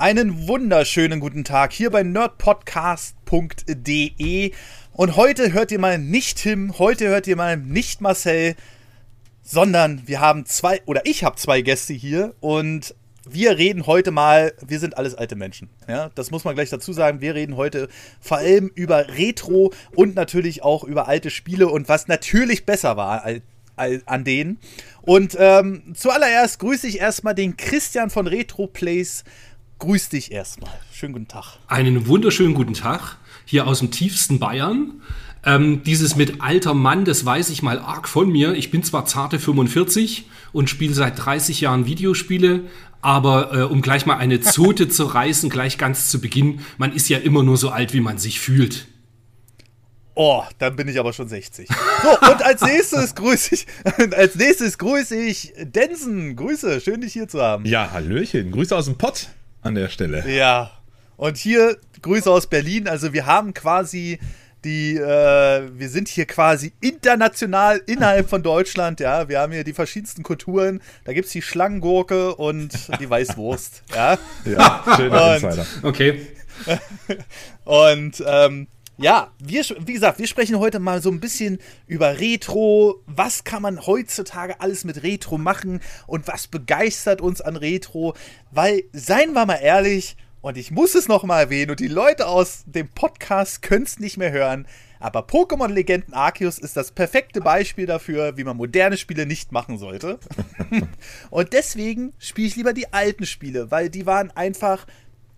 Einen wunderschönen guten Tag hier bei nerdpodcast.de. Und heute hört ihr mal nicht Tim, heute hört ihr mal nicht Marcel, sondern wir haben zwei, oder ich habe zwei Gäste hier und wir reden heute mal, wir sind alles alte Menschen. Ja, das muss man gleich dazu sagen. Wir reden heute vor allem über Retro und natürlich auch über alte Spiele und was natürlich besser war an denen. Und ähm, zuallererst grüße ich erstmal den Christian von Retro Plays. Grüß dich erstmal. Schönen guten Tag. Einen wunderschönen guten Tag hier aus dem tiefsten Bayern. Ähm, dieses mit alter Mann, das weiß ich mal arg von mir. Ich bin zwar zarte 45 und spiele seit 30 Jahren Videospiele, aber äh, um gleich mal eine Zote zu reißen, gleich ganz zu Beginn, man ist ja immer nur so alt, wie man sich fühlt. Oh, dann bin ich aber schon 60. So, und als nächstes grüße ich, als nächstes grüße ich Densen. Grüße, schön dich hier zu haben. Ja, Hallöchen. Grüße aus dem Pott an der Stelle. Ja. Und hier Grüße aus Berlin. Also wir haben quasi die, äh, wir sind hier quasi international innerhalb von Deutschland, ja. Wir haben hier die verschiedensten Kulturen. Da gibt es die Schlangengurke und die Weißwurst, ja. Ja, schöner Insider. Okay. und ähm, ja, wir, wie gesagt, wir sprechen heute mal so ein bisschen über Retro. Was kann man heutzutage alles mit Retro machen und was begeistert uns an Retro? Weil, seien wir mal ehrlich, und ich muss es nochmal erwähnen, und die Leute aus dem Podcast können es nicht mehr hören, aber Pokémon Legenden Arceus ist das perfekte Beispiel dafür, wie man moderne Spiele nicht machen sollte. und deswegen spiele ich lieber die alten Spiele, weil die waren einfach,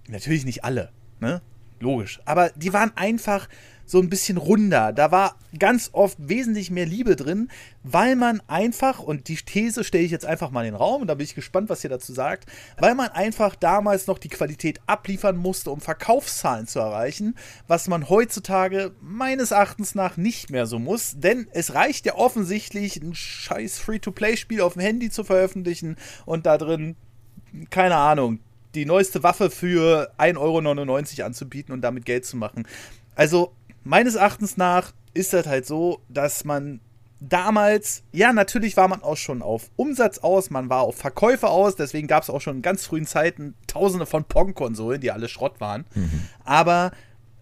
natürlich nicht alle, ne? Logisch. Aber die waren einfach so ein bisschen runder. Da war ganz oft wesentlich mehr Liebe drin, weil man einfach, und die These stelle ich jetzt einfach mal in den Raum, und da bin ich gespannt, was ihr dazu sagt, weil man einfach damals noch die Qualität abliefern musste, um Verkaufszahlen zu erreichen, was man heutzutage meines Erachtens nach nicht mehr so muss. Denn es reicht ja offensichtlich, ein scheiß Free-to-Play-Spiel auf dem Handy zu veröffentlichen und da drin, keine Ahnung, die neueste Waffe für 1,99 Euro anzubieten und damit Geld zu machen. Also, meines Erachtens nach ist das halt so, dass man damals, ja, natürlich war man auch schon auf Umsatz aus, man war auf Verkäufe aus, deswegen gab es auch schon in ganz frühen Zeiten tausende von Pong-Konsolen, die alle Schrott waren. Mhm. Aber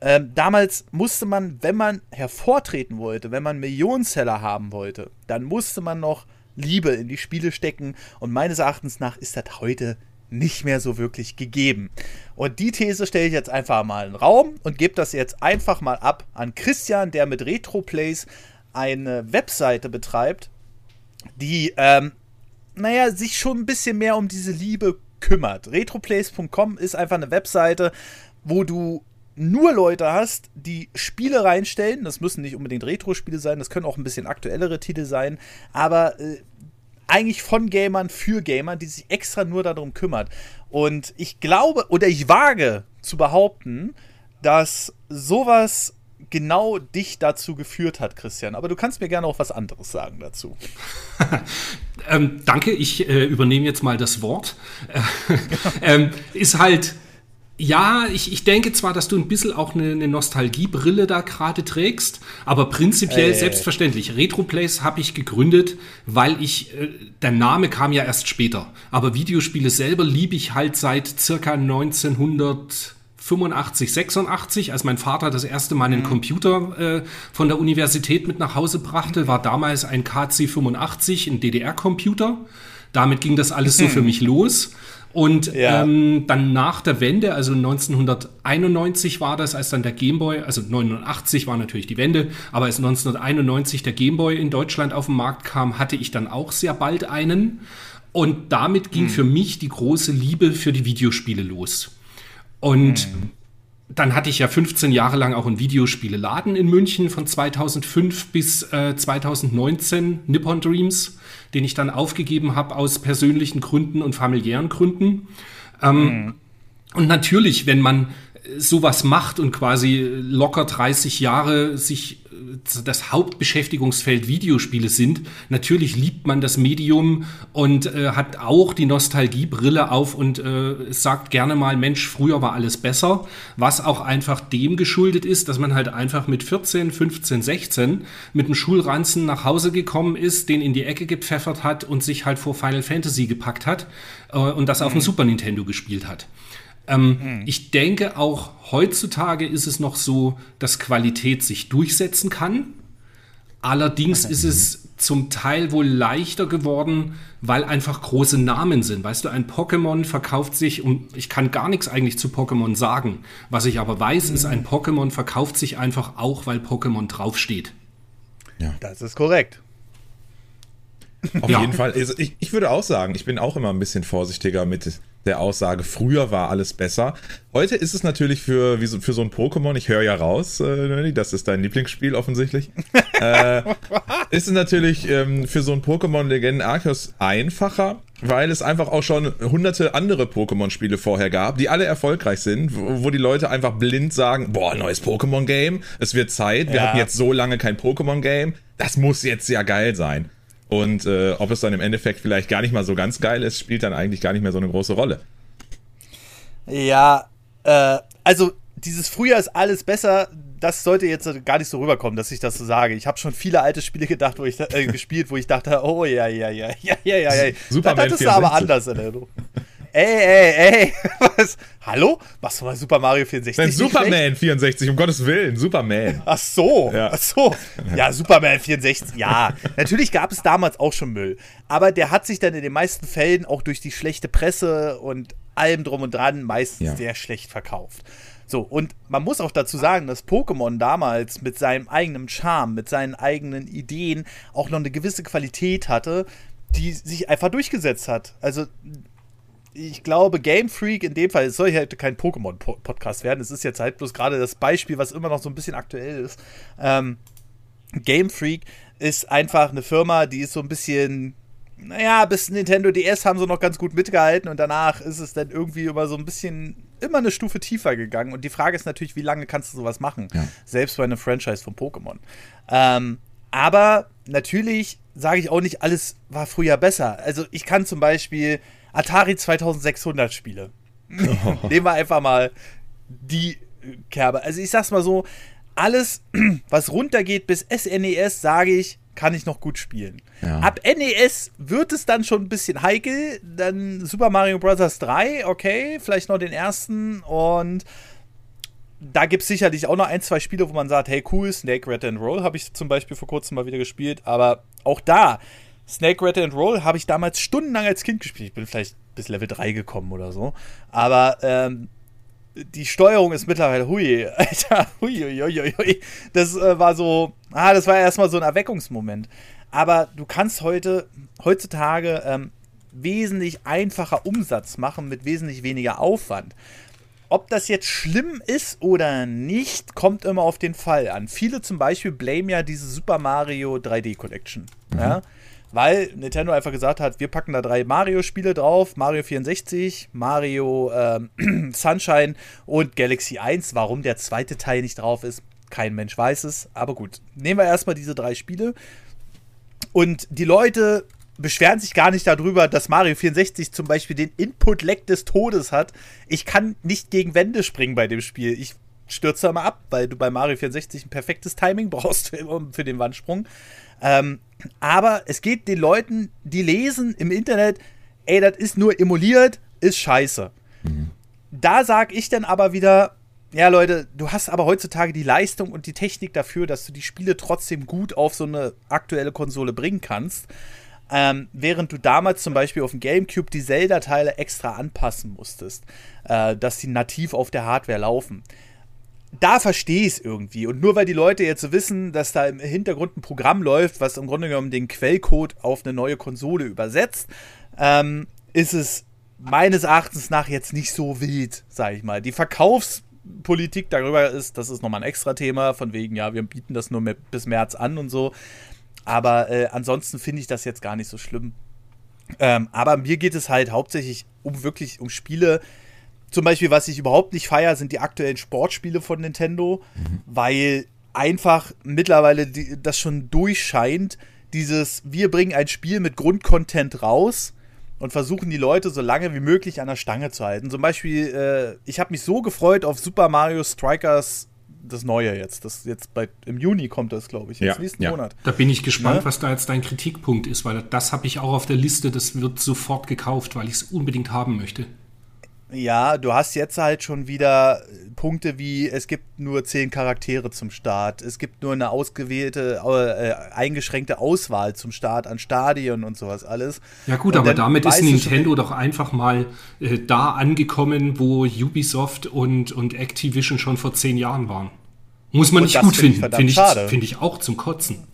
ähm, damals musste man, wenn man hervortreten wollte, wenn man Millionenseller haben wollte, dann musste man noch Liebe in die Spiele stecken. Und meines Erachtens nach ist das heute nicht mehr so wirklich gegeben. Und die These stelle ich jetzt einfach mal in den Raum und gebe das jetzt einfach mal ab an Christian, der mit RetroPlays eine Webseite betreibt, die, ähm, naja, sich schon ein bisschen mehr um diese Liebe kümmert. Retroplays.com ist einfach eine Webseite, wo du nur Leute hast, die Spiele reinstellen. Das müssen nicht unbedingt Retro-Spiele sein, das können auch ein bisschen aktuellere Titel sein, aber äh, eigentlich von Gamern für Gamer, die sich extra nur darum kümmert. Und ich glaube oder ich wage zu behaupten, dass sowas genau dich dazu geführt hat, Christian. Aber du kannst mir gerne auch was anderes sagen dazu. ähm, danke, ich äh, übernehme jetzt mal das Wort. ähm, ist halt ja, ich, ich denke zwar, dass du ein bisschen auch eine, eine Nostalgiebrille da gerade trägst, aber prinzipiell äh. selbstverständlich. Retroplays habe ich gegründet, weil ich, äh, der Name kam ja erst später. Aber Videospiele selber liebe ich halt seit circa 1985, 86, als mein Vater das erste Mal einen mhm. Computer äh, von der Universität mit nach Hause brachte, war damals ein KC85, ein DDR-Computer. Damit ging das alles so für mich los. Und ja. ähm, dann nach der Wende, also 1991 war das, als dann der Gameboy, also 89 war natürlich die Wende, aber als 1991 der Gameboy in Deutschland auf den Markt kam, hatte ich dann auch sehr bald einen. Und damit ging hm. für mich die große Liebe für die Videospiele los. Und hm. dann hatte ich ja 15 Jahre lang auch einen Videospieleladen in München von 2005 bis äh, 2019, Nippon Dreams den ich dann aufgegeben habe aus persönlichen Gründen und familiären Gründen. Ähm, mhm. Und natürlich, wenn man sowas macht und quasi locker 30 Jahre sich äh, das Hauptbeschäftigungsfeld Videospiele sind, natürlich liebt man das Medium und äh, hat auch die Nostalgiebrille auf und äh, sagt gerne mal, Mensch, früher war alles besser, was auch einfach dem geschuldet ist, dass man halt einfach mit 14, 15, 16 mit dem Schulranzen nach Hause gekommen ist, den in die Ecke gepfeffert hat und sich halt vor Final Fantasy gepackt hat äh, und das mhm. auf dem Super Nintendo gespielt hat. Ähm, hm. Ich denke, auch heutzutage ist es noch so, dass Qualität sich durchsetzen kann. Allerdings ist es zum Teil wohl leichter geworden, weil einfach große Namen sind. Weißt du, ein Pokémon verkauft sich, und ich kann gar nichts eigentlich zu Pokémon sagen. Was ich aber weiß, mhm. ist, ein Pokémon verkauft sich einfach auch, weil Pokémon draufsteht. Ja. Das ist korrekt. Auf ja. jeden Fall. Also ich, ich würde auch sagen, ich bin auch immer ein bisschen vorsichtiger mit der Aussage, früher war alles besser. Heute ist es natürlich für, wie so, für so ein Pokémon, ich höre ja raus, äh, das ist dein Lieblingsspiel offensichtlich, äh, ist es natürlich ähm, für so ein Pokémon Legenden Arceus einfacher, weil es einfach auch schon hunderte andere Pokémon-Spiele vorher gab, die alle erfolgreich sind, wo, wo die Leute einfach blind sagen, boah, neues Pokémon-Game, es wird Zeit, wir ja. hatten jetzt so lange kein Pokémon-Game, das muss jetzt ja geil sein. Und äh, ob es dann im Endeffekt vielleicht gar nicht mal so ganz geil ist, spielt dann eigentlich gar nicht mehr so eine große Rolle. Ja, äh, also dieses Frühjahr ist alles besser, das sollte jetzt gar nicht so rüberkommen, dass ich das so sage. Ich habe schon viele alte Spiele gedacht, wo ich äh, gespielt, wo ich dachte, oh ja, ja, ja, ja, ja, ja, ja. Superman das ist aber anders in Erinnerung. Ey, ey, ey, was? Hallo? Machst du mal Super Mario 64? Nein, Superman schlecht? 64, um Gottes Willen, Superman. Ach so, ja. ach so. Ja, Superman 64, ja. Natürlich gab es damals auch schon Müll. Aber der hat sich dann in den meisten Fällen auch durch die schlechte Presse und allem drum und dran meistens ja. sehr schlecht verkauft. So, und man muss auch dazu sagen, dass Pokémon damals mit seinem eigenen Charme, mit seinen eigenen Ideen auch noch eine gewisse Qualität hatte, die sich einfach durchgesetzt hat. Also ich glaube, Game Freak in dem Fall, es soll ja halt kein Pokémon-Podcast werden. Es ist jetzt halt bloß gerade das Beispiel, was immer noch so ein bisschen aktuell ist. Ähm, Game Freak ist einfach eine Firma, die ist so ein bisschen, naja, bis Nintendo DS haben sie noch ganz gut mitgehalten und danach ist es dann irgendwie immer so ein bisschen, immer eine Stufe tiefer gegangen. Und die Frage ist natürlich, wie lange kannst du sowas machen? Ja. Selbst bei einem Franchise von Pokémon. Ähm, aber natürlich sage ich auch nicht, alles war früher besser. Also ich kann zum Beispiel Atari 2600 Spiele. Oh. Nehmen wir einfach mal die Kerbe. Also ich sag's mal so, alles, was runtergeht bis SNES, sage ich, kann ich noch gut spielen. Ja. Ab NES wird es dann schon ein bisschen heikel. Dann Super Mario Bros. 3, okay, vielleicht noch den ersten. Und da gibt es sicherlich auch noch ein, zwei Spiele, wo man sagt, hey cool, Snake Rat and Roll habe ich zum Beispiel vor kurzem mal wieder gespielt. Aber auch da Snake Rattle and Roll habe ich damals stundenlang als Kind gespielt. Ich bin vielleicht bis Level 3 gekommen oder so. Aber ähm, die Steuerung ist mittlerweile, hui, Alter, hui, hui, hui, hui. Das äh, war so, ah, das war erstmal so ein Erweckungsmoment. Aber du kannst heute, heutzutage ähm, wesentlich einfacher Umsatz machen mit wesentlich weniger Aufwand. Ob das jetzt schlimm ist oder nicht, kommt immer auf den Fall an. Viele zum Beispiel blame ja diese Super Mario 3D Collection. Mhm. Ja? Weil Nintendo einfach gesagt hat, wir packen da drei Mario-Spiele drauf, Mario 64, Mario ähm, Sunshine und Galaxy 1. Warum der zweite Teil nicht drauf ist, kein Mensch weiß es. Aber gut, nehmen wir erstmal diese drei Spiele. Und die Leute beschweren sich gar nicht darüber, dass Mario 64 zum Beispiel den Input-Lag des Todes hat. Ich kann nicht gegen Wände springen bei dem Spiel. Ich stürze da mal ab, weil du bei Mario 64 ein perfektes Timing brauchst für, für den Wandsprung. Ähm, aber es geht den Leuten, die lesen im Internet, ey, das ist nur emuliert, ist scheiße. Mhm. Da sag ich dann aber wieder, ja, Leute, du hast aber heutzutage die Leistung und die Technik dafür, dass du die Spiele trotzdem gut auf so eine aktuelle Konsole bringen kannst. Ähm, während du damals zum Beispiel auf dem GameCube die Zelda-Teile extra anpassen musstest, äh, dass die nativ auf der Hardware laufen da verstehe ich es irgendwie. Und nur weil die Leute jetzt wissen, dass da im Hintergrund ein Programm läuft, was im Grunde genommen den Quellcode auf eine neue Konsole übersetzt, ähm, ist es meines Erachtens nach jetzt nicht so wild, sage ich mal. Die Verkaufspolitik darüber ist, das ist nochmal ein extra Thema, von wegen, ja, wir bieten das nur bis März an und so. Aber äh, ansonsten finde ich das jetzt gar nicht so schlimm. Ähm, aber mir geht es halt hauptsächlich um wirklich um Spiele, zum Beispiel, was ich überhaupt nicht feiere, sind die aktuellen Sportspiele von Nintendo, mhm. weil einfach mittlerweile die, das schon durchscheint, dieses, wir bringen ein Spiel mit Grundcontent raus und versuchen die Leute so lange wie möglich an der Stange zu halten. Zum Beispiel, äh, ich habe mich so gefreut auf Super Mario Strikers das Neue jetzt. Das jetzt bei, im Juni kommt das, glaube ich, jetzt ja, nächsten ja. Monat. Da bin ich gespannt, ne? was da jetzt dein Kritikpunkt ist, weil das habe ich auch auf der Liste. Das wird sofort gekauft, weil ich es unbedingt haben möchte Ja, du hast jetzt halt schon wieder Punkte wie, es gibt nur zehn Charaktere zum Start, es gibt nur eine ausgewählte, äh, eingeschränkte Auswahl zum Start an Stadien und sowas alles. Ja gut, und aber damit ist Nintendo doch einfach mal äh, da angekommen, wo Ubisoft und, und Activision schon vor zehn Jahren waren. Muss man nicht gut find finden, finde ich, find ich auch zum Kotzen.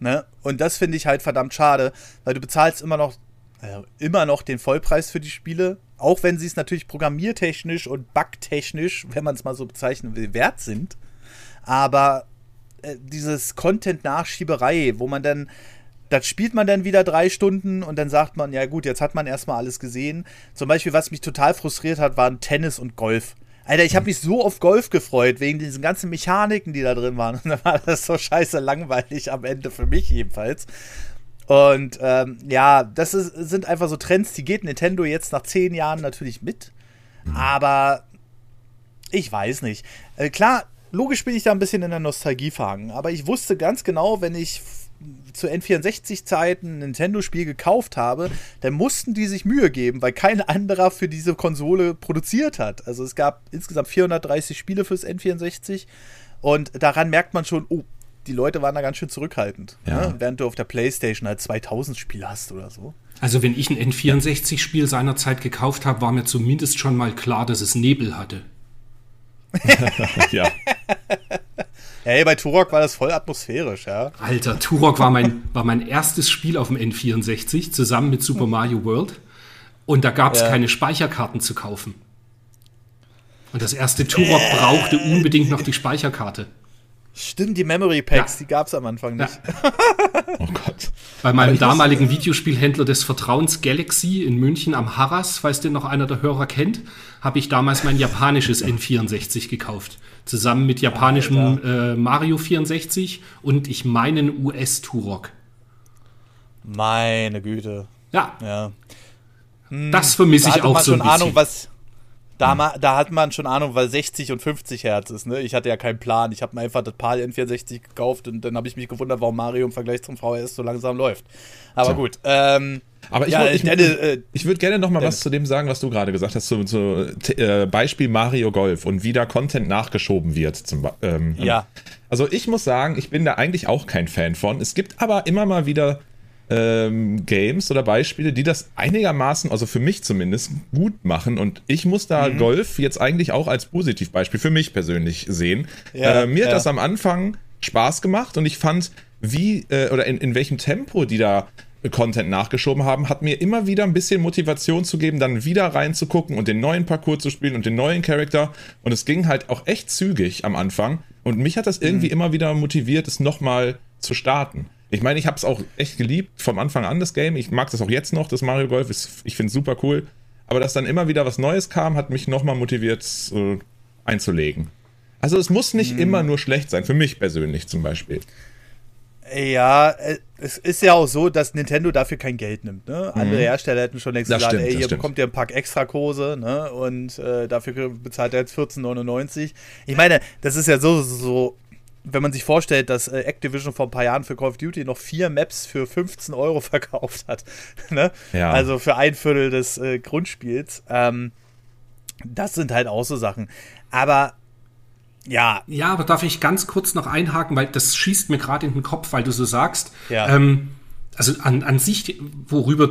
Ne? Und das finde ich halt verdammt schade, weil du bezahlst immer noch, äh, immer noch den Vollpreis für die Spiele auch wenn sie es natürlich programmiertechnisch und bugtechnisch, wenn man es mal so bezeichnen will, wert sind. Aber äh, dieses Content-Nachschieberei, wo man dann, das spielt man dann wieder drei Stunden und dann sagt man, ja gut, jetzt hat man erstmal alles gesehen. Zum Beispiel, was mich total frustriert hat, waren Tennis und Golf. Alter, ich habe mich so auf Golf gefreut, wegen diesen ganzen Mechaniken, die da drin waren. Und dann war das so scheiße langweilig am Ende für mich jedenfalls. Und ähm, ja, das ist, sind einfach so Trends, die geht Nintendo jetzt nach zehn Jahren natürlich mit. Mhm. Aber ich weiß nicht. Äh, klar, logisch bin ich da ein bisschen in der Nostalgie verhangen. Aber ich wusste ganz genau, wenn ich zu N64-Zeiten ein Nintendo-Spiel gekauft habe, dann mussten die sich Mühe geben, weil kein anderer für diese Konsole produziert hat. Also es gab insgesamt 430 Spiele fürs N64 und daran merkt man schon, oh, die Leute waren da ganz schön zurückhaltend. Ja. Ne? Während du auf der Playstation halt 2000 Spiele hast oder so. Also wenn ich ein N64-Spiel seinerzeit gekauft habe, war mir zumindest schon mal klar, dass es Nebel hatte. ja. Hey, bei Turok war das voll atmosphärisch, ja. Alter, Turok war mein, war mein erstes Spiel auf dem N64, zusammen mit Super Mario World. Und da gab es ja. keine Speicherkarten zu kaufen. Und das erste Turok äh. brauchte unbedingt noch die Speicherkarte. Stimmt, die Memory Packs, ja. die gab es am Anfang nicht. Ja. oh Gott. Bei meinem damaligen Videospielhändler des Vertrauens Galaxy in München am Harras, falls den noch einer der Hörer kennt, habe ich damals mein japanisches N64 gekauft. Zusammen mit japanischem äh, Mario 64 und ich meinen US-Turok. Meine Güte. Ja. ja. Das vermisse ich auch so ein bisschen. Ahnung, was, da, hm. da hat man schon Ahnung, weil 60 und 50 Hertz ist. Ne? Ich hatte ja keinen Plan. Ich habe mir einfach das PAL N64 gekauft und dann habe ich mich gewundert, warum Mario im Vergleich zum VHS so langsam läuft. Aber so. gut. Ähm, aber ich, ja, ich, äh, ich würde gerne noch mal was zu dem sagen, was du gerade gesagt hast, zu, zu äh, Beispiel Mario Golf und wie da Content nachgeschoben wird. Zum, ähm, ja. Also ich muss sagen, ich bin da eigentlich auch kein Fan von. Es gibt aber immer mal wieder ähm, Games oder Beispiele, die das einigermaßen, also für mich zumindest, gut machen. Und ich muss da mhm. Golf jetzt eigentlich auch als Positivbeispiel für mich persönlich sehen. Ja, äh, mir ja. hat das am Anfang Spaß gemacht und ich fand, wie äh, oder in, in welchem Tempo die da Content nachgeschoben haben, hat mir immer wieder ein bisschen Motivation zu geben, dann wieder reinzugucken und den neuen Parcours zu spielen und den neuen Charakter. Und es ging halt auch echt zügig am Anfang. Und mich hat das irgendwie mhm. immer wieder motiviert, es nochmal zu starten. Ich meine, ich habe es auch echt geliebt vom Anfang an, das Game. Ich mag das auch jetzt noch, das Mario Golf. Ist, ich finde es super cool. Aber dass dann immer wieder was Neues kam, hat mich nochmal motiviert, äh, einzulegen. Also es muss nicht hm. immer nur schlecht sein, für mich persönlich zum Beispiel. Ja, äh, es ist ja auch so, dass Nintendo dafür kein Geld nimmt. Ne? Mhm. Andere Hersteller hätten schon längst gesagt, ey, hier stimmt. bekommt ihr ein Pack Extrakurse ne? und äh, dafür bezahlt er jetzt 14,99. Ich meine, das ist ja so, so wenn man sich vorstellt, dass äh, Activision vor ein paar Jahren für Call of Duty noch vier Maps für 15 Euro verkauft hat, ne? ja. also für ein Viertel des äh, Grundspiels, ähm, das sind halt auch so Sachen. Aber ja. Ja, aber darf ich ganz kurz noch einhaken, weil das schießt mir gerade in den Kopf, weil du so sagst. Ja. Ähm, also an, an sich, worüber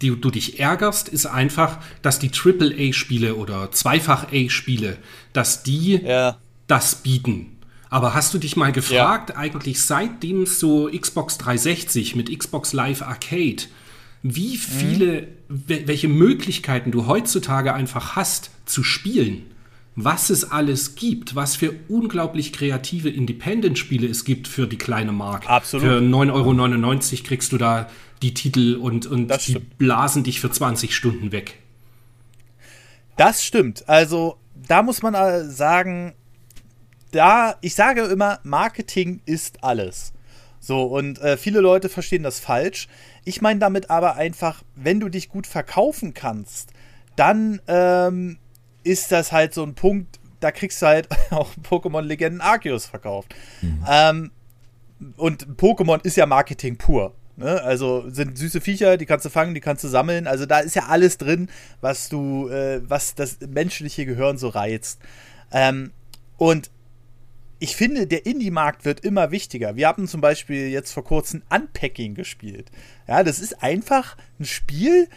die, du dich ärgerst, ist einfach, dass die AAA-Spiele oder Zweifach-A-Spiele, dass die ja. das bieten. Aber hast du dich mal gefragt, ja. eigentlich seitdem es so Xbox 360 mit Xbox Live Arcade, wie viele, mhm. welche Möglichkeiten du heutzutage einfach hast zu spielen? Was es alles gibt, was für unglaublich kreative Independent-Spiele es gibt für die kleine Mark. Absolut. Für 9,99 Euro kriegst du da die Titel und, und die blasen dich für 20 Stunden weg. Das stimmt. Also, da muss man äh, sagen, da, ich sage immer, Marketing ist alles. So, und äh, viele Leute verstehen das falsch. Ich meine damit aber einfach, wenn du dich gut verkaufen kannst, dann ähm, ist das halt so ein Punkt, da kriegst du halt auch Pokémon Legenden Arceus verkauft. Mhm. Ähm, und Pokémon ist ja Marketing pur. Ne? Also sind süße Viecher, die kannst du fangen, die kannst du sammeln. Also da ist ja alles drin, was du, äh, was das menschliche Gehirn so reizt. Ähm, und ich finde, der Indie-Markt wird immer wichtiger. Wir haben zum Beispiel jetzt vor kurzem Unpacking gespielt. Ja, das ist einfach ein Spiel,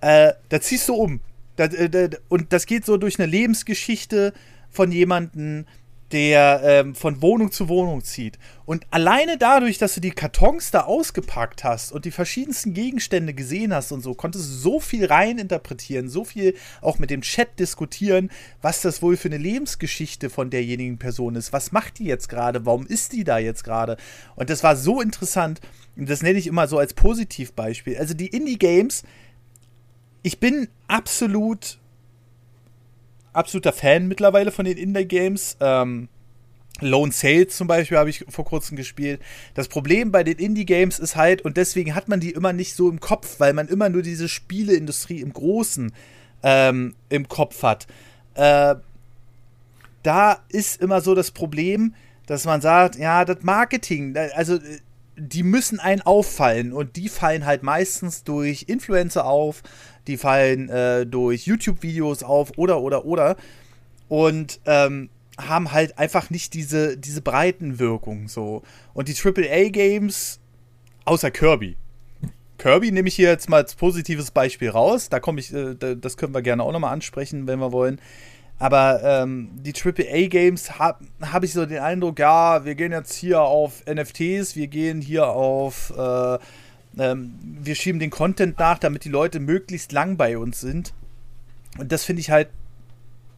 äh, da ziehst du um. Da, äh, da, und das geht so durch eine Lebensgeschichte von jemandem, der ähm, von Wohnung zu Wohnung zieht. Und alleine dadurch, dass du die Kartons da ausgepackt hast und die verschiedensten Gegenstände gesehen hast und so, konntest du so viel rein interpretieren, so viel auch mit dem Chat diskutieren, was das wohl für eine Lebensgeschichte von derjenigen Person ist. Was macht die jetzt gerade? Warum ist die da jetzt gerade? Und das war so interessant. Und das nenne ich immer so als Positivbeispiel. Also die Indie-Games, ich bin absolut absoluter Fan mittlerweile von den Indie-Games. Ähm, Lone Sales zum Beispiel habe ich vor kurzem gespielt. Das Problem bei den Indie-Games ist halt, und deswegen hat man die immer nicht so im Kopf, weil man immer nur diese Spieleindustrie im Großen ähm, im Kopf hat. Äh, da ist immer so das Problem, dass man sagt, ja, das Marketing, also die müssen einen auffallen und die fallen halt meistens durch Influencer auf, die fallen äh, durch YouTube-Videos auf oder oder oder und ähm, haben halt einfach nicht diese, diese Breitenwirkung so. Und die AAA-Games, außer Kirby. Kirby nehme ich hier jetzt mal als positives Beispiel raus. Da komme ich, äh, das können wir gerne auch nochmal ansprechen, wenn wir wollen. Aber ähm, die AAA-Games habe hab ich so den Eindruck, ja, wir gehen jetzt hier auf NFTs, wir gehen hier auf, äh, ähm, wir schieben den Content nach, damit die Leute möglichst lang bei uns sind. Und das finde ich halt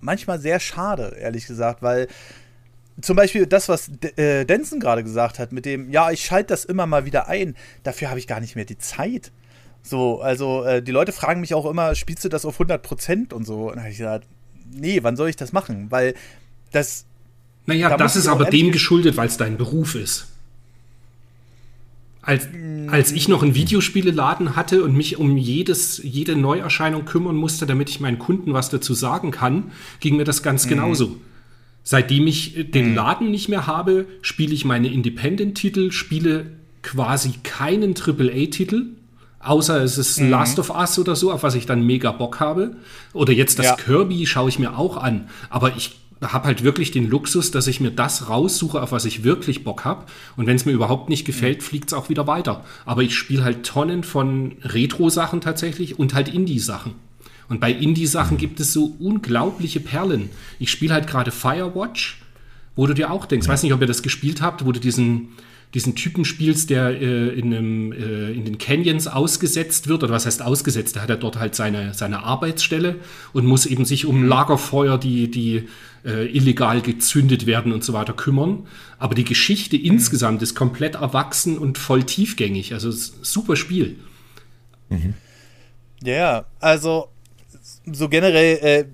manchmal sehr schade, ehrlich gesagt, weil zum Beispiel das, was D äh, Denson gerade gesagt hat, mit dem, ja, ich schalte das immer mal wieder ein, dafür habe ich gar nicht mehr die Zeit. So, also äh, die Leute fragen mich auch immer, spielst du das auf 100% und so? Und dann habe ich gesagt, nee, wann soll ich das machen? Weil das. Naja, da das ist aber dem geschuldet, weil es dein Beruf ist. Als, als ich noch einen Videospieleladen hatte und mich um jedes, jede Neuerscheinung kümmern musste, damit ich meinen Kunden was dazu sagen kann, ging mir das ganz mhm. genauso. Seitdem ich den mhm. Laden nicht mehr habe, spiele ich meine Independent-Titel, spiele quasi keinen AAA-Titel, Außer es ist mhm. Last of Us oder so, auf was ich dann mega Bock habe. Oder jetzt das ja. Kirby schaue ich mir auch an. Aber ich habe halt wirklich den Luxus, dass ich mir das raussuche, auf was ich wirklich Bock habe. Und wenn es mir überhaupt nicht gefällt, fliegt es auch wieder weiter. Aber ich spiele halt Tonnen von Retro-Sachen tatsächlich und halt Indie-Sachen. Und bei Indie-Sachen mhm. gibt es so unglaubliche Perlen. Ich spiele halt gerade Firewatch, wo du dir auch denkst, ich weiß nicht, ob ihr das gespielt habt, wo du diesen, diesen Typen spielst, der äh, in, einem, äh, in den Canyons ausgesetzt wird, oder was heißt ausgesetzt? Da hat er dort halt seine, seine Arbeitsstelle und muss eben sich um Lagerfeuer, die, die äh, illegal gezündet werden und so weiter kümmern. Aber die Geschichte mhm. insgesamt ist komplett erwachsen und voll tiefgängig. Also super Spiel. Mhm. Ja, also so generell, äh,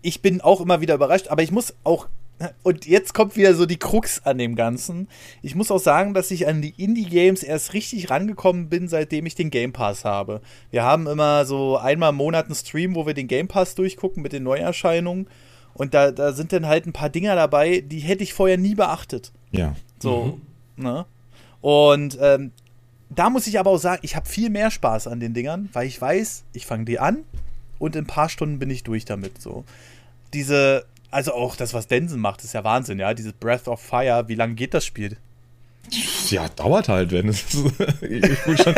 ich bin auch immer wieder überrascht, aber ich muss auch und jetzt kommt wieder so die Krux an dem Ganzen. Ich muss auch sagen, dass ich an die Indie-Games erst richtig rangekommen bin, seitdem ich den Game Pass habe. Wir haben immer so einmal im Monat einen Stream, wo wir den Game Pass durchgucken mit den Neuerscheinungen. Und da, da sind dann halt ein paar Dinger dabei, die hätte ich vorher nie beachtet. Ja. So, mhm. ne? Und ähm, da muss ich aber auch sagen, ich habe viel mehr Spaß an den Dingern, weil ich weiß, ich fange die an und in ein paar Stunden bin ich durch damit. So. Diese also auch das, was Densen macht, ist ja Wahnsinn, ja. Dieses Breath of Fire, wie lange geht das Spiel? Ja, dauert halt, wenn es schon,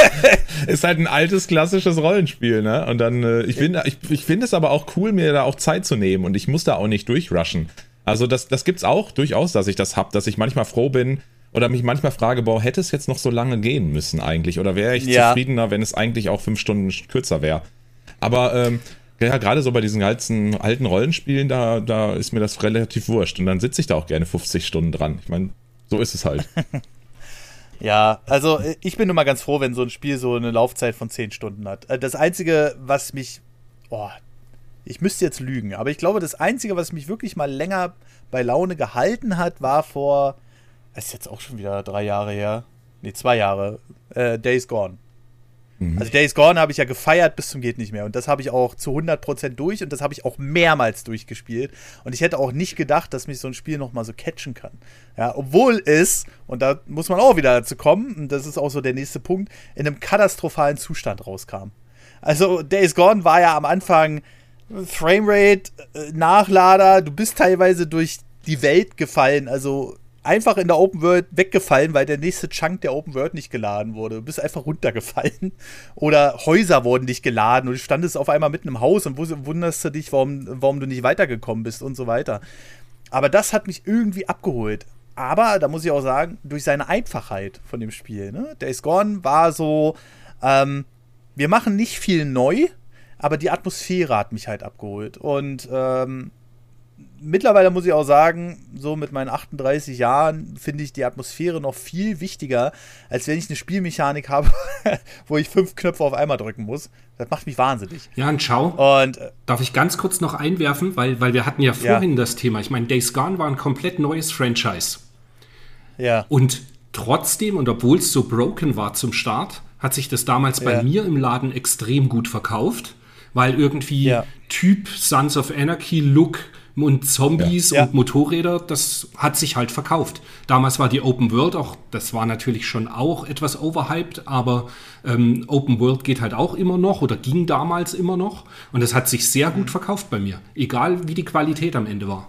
ist halt ein altes klassisches Rollenspiel, ne? Und dann äh, ich finde ich, ich finde es aber auch cool mir da auch Zeit zu nehmen und ich muss da auch nicht durchrushen. Also das das gibt's auch durchaus, dass ich das hab, dass ich manchmal froh bin oder mich manchmal frage, boah, hätte es jetzt noch so lange gehen müssen eigentlich oder wäre ich ja. zufriedener, wenn es eigentlich auch fünf Stunden kürzer wäre. Aber ähm, ja, gerade so bei diesen alten, alten Rollenspielen, da, da ist mir das relativ wurscht. Und dann sitze ich da auch gerne 50 Stunden dran. Ich meine, so ist es halt. ja, also äh, ich bin immer ganz froh, wenn so ein Spiel so eine Laufzeit von 10 Stunden hat. Äh, das Einzige, was mich. Oh, ich müsste jetzt lügen, aber ich glaube, das Einzige, was mich wirklich mal länger bei Laune gehalten hat, war vor. Das ist jetzt auch schon wieder drei Jahre her. Nee, zwei Jahre. Äh, Days Gone. Mhm. Also Days Gone habe ich ja gefeiert bis zum geht nicht mehr und das habe ich auch zu 100% durch und das habe ich auch mehrmals durchgespielt und ich hätte auch nicht gedacht, dass mich so ein Spiel noch mal so catchen kann. Ja, obwohl es und da muss man auch wieder dazu kommen und das ist auch so der nächste Punkt, in einem katastrophalen Zustand rauskam. Also Days Gone war ja am Anfang Framerate, äh, Nachlader, du bist teilweise durch die Welt gefallen, also einfach in der Open World weggefallen, weil der nächste Chunk der Open World nicht geladen wurde. Du bist einfach runtergefallen. Oder Häuser wurden nicht geladen und du standest auf einmal mitten im Haus und wunderst du dich, warum, warum du nicht weitergekommen bist und so weiter. Aber das hat mich irgendwie abgeholt. Aber da muss ich auch sagen, durch seine Einfachheit von dem Spiel. Ne? Days Gone war so, ähm, wir machen nicht viel neu, aber die Atmosphäre hat mich halt abgeholt. Und ähm, mittlerweile muss ich auch sagen, so mit meinen 38 Jahren finde ich die Atmosphäre noch viel wichtiger, als wenn ich eine Spielmechanik habe, wo ich fünf Knöpfe auf einmal drücken muss. Das macht mich wahnsinnig. Ja, und schau. Und, äh, darf ich ganz kurz noch einwerfen, weil, weil wir hatten ja vorhin ja. das Thema. Ich meine, Days Gone war ein komplett neues Franchise. Ja. Und trotzdem, und obwohl es so broken war zum Start, hat sich das damals ja. bei mir im Laden extrem gut verkauft, weil irgendwie ja. Typ Sons of Anarchy Look und Zombies ja, ja. und Motorräder, das hat sich halt verkauft. Damals war die Open World auch, das war natürlich schon auch etwas overhyped, aber ähm, Open World geht halt auch immer noch oder ging damals immer noch und es hat sich sehr gut verkauft bei mir, egal wie die Qualität am Ende war.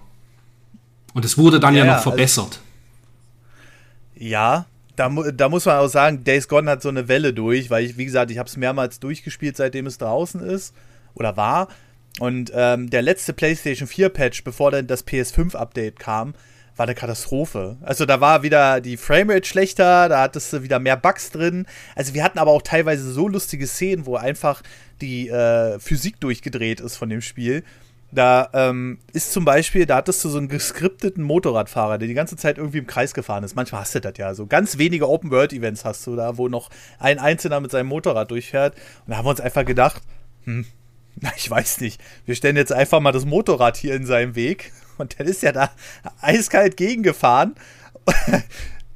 Und es wurde dann ja, ja noch also verbessert. Also, ja, da, da, muss man auch sagen, Days Gone hat so eine Welle durch, weil ich, wie gesagt, ich habe es mehrmals durchgespielt, seitdem es draußen ist oder war. Und ähm, der letzte PlayStation 4 Patch, bevor dann das PS5 Update kam, war eine Katastrophe. Also da war wieder die Framerate schlechter, da hattest du wieder mehr Bugs drin. Also wir hatten aber auch teilweise so lustige Szenen, wo einfach die äh, Physik durchgedreht ist von dem Spiel. Da ähm, ist zum Beispiel, da hattest du so einen geskripteten Motorradfahrer, der die ganze Zeit irgendwie im Kreis gefahren ist. Manchmal hast du das ja. So ganz wenige Open-World-Events hast du da, wo noch ein Einzelner mit seinem Motorrad durchfährt. Und da haben wir uns einfach gedacht, hm, na, ich weiß nicht. Wir stellen jetzt einfach mal das Motorrad hier in seinem Weg. Und der ist ja da eiskalt gegengefahren.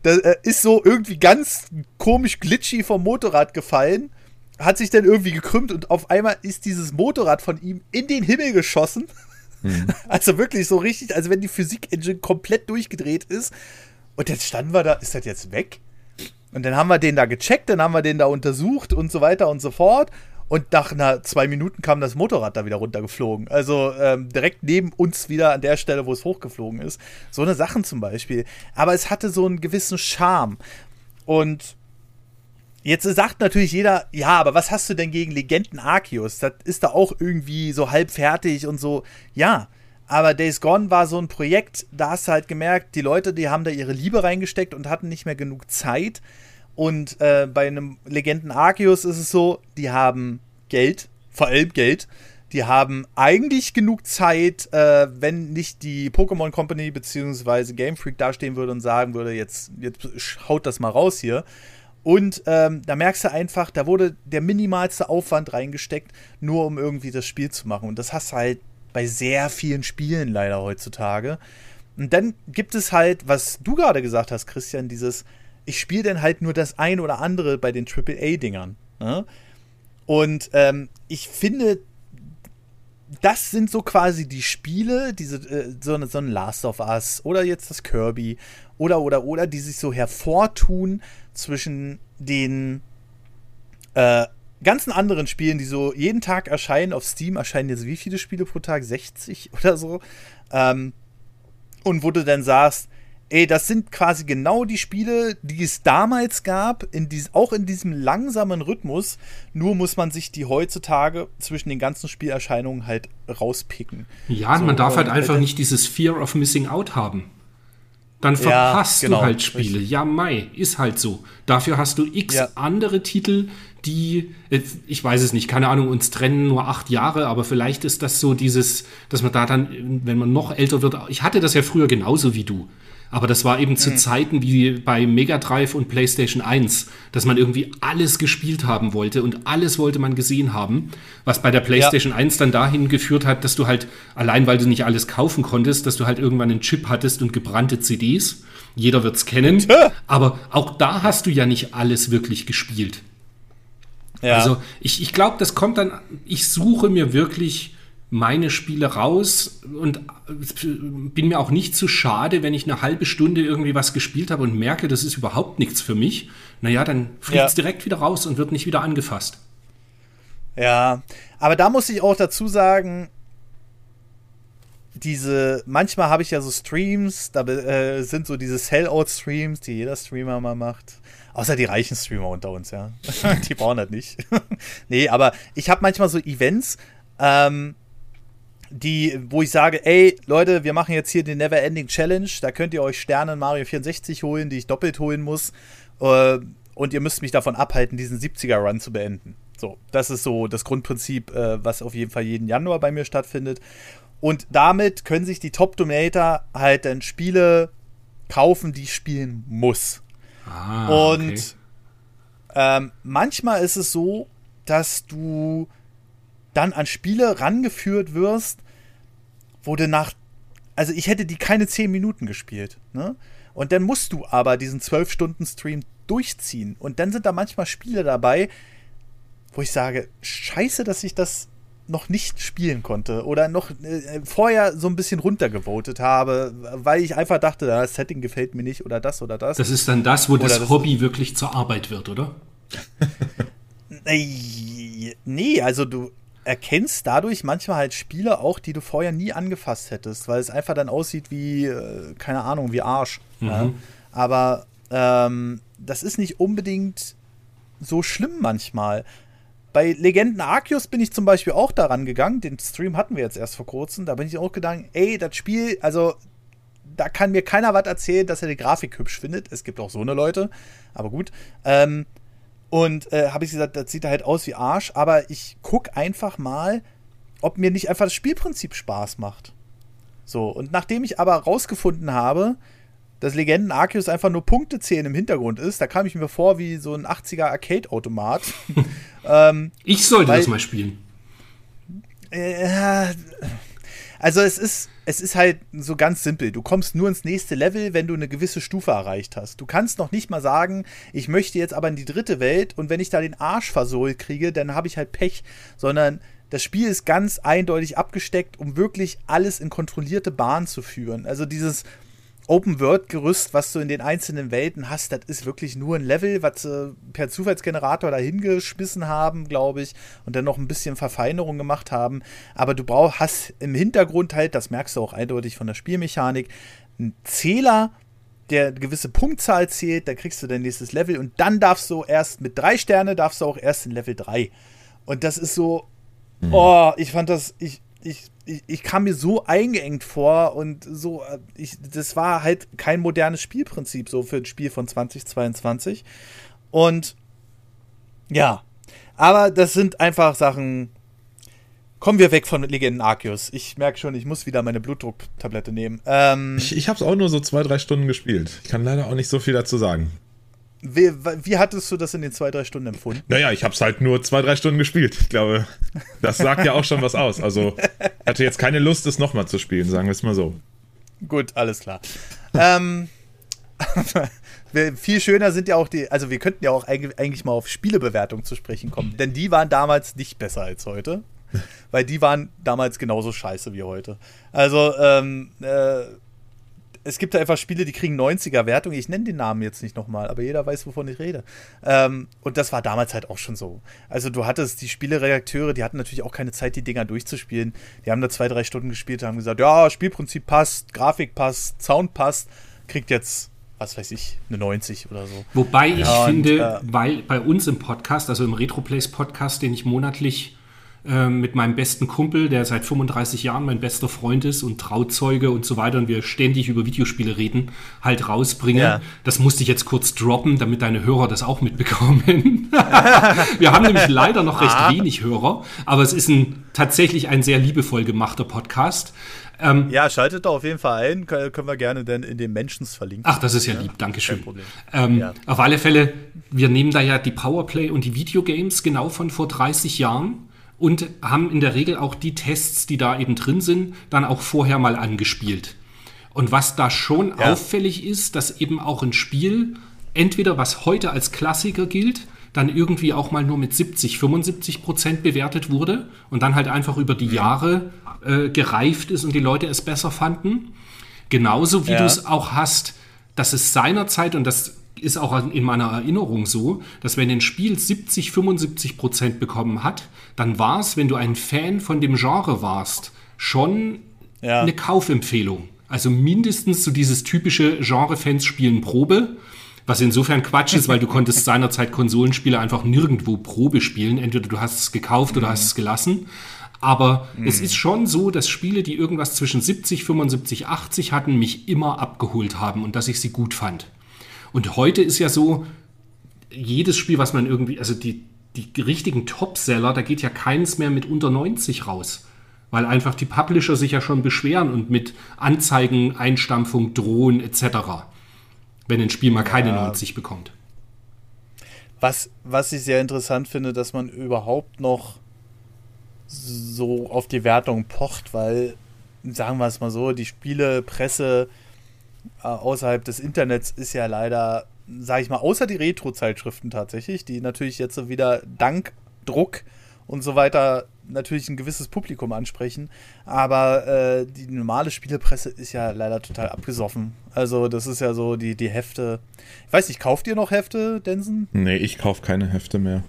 das äh, ist so irgendwie ganz komisch glitchy vom Motorrad gefallen. Hat sich dann irgendwie gekrümmt und auf einmal ist dieses Motorrad von ihm in den Himmel geschossen. Mhm. Also wirklich so richtig, als wenn die Physik-Engine komplett durchgedreht ist. Und jetzt standen wir da, ist das jetzt weg? Und dann haben wir den da gecheckt, dann haben wir den da untersucht und so weiter und so fort. Und nach einer zwei Minuten kam das Motorrad da wieder runtergeflogen. Also ähm, direkt neben uns wieder an der Stelle, wo es hochgeflogen ist. So eine Sachen zum Beispiel. Aber es hatte so einen gewissen Charme. Und Jetzt sagt natürlich jeder, ja, aber was hast du denn gegen Legenden Arceus? Das ist da auch irgendwie so halb fertig und so. Ja, aber Days Gone war so ein Projekt, da hast du halt gemerkt, die Leute, die haben da ihre Liebe reingesteckt und hatten nicht mehr genug Zeit. Und äh, bei einem Legenden Arceus ist es so, die haben Geld, vor allem Geld. Die haben eigentlich genug Zeit, äh, wenn nicht die Pokémon Company bzw. Game Freak dastehen würde und sagen würde, jetzt, jetzt haut das mal raus hier. Und ähm, da merkst du einfach, da wurde der minimalste Aufwand reingesteckt, nur um irgendwie das Spiel zu machen. Und das hast du halt bei sehr vielen Spielen leider heutzutage. Und dann gibt es halt, was du gerade gesagt hast, Christian, dieses, ich spiele dann halt nur das ein oder andere bei den AAA-Dingern. Ne? Und ähm, ich finde, das sind so quasi die Spiele, diese, äh, so, so ein Last of Us oder jetzt das Kirby oder, oder, oder, die sich so hervortun zwischen den äh, ganzen anderen Spielen, die so jeden Tag erscheinen. Auf Steam erscheinen jetzt wie viele Spiele pro Tag? 60 oder so. Ähm, und wo du dann sagst, ey, das sind quasi genau die Spiele, die es damals gab, in dies, auch in diesem langsamen Rhythmus. Nur muss man sich die heutzutage zwischen den ganzen Spielerscheinungen halt rauspicken. Ja, so, man darf halt einfach äh, nicht dieses Fear of Missing Out haben. Dann verpasst ja, genau, du halt Spiele. Richtig. Ja, Mai, ist halt so. Dafür hast du x ja. andere Titel, die, äh, ich weiß es nicht, keine Ahnung, uns trennen nur acht Jahre, aber vielleicht ist das so dieses, dass man da dann, wenn man noch älter wird, ich hatte das ja früher genauso wie du. Aber das war eben zu mhm. Zeiten wie bei Mega Drive und PlayStation 1, dass man irgendwie alles gespielt haben wollte und alles wollte man gesehen haben, was bei der PlayStation ja. 1 dann dahin geführt hat, dass du halt, allein weil du nicht alles kaufen konntest, dass du halt irgendwann einen Chip hattest und gebrannte CDs. Jeder wird's kennen. Aber auch da hast du ja nicht alles wirklich gespielt. Ja. Also ich, ich glaube, das kommt dann, ich suche mir wirklich meine Spiele raus und bin mir auch nicht zu schade, wenn ich eine halbe Stunde irgendwie was gespielt habe und merke, das ist überhaupt nichts für mich. Naja, dann fliegt es ja. direkt wieder raus und wird nicht wieder angefasst. Ja, aber da muss ich auch dazu sagen, diese, manchmal habe ich ja so Streams, da äh, sind so diese Sellout-Streams, die jeder Streamer mal macht. Außer die reichen Streamer unter uns, ja. die brauchen das nicht. nee, aber ich habe manchmal so Events, ähm, die, wo ich sage, ey, Leute, wir machen jetzt hier den Never Ending Challenge, da könnt ihr euch Sterne in Mario 64 holen, die ich doppelt holen muss. Äh, und ihr müsst mich davon abhalten, diesen 70er-Run zu beenden. So, das ist so das Grundprinzip, äh, was auf jeden Fall jeden Januar bei mir stattfindet. Und damit können sich die Top-Donator halt dann Spiele kaufen, die ich spielen muss. Ah, und okay. ähm, manchmal ist es so, dass du dann an Spiele rangeführt wirst, wo du nach. Also ich hätte die keine 10 Minuten gespielt. Ne? Und dann musst du aber diesen 12-Stunden-Stream durchziehen. Und dann sind da manchmal Spiele dabei, wo ich sage, scheiße, dass ich das noch nicht spielen konnte oder noch äh, vorher so ein bisschen runtergevotet habe, weil ich einfach dachte, das Setting gefällt mir nicht oder das oder das. Das ist dann das, wo oder das, das Hobby wirklich zur Arbeit wird, oder? nee, also du erkennst dadurch manchmal halt Spiele auch, die du vorher nie angefasst hättest, weil es einfach dann aussieht wie, äh, keine Ahnung, wie Arsch. Mhm. Ja? Aber ähm, das ist nicht unbedingt so schlimm manchmal. Bei Legenden Arceus bin ich zum Beispiel auch daran gegangen. Den Stream hatten wir jetzt erst vor kurzem. Da bin ich auch gedacht, ey, das Spiel, also da kann mir keiner was erzählen, dass er die Grafik hübsch findet. Es gibt auch so eine Leute, aber gut. Ähm, und äh, habe ich gesagt, das sieht halt aus wie Arsch, aber ich gucke einfach mal, ob mir nicht einfach das Spielprinzip Spaß macht. So, und nachdem ich aber rausgefunden habe, dass Legenden Arceus einfach nur Punkte zählen im Hintergrund ist, da kam ich mir vor wie so ein 80er Arcade-Automat. ähm, ich sollte weil, das mal spielen. Äh, also es ist, es ist halt so ganz simpel. Du kommst nur ins nächste Level, wenn du eine gewisse Stufe erreicht hast. Du kannst noch nicht mal sagen, ich möchte jetzt aber in die dritte Welt und wenn ich da den Arsch versohlt kriege, dann habe ich halt Pech. Sondern das Spiel ist ganz eindeutig abgesteckt, um wirklich alles in kontrollierte Bahnen zu führen. Also dieses Open-World-Gerüst, was du in den einzelnen Welten hast, das ist wirklich nur ein Level, was sie per Zufallsgenerator dahin geschmissen haben, glaube ich, und dann noch ein bisschen Verfeinerung gemacht haben. Aber du brauchst, hast im Hintergrund halt, das merkst du auch eindeutig von der Spielmechanik, einen Zähler, der eine gewisse Punktzahl zählt, da kriegst du dein nächstes Level und dann darfst du erst mit drei Sterne, darfst du auch erst in Level 3. Und das ist so, mhm. oh, ich fand das, ich, ich ich, ich, kam mir so eingeengt vor und so, äh, ich, das war halt kein modernes Spielprinzip so für ein Spiel von 2022. Und ja, aber das sind einfach Sachen. Kommen wir weg von Legenden Arceus. Ich merke schon, ich muss wieder meine Blutdrucktablette nehmen. Ähm, ich ich habe es auch nur so zwei, drei Stunden gespielt. Ich kann leider auch nicht so viel dazu sagen. Wie, wie, hattest du das in den zwei, drei Stunden empfunden? Naja, ich habe es halt nur zwei, drei Stunden gespielt. Ich glaube, das sagt ja auch schon was aus. Also, ich hatte jetzt keine Lust, es nochmal zu spielen, sagen wir es mal so. Gut, alles klar. ähm, viel schöner sind ja auch die, also wir könnten ja auch eigentlich mal auf Spielebewertung zu sprechen kommen, denn die waren damals nicht besser als heute, weil die waren damals genauso scheiße wie heute. Also, ähm, äh, es gibt einfach Spiele, die kriegen 90er-Wertung. Ich nenne den Namen jetzt nicht nochmal, aber jeder weiß, wovon ich rede. Ähm, und das war damals halt auch schon so. Also du hattest die Spieleredakteure, die hatten natürlich auch keine Zeit, die Dinger durchzuspielen. Die haben da zwei, drei Stunden gespielt und haben gesagt, ja, Spielprinzip passt, Grafik passt, Sound passt, kriegt jetzt was weiß ich, eine 90 oder so. Wobei ich ja, finde, und, äh, weil bei uns im Podcast, also im Retroplays Podcast, den ich monatlich mit meinem besten Kumpel, der seit 35 Jahren mein bester Freund ist und Trauzeuge und so weiter und wir ständig über Videospiele reden, halt rausbringen. Ja. Das musste ich jetzt kurz droppen, damit deine Hörer das auch mitbekommen. wir haben nämlich leider noch recht ah. wenig Hörer, aber es ist ein, tatsächlich ein sehr liebevoll gemachter Podcast. Ähm, ja, schaltet da auf jeden Fall ein. Können wir gerne dann in den Mentions verlinken. Ach, das ist ja, ja lieb, Dankeschön. Ähm, ja. Auf alle Fälle, wir nehmen da ja die Powerplay und die Videogames genau von vor 30 Jahren und haben in der Regel auch die Tests, die da eben drin sind, dann auch vorher mal angespielt. Und was da schon ja. auffällig ist, dass eben auch ein Spiel, entweder was heute als Klassiker gilt, dann irgendwie auch mal nur mit 70, 75 Prozent bewertet wurde und dann halt einfach über die Jahre äh, gereift ist und die Leute es besser fanden. Genauso wie ja. du es auch hast, dass es seinerzeit, und das ist auch in meiner Erinnerung so, dass wenn ein Spiel 70, 75 Prozent bekommen hat, dann war es, wenn du ein Fan von dem Genre warst, schon ja. eine Kaufempfehlung. Also mindestens so dieses typische Genre-Fans spielen Probe, was insofern Quatsch ist, weil du konntest seinerzeit Konsolenspiele einfach nirgendwo Probe spielen. Entweder du hast es gekauft oder mhm. hast es gelassen. Aber mhm. es ist schon so, dass Spiele, die irgendwas zwischen 70, 75, 80 hatten, mich immer abgeholt haben und dass ich sie gut fand. Und heute ist ja so, jedes Spiel, was man irgendwie, also die, die richtigen Topseller, da geht ja keins mehr mit unter 90 raus. Weil einfach die Publisher sich ja schon beschweren und mit Anzeigen, Einstampfung drohen etc. Wenn ein Spiel mal keine ja. 90 bekommt. Was, was ich sehr interessant finde, dass man überhaupt noch so auf die Wertung pocht, weil, sagen wir es mal so, die Spielepresse äh, außerhalb des Internets ist ja leider, sage ich mal, außer die Retro-Zeitschriften tatsächlich, die natürlich jetzt so wieder dank Druck und so weiter natürlich ein gewisses Publikum ansprechen. Aber äh, die normale Spielepresse ist ja leider total abgesoffen. Also, das ist ja so die, die Hefte. Ich weiß nicht, kauft ihr noch Hefte, Densen? Nee, ich kaufe keine Hefte mehr.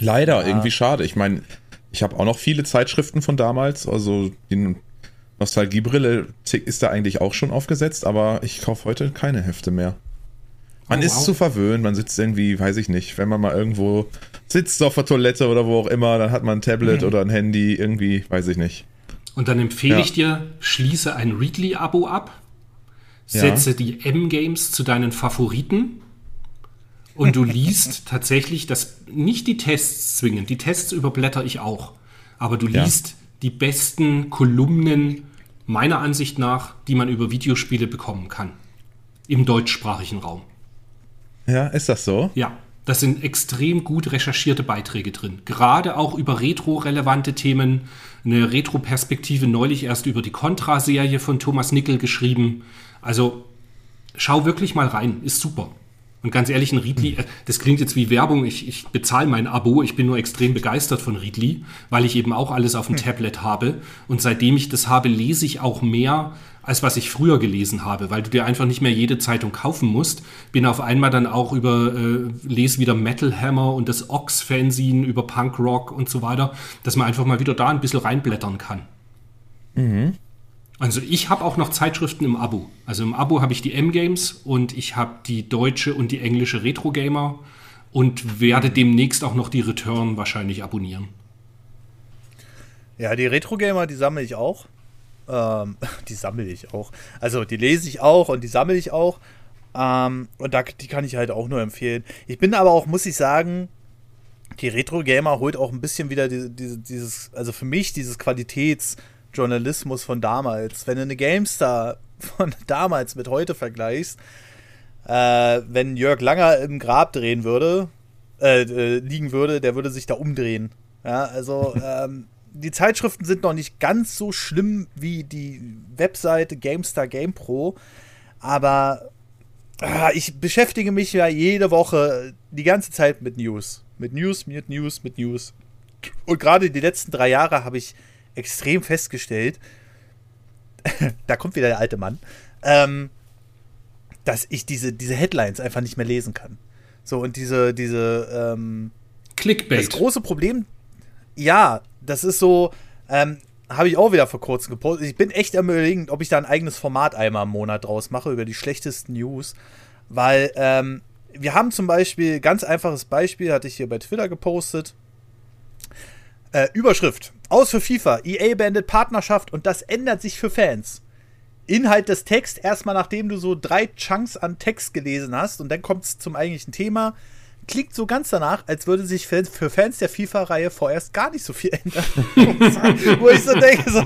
Leider, ja. irgendwie schade. Ich meine, ich habe auch noch viele Zeitschriften von damals, also die Nostalgiebrille ist da eigentlich auch schon aufgesetzt, aber ich kaufe heute keine Hefte mehr. Man oh, ist wow. zu verwöhnt, man sitzt irgendwie, weiß ich nicht, wenn man mal irgendwo sitzt auf der Toilette oder wo auch immer, dann hat man ein Tablet mhm. oder ein Handy, irgendwie, weiß ich nicht. Und dann empfehle ja. ich dir, schließe ein Readly-Abo ab, setze ja. die M-Games zu deinen Favoriten und du liest tatsächlich das, nicht die Tests zwingend, die Tests überblätter ich auch, aber du liest. Die besten Kolumnen meiner Ansicht nach, die man über Videospiele bekommen kann. Im deutschsprachigen Raum. Ja, ist das so? Ja, das sind extrem gut recherchierte Beiträge drin. Gerade auch über retro-relevante Themen. Eine Retro-Perspektive neulich erst über die Contra-Serie von Thomas Nickel geschrieben. Also schau wirklich mal rein, ist super. Und ganz ehrlich, ein Readly, äh, das klingt jetzt wie Werbung, ich, ich bezahle mein Abo, ich bin nur extrem begeistert von Readly, weil ich eben auch alles auf dem hm. Tablet habe. Und seitdem ich das habe, lese ich auch mehr, als was ich früher gelesen habe, weil du dir einfach nicht mehr jede Zeitung kaufen musst. Bin auf einmal dann auch über, äh, lese wieder Metal Hammer und das Ox-Fanzine über Punk Rock und so weiter, dass man einfach mal wieder da ein bisschen reinblättern kann. Mhm. Also ich habe auch noch Zeitschriften im Abo. Also im Abo habe ich die M-Games und ich habe die deutsche und die englische Retro Gamer und werde demnächst auch noch die Return wahrscheinlich abonnieren. Ja, die Retro Gamer, die sammle ich auch. Ähm, die sammle ich auch. Also die lese ich auch und die sammle ich auch. Ähm, und da, die kann ich halt auch nur empfehlen. Ich bin aber auch, muss ich sagen, die Retro Gamer holt auch ein bisschen wieder die, die, dieses, also für mich dieses Qualitäts- Journalismus von damals. Wenn du eine GameStar von damals mit heute vergleichst, äh, wenn Jörg Langer im Grab drehen würde, äh, äh, liegen würde, der würde sich da umdrehen. Ja, also ähm, die Zeitschriften sind noch nicht ganz so schlimm wie die Webseite GameStar GamePro, aber äh, ich beschäftige mich ja jede Woche die ganze Zeit mit News. Mit News, mit News, mit News. Und gerade die letzten drei Jahre habe ich extrem festgestellt, da kommt wieder der alte Mann, ähm, dass ich diese, diese Headlines einfach nicht mehr lesen kann. So, und diese, diese, ähm, Clickbait. Das große Problem, ja, das ist so, ähm, habe ich auch wieder vor kurzem gepostet. Ich bin echt am überlegen, ob ich da ein eigenes Format einmal im Monat draus mache über die schlechtesten News. Weil, ähm, wir haben zum Beispiel, ganz einfaches Beispiel, hatte ich hier bei Twitter gepostet. Äh, Überschrift. Aus für FIFA. EA beendet Partnerschaft und das ändert sich für Fans. Inhalt des Texts, erstmal nachdem du so drei Chunks an Text gelesen hast und dann kommt es zum eigentlichen Thema. Klingt so ganz danach, als würde sich für Fans der FIFA-Reihe vorerst gar nicht so viel ändern. Wo ich so denke, so,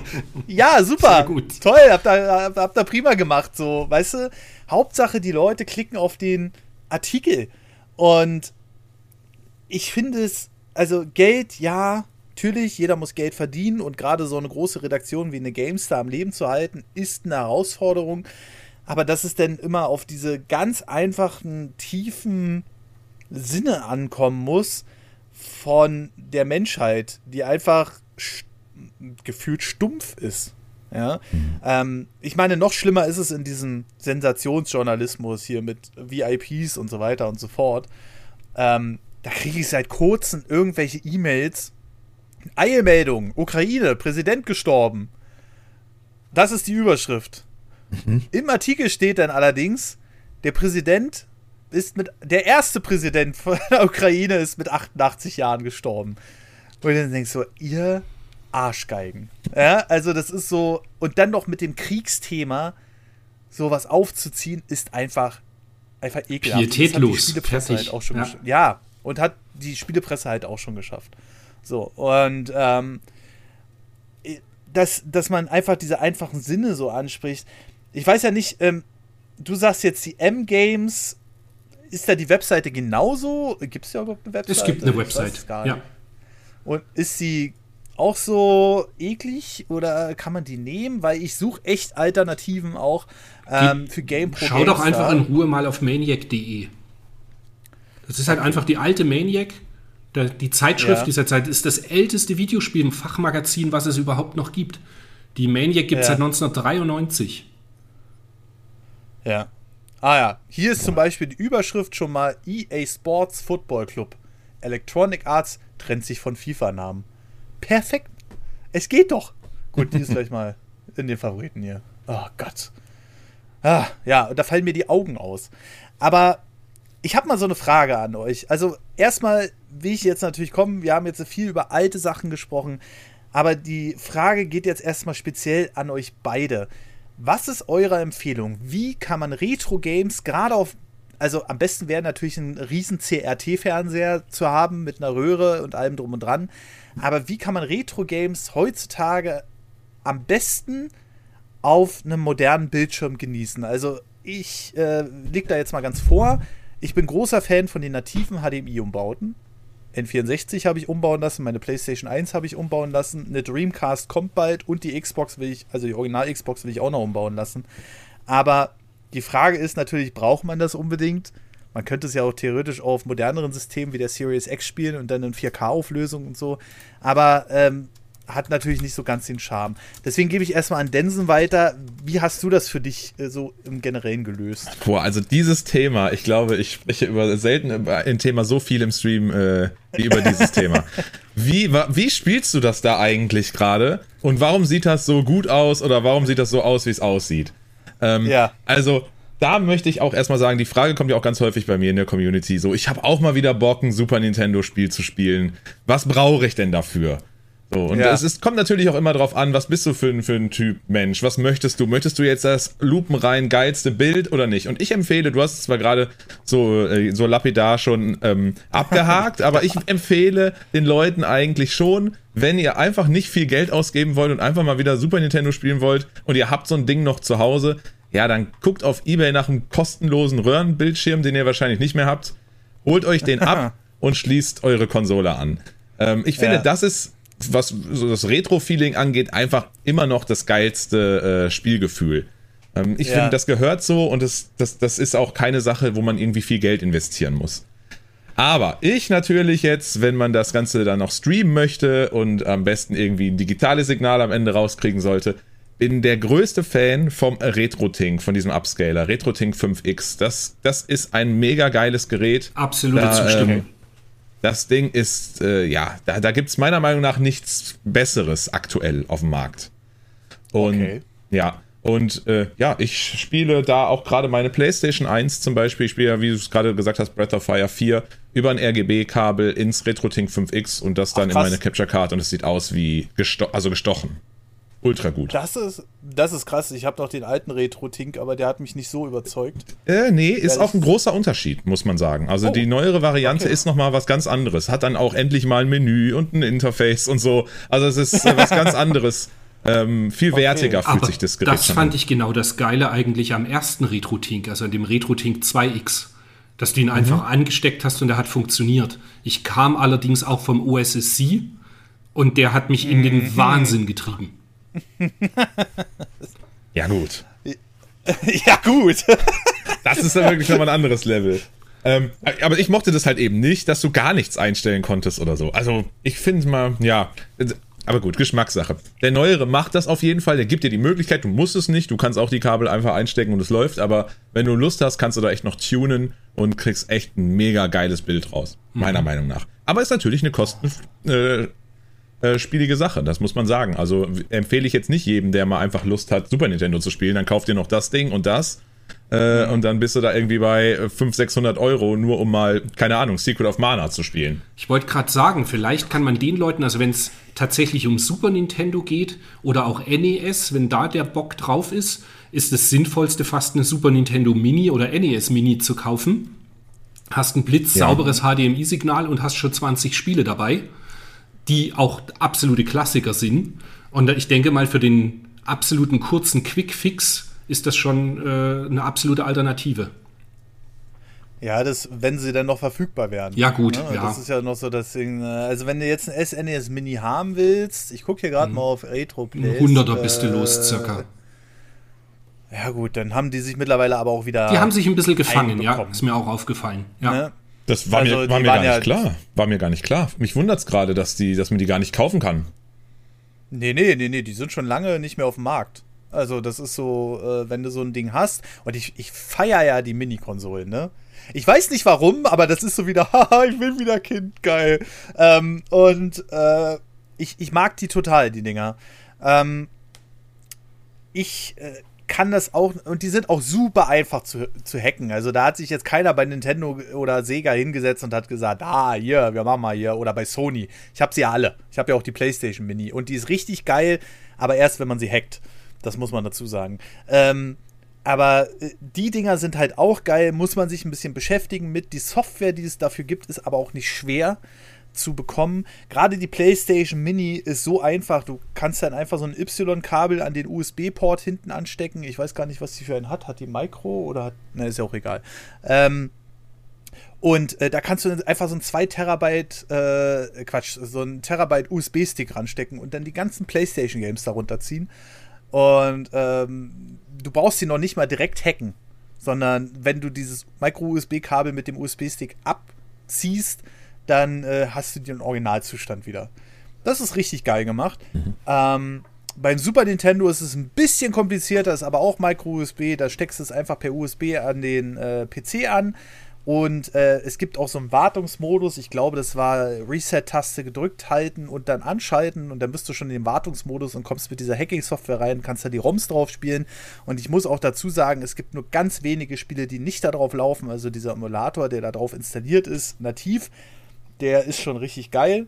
ja, super, gut. toll, habt ihr, habt ihr prima gemacht, so, weißt du? Hauptsache, die Leute klicken auf den Artikel. Und ich finde es, also Geld, ja, Natürlich, jeder muss Geld verdienen und gerade so eine große Redaktion wie eine GameStar am Leben zu halten, ist eine Herausforderung. Aber das ist dann immer auf diese ganz einfachen, tiefen Sinne ankommen muss von der Menschheit, die einfach gefühlt stumpf ist. Ja, mhm. ähm, ich meine, noch schlimmer ist es in diesem Sensationsjournalismus hier mit VIPs und so weiter und so fort. Ähm, da kriege ich seit kurzem irgendwelche E-Mails. Eilmeldung, Ukraine, Präsident gestorben. Das ist die Überschrift. Mhm. Im Artikel steht dann allerdings, der Präsident ist mit, der erste Präsident von der Ukraine ist mit 88 Jahren gestorben. Und dann denkst du, ihr Arschgeigen. Ja, also das ist so, und dann noch mit dem Kriegsthema sowas aufzuziehen, ist einfach, einfach ekelhaft. Pietätlos. Halt auch schon ja. ja, und hat die Spielepresse halt auch schon geschafft. So, und ähm, dass, dass man einfach diese einfachen Sinne so anspricht. Ich weiß ja nicht, ähm, du sagst jetzt die M-Games, ist da die Webseite genauso? Gibt es ja überhaupt eine Webseite? Es gibt eine Webseite, ja. Und ist sie auch so eklig oder kann man die nehmen? Weil ich suche echt Alternativen auch ähm, für Game Pro. Schau doch einfach in Ruhe mal auf maniac.de. Das ist halt einfach die alte Maniac. Die Zeitschrift ja. dieser Zeit ist das älteste Videospiel im Fachmagazin, was es überhaupt noch gibt. Die Maniac gibt es ja. seit 1993. Ja. Ah ja, hier ist zum Beispiel die Überschrift schon mal EA Sports Football Club. Electronic Arts trennt sich von FIFA-Namen. Perfekt. Es geht doch. Gut, die ist gleich mal in den Favoriten hier. Oh Gott. Ah, ja, da fallen mir die Augen aus. Aber ich habe mal so eine Frage an euch. Also, erstmal will ich jetzt natürlich kommen. Wir haben jetzt viel über alte Sachen gesprochen. Aber die Frage geht jetzt erstmal speziell an euch beide. Was ist eure Empfehlung? Wie kann man Retro-Games gerade auf also am besten wäre natürlich ein riesen CRT-Fernseher zu haben mit einer Röhre und allem drum und dran. Aber wie kann man Retro-Games heutzutage am besten auf einem modernen Bildschirm genießen? Also ich äh, leg da jetzt mal ganz vor. Ich bin großer Fan von den nativen HDMI-Umbauten. N64 habe ich umbauen lassen, meine PlayStation 1 habe ich umbauen lassen, eine Dreamcast kommt bald und die Xbox will ich, also die Original-Xbox will ich auch noch umbauen lassen. Aber die Frage ist natürlich, braucht man das unbedingt? Man könnte es ja auch theoretisch auf moderneren Systemen wie der Series X spielen und dann in 4K-Auflösung und so. Aber ähm, hat natürlich nicht so ganz den Charme. Deswegen gebe ich erstmal an Densen weiter. Wie hast du das für dich äh, so im Generellen gelöst? Boah, also dieses Thema, ich glaube, ich spreche über selten über ein Thema so viel im Stream äh, wie über dieses Thema. Wie, wie spielst du das da eigentlich gerade? Und warum sieht das so gut aus oder warum sieht das so aus, wie es aussieht? Ähm, ja. Also, da möchte ich auch erstmal sagen, die Frage kommt ja auch ganz häufig bei mir in der Community. So, ich habe auch mal wieder Bock, ein Super Nintendo-Spiel zu spielen. Was brauche ich denn dafür? So, und ja. es ist, kommt natürlich auch immer drauf an, was bist du für, ein, für ein Typ Mensch? Was möchtest du? Möchtest du jetzt das lupenrein geilste Bild oder nicht? Und ich empfehle, du hast es zwar gerade so, äh, so lapidar schon ähm, abgehakt, aber ich empfehle den Leuten eigentlich schon, wenn ihr einfach nicht viel Geld ausgeben wollt und einfach mal wieder Super Nintendo spielen wollt und ihr habt so ein Ding noch zu Hause, ja, dann guckt auf Ebay nach einem kostenlosen Röhrenbildschirm, den ihr wahrscheinlich nicht mehr habt, holt euch den ab und schließt eure Konsole an. Ähm, ich finde, ja. das ist was so das Retro-Feeling angeht, einfach immer noch das geilste äh, Spielgefühl. Ähm, ich ja. finde, das gehört so und das, das, das ist auch keine Sache, wo man irgendwie viel Geld investieren muss. Aber ich natürlich jetzt, wenn man das Ganze dann noch streamen möchte und am besten irgendwie ein digitales Signal am Ende rauskriegen sollte, bin der größte Fan vom RetroTink, von diesem Upscaler, RetroTink 5X. Das, das ist ein mega geiles Gerät. Absolute da, Zustimmung. Ähm, das Ding ist, äh, ja, da, da gibt es meiner Meinung nach nichts Besseres aktuell auf dem Markt. Und okay. ja, und äh, ja, ich spiele da auch gerade meine PlayStation 1 zum Beispiel. Ich spiele ja, wie du es gerade gesagt hast, Breath of Fire 4 über ein RGB-Kabel ins RetroTink 5X und das dann Ach, in meine Capture Card und es sieht aus wie gesto also gestochen. Ultra gut. Das ist, das ist krass. Ich habe noch den alten Retro-Tink, aber der hat mich nicht so überzeugt. Äh, nee, ist ja, auch ein großer Unterschied, muss man sagen. Also oh, die neuere Variante okay. ist nochmal was ganz anderes. Hat dann auch endlich mal ein Menü und ein Interface und so. Also es ist äh, was ganz anderes. Ähm, viel okay. wertiger fühlt aber sich das Gerät Das fand an. ich genau das Geile eigentlich am ersten Retro-Tink, also an dem Retro-Tink 2X. Dass du ihn mhm. einfach angesteckt hast und er hat funktioniert. Ich kam allerdings auch vom OSSC und der hat mich in den mhm. Wahnsinn getrieben. ja, gut. Ja, gut. Das ist dann wirklich nochmal ein anderes Level. Ähm, aber ich mochte das halt eben nicht, dass du gar nichts einstellen konntest oder so. Also ich finde mal, ja, aber gut, Geschmackssache. Der neuere macht das auf jeden Fall. Der gibt dir die Möglichkeit, du musst es nicht. Du kannst auch die Kabel einfach einstecken und es läuft. Aber wenn du Lust hast, kannst du da echt noch tunen und kriegst echt ein mega geiles Bild raus. Meiner mhm. Meinung nach. Aber ist natürlich eine kostenspielige äh, äh, Sache, das muss man sagen. Also empfehle ich jetzt nicht jedem, der mal einfach Lust hat, Super Nintendo zu spielen, dann kauft ihr noch das Ding und das äh, mhm. Und dann bist du da irgendwie bei 500, 600 Euro, nur um mal, keine Ahnung, Secret of Mana zu spielen. Ich wollte gerade sagen, vielleicht kann man den Leuten, also wenn es tatsächlich um Super Nintendo geht oder auch NES, wenn da der Bock drauf ist, ist das Sinnvollste fast eine Super Nintendo Mini oder NES Mini zu kaufen. Hast ein blitzsauberes ja. HDMI-Signal und hast schon 20 Spiele dabei, die auch absolute Klassiker sind. Und ich denke mal, für den absoluten kurzen Quick-Fix ist das schon äh, eine absolute Alternative. Ja, das, wenn sie dann noch verfügbar werden. Ja, gut. Ne? Ja. Das ist ja noch so das Ding. Äh, also, wenn du jetzt ein SNES Mini haben willst, ich gucke hier gerade mhm. mal auf Retro Plays. 100er bist du los, circa. Ja, gut, dann haben die sich mittlerweile aber auch wieder. Die haben sich ein bisschen gefangen, ja. Ist mir auch aufgefallen. Ja. Ne? Das war also, mir, war mir gar nicht ja klar. War mir gar nicht klar. Mich wundert es gerade, dass, dass man die gar nicht kaufen kann. Nee, nee, nee, nee, die sind schon lange nicht mehr auf dem Markt. Also, das ist so, äh, wenn du so ein Ding hast. Und ich, ich feiere ja die Mini-Konsolen, ne? Ich weiß nicht warum, aber das ist so wieder, haha, ich bin wieder Kind, geil. Ähm, und äh, ich, ich mag die total, die Dinger. Ähm, ich äh, kann das auch, und die sind auch super einfach zu, zu hacken. Also da hat sich jetzt keiner bei Nintendo oder Sega hingesetzt und hat gesagt, ah, hier, wir machen mal hier, oder bei Sony. Ich habe sie ja alle. Ich habe ja auch die PlayStation Mini und die ist richtig geil, aber erst, wenn man sie hackt. Das muss man dazu sagen. Ähm, aber äh, die Dinger sind halt auch geil, muss man sich ein bisschen beschäftigen mit. Die Software, die es dafür gibt, ist aber auch nicht schwer zu bekommen. Gerade die PlayStation Mini ist so einfach. Du kannst dann einfach so ein Y-Kabel an den USB-Port hinten anstecken. Ich weiß gar nicht, was die für einen hat. Hat die Micro oder hat. Ne, ist ja auch egal. Ähm, und äh, da kannst du einfach so ein 2 Terabyte, äh, Quatsch, so ein Terabyte USB-Stick ranstecken und dann die ganzen PlayStation-Games darunter ziehen. Und ähm, du brauchst sie noch nicht mal direkt hacken, sondern wenn du dieses Micro-USB-Kabel mit dem USB-Stick abziehst, dann äh, hast du den Originalzustand wieder. Das ist richtig geil gemacht. Mhm. Ähm, beim Super Nintendo ist es ein bisschen komplizierter, ist aber auch Micro-USB. Da steckst du es einfach per USB an den äh, PC an. Und äh, es gibt auch so einen Wartungsmodus. Ich glaube, das war Reset-Taste gedrückt halten und dann anschalten. Und dann bist du schon in dem Wartungsmodus und kommst mit dieser Hacking-Software rein, kannst da die ROMs drauf spielen. Und ich muss auch dazu sagen, es gibt nur ganz wenige Spiele, die nicht darauf laufen. Also dieser Emulator, der da drauf installiert ist, nativ, der ist schon richtig geil.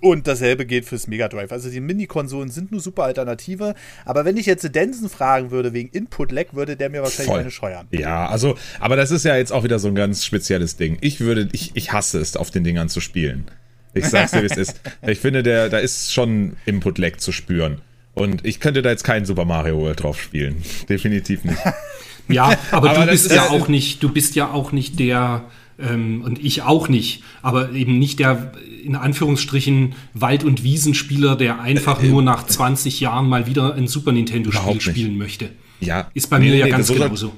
Und dasselbe gilt fürs Mega Drive. Also die Mini-Konsolen sind nur super Alternative. Aber wenn ich jetzt Densen fragen würde wegen Input-Lag, würde der mir wahrscheinlich Voll. meine scheuern. Ja, also, aber das ist ja jetzt auch wieder so ein ganz spezielles Ding. Ich würde, ich, ich hasse es, auf den Dingern zu spielen. Ich sag's dir, wie es ist. Ich finde, der, da ist schon Input-Lag zu spüren. Und ich könnte da jetzt keinen Super Mario World drauf spielen. Definitiv nicht. Ja, aber, aber du bist ja auch nicht, du bist ja auch nicht der, ähm, und ich auch nicht, aber eben nicht der in Anführungsstrichen Wald- und Wiesenspieler, der einfach äh, nur nach 20 Jahren mal wieder ein Super Nintendo-Spiel spielen möchte. Ja. Ist bei nee, mir nee, ja nee, ganz so genauso.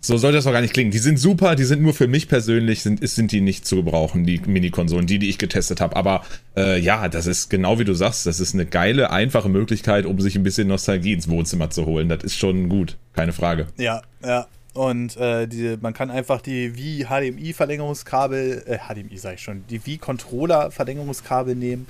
So soll das auch gar nicht klingen. Die sind super, die sind nur für mich persönlich, sind, sind die nicht zu gebrauchen, die Mini-Konsolen, die, die ich getestet habe. Aber äh, ja, das ist genau wie du sagst, das ist eine geile, einfache Möglichkeit, um sich ein bisschen Nostalgie ins Wohnzimmer zu holen. Das ist schon gut, keine Frage. Ja, ja. Und äh, die, man kann einfach die Wii HDMI-Verlängerungskabel, äh, HDMI sage ich schon, die Wii-Controller-Verlängerungskabel nehmen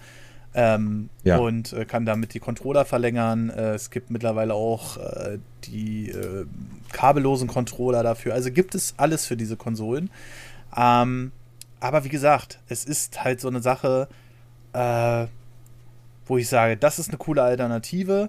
ähm, ja. und äh, kann damit die Controller verlängern. Äh, es gibt mittlerweile auch äh, die äh, kabellosen Controller dafür. Also gibt es alles für diese Konsolen. Ähm, aber wie gesagt, es ist halt so eine Sache, wo ich sage, das ist eine coole Alternative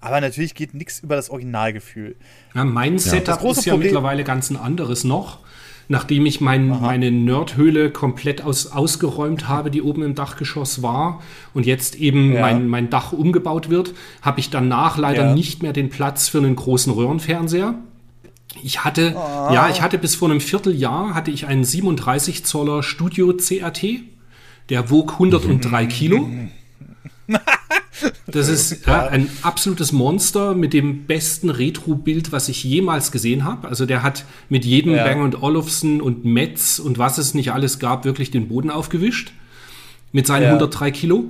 aber natürlich geht nichts über das Originalgefühl. Ja, mein Setup ist ja Problem mittlerweile ganz ein anderes noch. Nachdem ich mein, meine Nerdhöhle komplett aus, ausgeräumt habe, die oben im Dachgeschoss war und jetzt eben ja. mein, mein Dach umgebaut wird, habe ich danach leider ja. nicht mehr den Platz für einen großen Röhrenfernseher. Ich hatte, oh. ja, ich hatte bis vor einem Vierteljahr hatte ich einen 37 Zoller Studio CRT, der wog 103 Kilo. Das ist ja, ein absolutes Monster mit dem besten Retro-Bild, was ich jemals gesehen habe. Also der hat mit jedem ja. Bang Olufsen und Metz und was es nicht alles gab, wirklich den Boden aufgewischt. Mit seinen ja. 103 Kilo.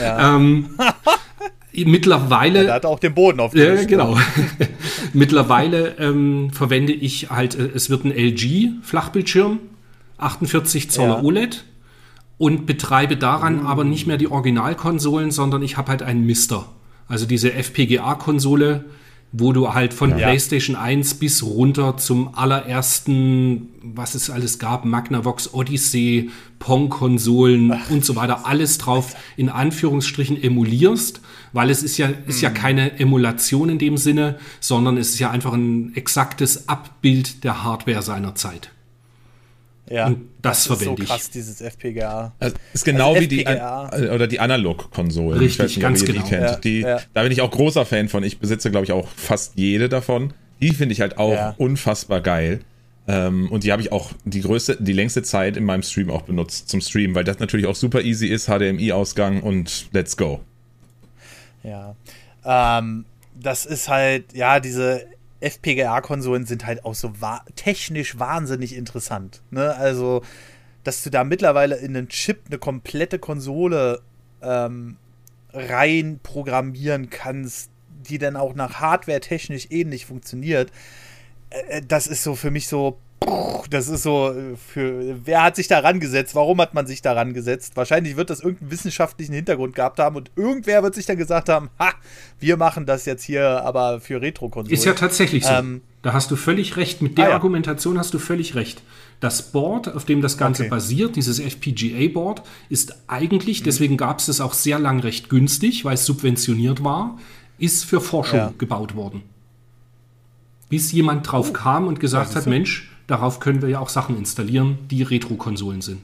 Ja. ähm, mittlerweile. er hat auch den Boden aufgewischt. Ja, genau. mittlerweile ähm, verwende ich halt, äh, es wird ein LG-Flachbildschirm, 48 Zoll OLED und betreibe daran mhm. aber nicht mehr die Originalkonsolen, sondern ich habe halt einen Mister. Also diese FPGA-Konsole, wo du halt von ja. PlayStation 1 bis runter zum allerersten, was es alles gab, Magnavox Odyssey, Pong-Konsolen und so weiter, alles drauf in Anführungsstrichen emulierst, weil es ist ja, ist ja mhm. keine Emulation in dem Sinne, sondern es ist ja einfach ein exaktes Abbild der Hardware seiner Zeit. Ja, und das, das verwende so krass, dieses FPGA. Also ist genau also wie die oder die Analog-Konsolen. Richtig, ich nicht, ganz genau. die kennt. Ja, die, ja. Da bin ich auch großer Fan von. Ich besitze, glaube ich, auch fast jede davon. Die finde ich halt auch ja. unfassbar geil. Ähm, und die habe ich auch die größte, die längste Zeit in meinem Stream auch benutzt zum Streamen, weil das natürlich auch super easy ist, HDMI-Ausgang und let's go. Ja. Ähm, das ist halt, ja, diese FPGA-Konsolen sind halt auch so wa technisch wahnsinnig interessant. Ne? Also, dass du da mittlerweile in einen Chip eine komplette Konsole ähm, rein programmieren kannst, die dann auch nach Hardware technisch ähnlich funktioniert, äh, äh das ist so für mich so, das ist so äh, für wer hat sich daran gesetzt? Warum hat man sich daran gesetzt? Wahrscheinlich wird das irgendeinen wissenschaftlichen Hintergrund gehabt haben und irgendwer wird sich dann gesagt haben, ha, wir machen das jetzt hier aber für Retro-Konsolen. Ist ja tatsächlich so. Ähm, da hast du völlig recht. Mit der ah, ja. Argumentation hast du völlig recht. Das Board, auf dem das Ganze okay. basiert, dieses FPGA-Board, ist eigentlich, mhm. deswegen gab es es auch sehr lang recht günstig, weil es subventioniert war, ist für Forschung ja. gebaut worden. Bis jemand drauf oh. kam und gesagt hat, Mensch, Darauf können wir ja auch Sachen installieren, die Retro-Konsolen sind.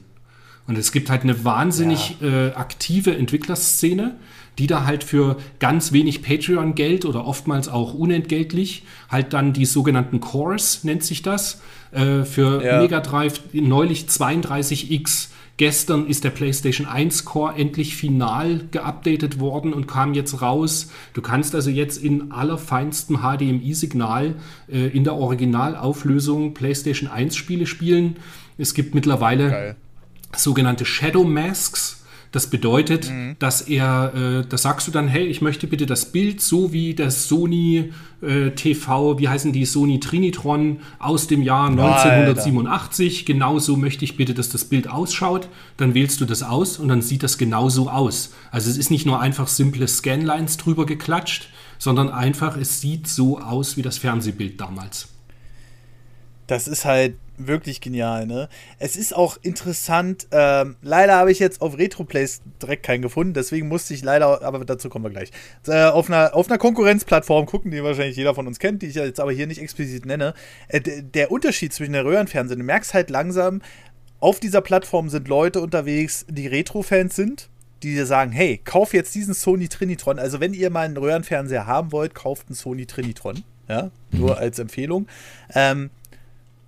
Und es gibt halt eine wahnsinnig ja. äh, aktive Entwicklerszene, die da halt für ganz wenig Patreon-Geld oder oftmals auch unentgeltlich halt dann die sogenannten Cores, nennt sich das, äh, für ja. Mega Drive neulich 32X Gestern ist der PlayStation 1 Core endlich final geupdatet worden und kam jetzt raus. Du kannst also jetzt in allerfeinstem HDMI-Signal äh, in der Originalauflösung PlayStation 1 Spiele spielen. Es gibt mittlerweile Geil. sogenannte Shadow Masks das bedeutet, mhm. dass er, äh, da sagst du dann, hey, ich möchte bitte das Bild so wie das Sony äh, TV, wie heißen die Sony Trinitron aus dem Jahr 1987. Alter. Genauso möchte ich bitte, dass das Bild ausschaut. Dann wählst du das aus und dann sieht das genauso aus. Also es ist nicht nur einfach simple Scanlines drüber geklatscht, sondern einfach, es sieht so aus wie das Fernsehbild damals. Das ist halt wirklich genial, ne? Es ist auch interessant, ähm, leider habe ich jetzt auf Retroplays direkt keinen gefunden, deswegen musste ich leider, aber dazu kommen wir gleich, äh, auf, einer, auf einer Konkurrenzplattform gucken, die wahrscheinlich jeder von uns kennt, die ich jetzt aber hier nicht explizit nenne. Äh, der Unterschied zwischen der Röhrenfernsehen, du merkst halt langsam, auf dieser Plattform sind Leute unterwegs, die Retro-Fans sind, die dir sagen, hey, kauf jetzt diesen Sony Trinitron. Also wenn ihr mal einen Röhrenfernseher haben wollt, kauft einen Sony Trinitron. Ja, nur mhm. als Empfehlung. Ähm,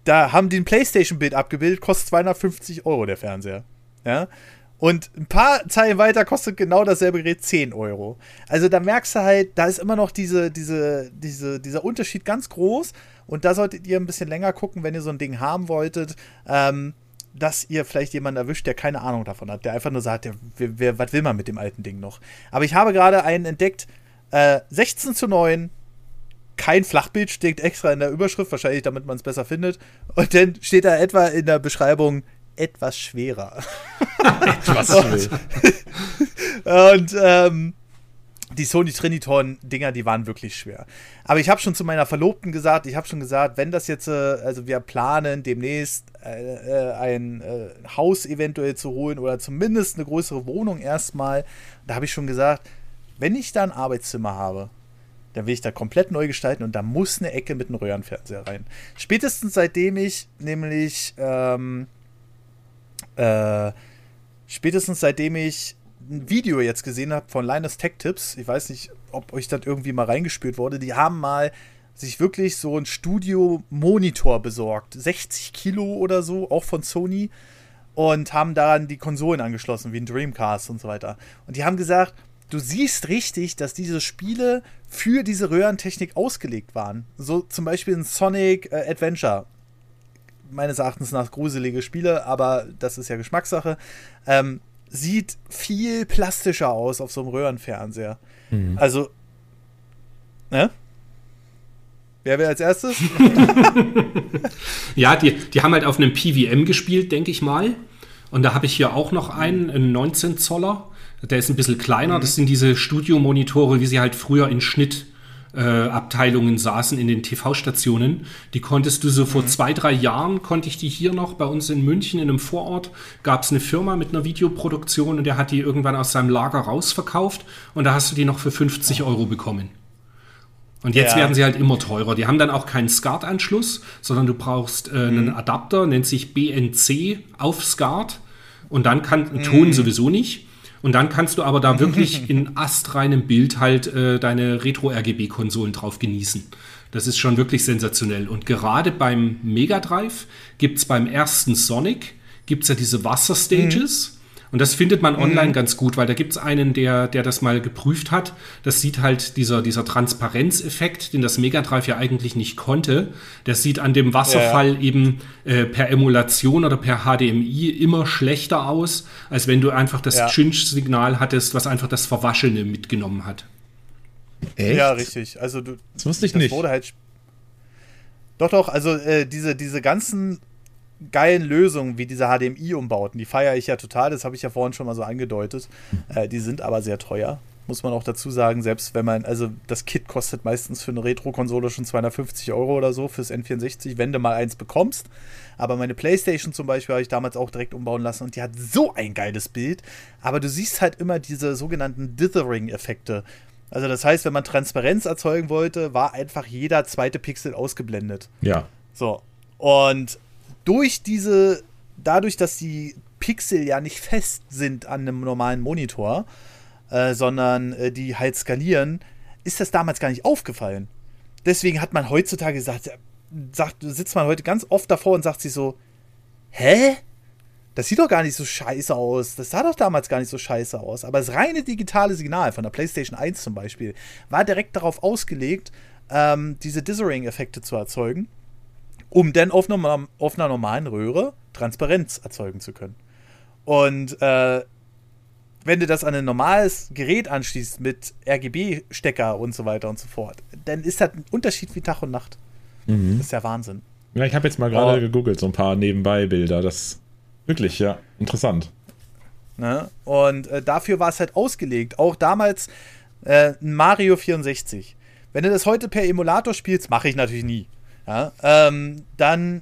da haben die ein PlayStation-Bild abgebildet, kostet 250 Euro der Fernseher. Ja. Und ein paar Zeilen weiter kostet genau dasselbe Gerät 10 Euro. Also da merkst du halt, da ist immer noch diese, diese, diese, dieser Unterschied ganz groß. Und da solltet ihr ein bisschen länger gucken, wenn ihr so ein Ding haben wolltet, ähm, dass ihr vielleicht jemanden erwischt, der keine Ahnung davon hat, der einfach nur sagt, der, wer, wer, was will man mit dem alten Ding noch? Aber ich habe gerade einen entdeckt, äh, 16 zu 9, kein Flachbild steht extra in der Überschrift, wahrscheinlich damit man es besser findet. Und dann steht da etwa in der Beschreibung etwas schwerer. etwas schwerer. und, und ähm, die Sony Triniton-Dinger, die waren wirklich schwer. Aber ich habe schon zu meiner Verlobten gesagt, ich habe schon gesagt, wenn das jetzt, äh, also wir planen demnächst äh, äh, ein äh, Haus eventuell zu holen oder zumindest eine größere Wohnung erstmal, da habe ich schon gesagt, wenn ich da ein Arbeitszimmer habe, dann will ich da komplett neu gestalten und da muss eine Ecke mit einem Röhrenfernseher rein. Spätestens seitdem ich nämlich, ähm, äh, spätestens seitdem ich ein Video jetzt gesehen habe von Linus Tech Tips, ich weiß nicht, ob euch das irgendwie mal reingespürt wurde, die haben mal sich wirklich so ein Studio-Monitor besorgt. 60 Kilo oder so, auch von Sony. Und haben daran die Konsolen angeschlossen, wie ein Dreamcast und so weiter. Und die haben gesagt, du siehst richtig, dass diese Spiele für diese Röhrentechnik ausgelegt waren. So zum Beispiel ein Sonic äh, Adventure. Meines Erachtens nach gruselige Spiele, aber das ist ja Geschmackssache. Ähm, sieht viel plastischer aus auf so einem Röhrenfernseher. Mhm. Also, ne? Wer wäre als erstes? ja, die, die haben halt auf einem PVM gespielt, denke ich mal. Und da habe ich hier auch noch einen, einen 19 Zoller. Der ist ein bisschen kleiner. Mhm. Das sind diese Studiomonitore, wie sie halt früher in Schnitt äh, Abteilungen saßen in den TV-Stationen. Die konntest du so vor mhm. zwei, drei Jahren, konnte ich die hier noch bei uns in München in einem Vorort, gab es eine Firma mit einer Videoproduktion und der hat die irgendwann aus seinem Lager rausverkauft und da hast du die noch für 50 Euro bekommen. Und jetzt ja. werden sie halt immer teurer. Die haben dann auch keinen SCART-Anschluss, sondern du brauchst äh, einen mhm. Adapter, nennt sich BNC auf SCART. Und dann kann mhm. Ton sowieso nicht. Und dann kannst du aber da wirklich in astreinem Bild halt äh, deine Retro-RGB-Konsolen drauf genießen. Das ist schon wirklich sensationell. Und gerade beim Mega Drive gibt es beim ersten Sonic gibt's ja diese Wasser-Stages. Mhm. Und das findet man online mhm. ganz gut, weil da gibt es einen, der, der das mal geprüft hat. Das sieht halt dieser, dieser Transparenzeffekt, den das Mega Drive ja eigentlich nicht konnte. Das sieht an dem Wasserfall ja. eben äh, per Emulation oder per HDMI immer schlechter aus, als wenn du einfach das ja. Chinch-Signal hattest, was einfach das Verwaschene mitgenommen hat. Echt? Ja, richtig. Also du, das wusste ich das nicht. Wurde halt doch, doch, also äh, diese, diese ganzen geilen Lösungen wie diese HDMI-Umbauten, die feiere ich ja total, das habe ich ja vorhin schon mal so angedeutet. Äh, die sind aber sehr teuer, muss man auch dazu sagen. Selbst wenn man, also das Kit kostet meistens für eine Retro-Konsole schon 250 Euro oder so fürs N64, wenn du mal eins bekommst. Aber meine Playstation zum Beispiel habe ich damals auch direkt umbauen lassen und die hat so ein geiles Bild. Aber du siehst halt immer diese sogenannten Dithering-Effekte. Also das heißt, wenn man Transparenz erzeugen wollte, war einfach jeder zweite Pixel ausgeblendet. Ja. So. Und durch diese, dadurch, dass die Pixel ja nicht fest sind an einem normalen Monitor, äh, sondern äh, die halt skalieren, ist das damals gar nicht aufgefallen. Deswegen hat man heutzutage gesagt, sagt, sitzt man heute ganz oft davor und sagt sich so, hä? Das sieht doch gar nicht so scheiße aus. Das sah doch damals gar nicht so scheiße aus. Aber das reine digitale Signal von der PlayStation 1 zum Beispiel war direkt darauf ausgelegt, ähm, diese Dithering-Effekte zu erzeugen um dann auf einer, auf einer normalen Röhre Transparenz erzeugen zu können. Und äh, wenn du das an ein normales Gerät anschließt mit RGB-Stecker und so weiter und so fort, dann ist das ein Unterschied wie Tag und Nacht. Mhm. Das ist ja Wahnsinn. Ja, ich habe jetzt mal gerade oh. gegoogelt, so ein paar Nebenbei-Bilder. Das ist wirklich, ja, interessant. Ne? Und äh, dafür war es halt ausgelegt. Auch damals äh, Mario 64. Wenn du das heute per Emulator spielst, mache ich natürlich nie ja, ähm, dann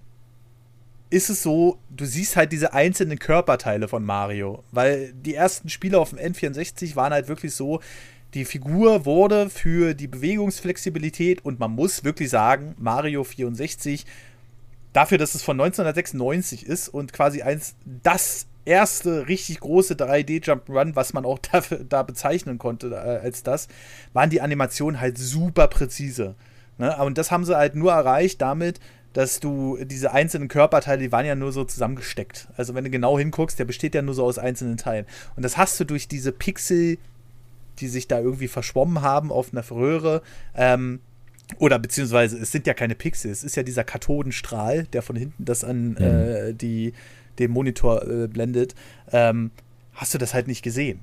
ist es so, du siehst halt diese einzelnen Körperteile von Mario, weil die ersten Spiele auf dem N64 waren halt wirklich so, die Figur wurde für die Bewegungsflexibilität und man muss wirklich sagen, Mario 64, dafür, dass es von 1996 ist und quasi eins das erste richtig große 3D Jump'n'Run, was man auch dafür, da bezeichnen konnte äh, als das, waren die Animationen halt super präzise. Ne? Und das haben sie halt nur erreicht damit, dass du diese einzelnen Körperteile, die waren ja nur so zusammengesteckt. Also wenn du genau hinguckst, der besteht ja nur so aus einzelnen Teilen. Und das hast du durch diese Pixel, die sich da irgendwie verschwommen haben auf einer Röhre, ähm, oder beziehungsweise es sind ja keine Pixel, es ist ja dieser Kathodenstrahl, der von hinten das an mhm. äh, die, den Monitor äh, blendet, ähm, hast du das halt nicht gesehen.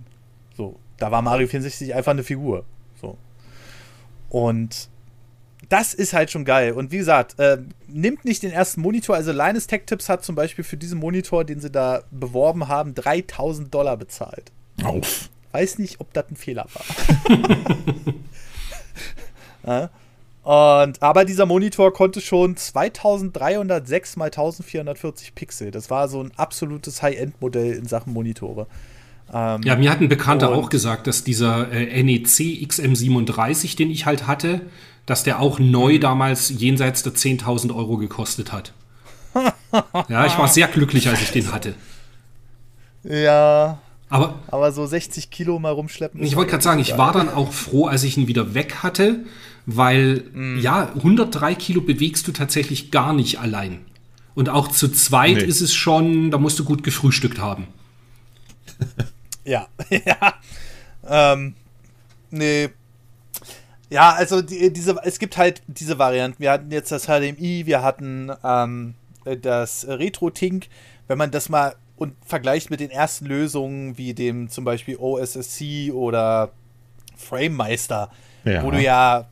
So, da war Mario 64 einfach eine Figur. So. Und das ist halt schon geil. Und wie gesagt, äh, nimmt nicht den ersten Monitor. Also Linus Tech Tips hat zum Beispiel für diesen Monitor, den sie da beworben haben, 3000 Dollar bezahlt. Auf. Weiß nicht, ob das ein Fehler war. ja. Und, aber dieser Monitor konnte schon 2306 mal 1440 Pixel. Das war so ein absolutes High-End-Modell in Sachen Monitore. Ähm, ja, mir hat ein Bekannter auch gesagt, dass dieser äh, NEC XM37, den ich halt hatte, dass der auch neu damals jenseits der 10.000 Euro gekostet hat. ja, ich war sehr glücklich, als ich den hatte. Ja. Aber, aber so 60 Kilo mal rumschleppen. Ich wollte gerade sagen, ich war dann auch froh, als ich ihn wieder weg hatte, weil, mm. ja, 103 Kilo bewegst du tatsächlich gar nicht allein. Und auch zu zweit nee. ist es schon, da musst du gut gefrühstückt haben. ja, ja. Ähm, Nee. Ja, also die, diese, es gibt halt diese Varianten. Wir hatten jetzt das HDMI, wir hatten ähm, das Retro-Tink. Wenn man das mal und vergleicht mit den ersten Lösungen wie dem zum Beispiel OSSC oder FrameMeister, ja. wo du ja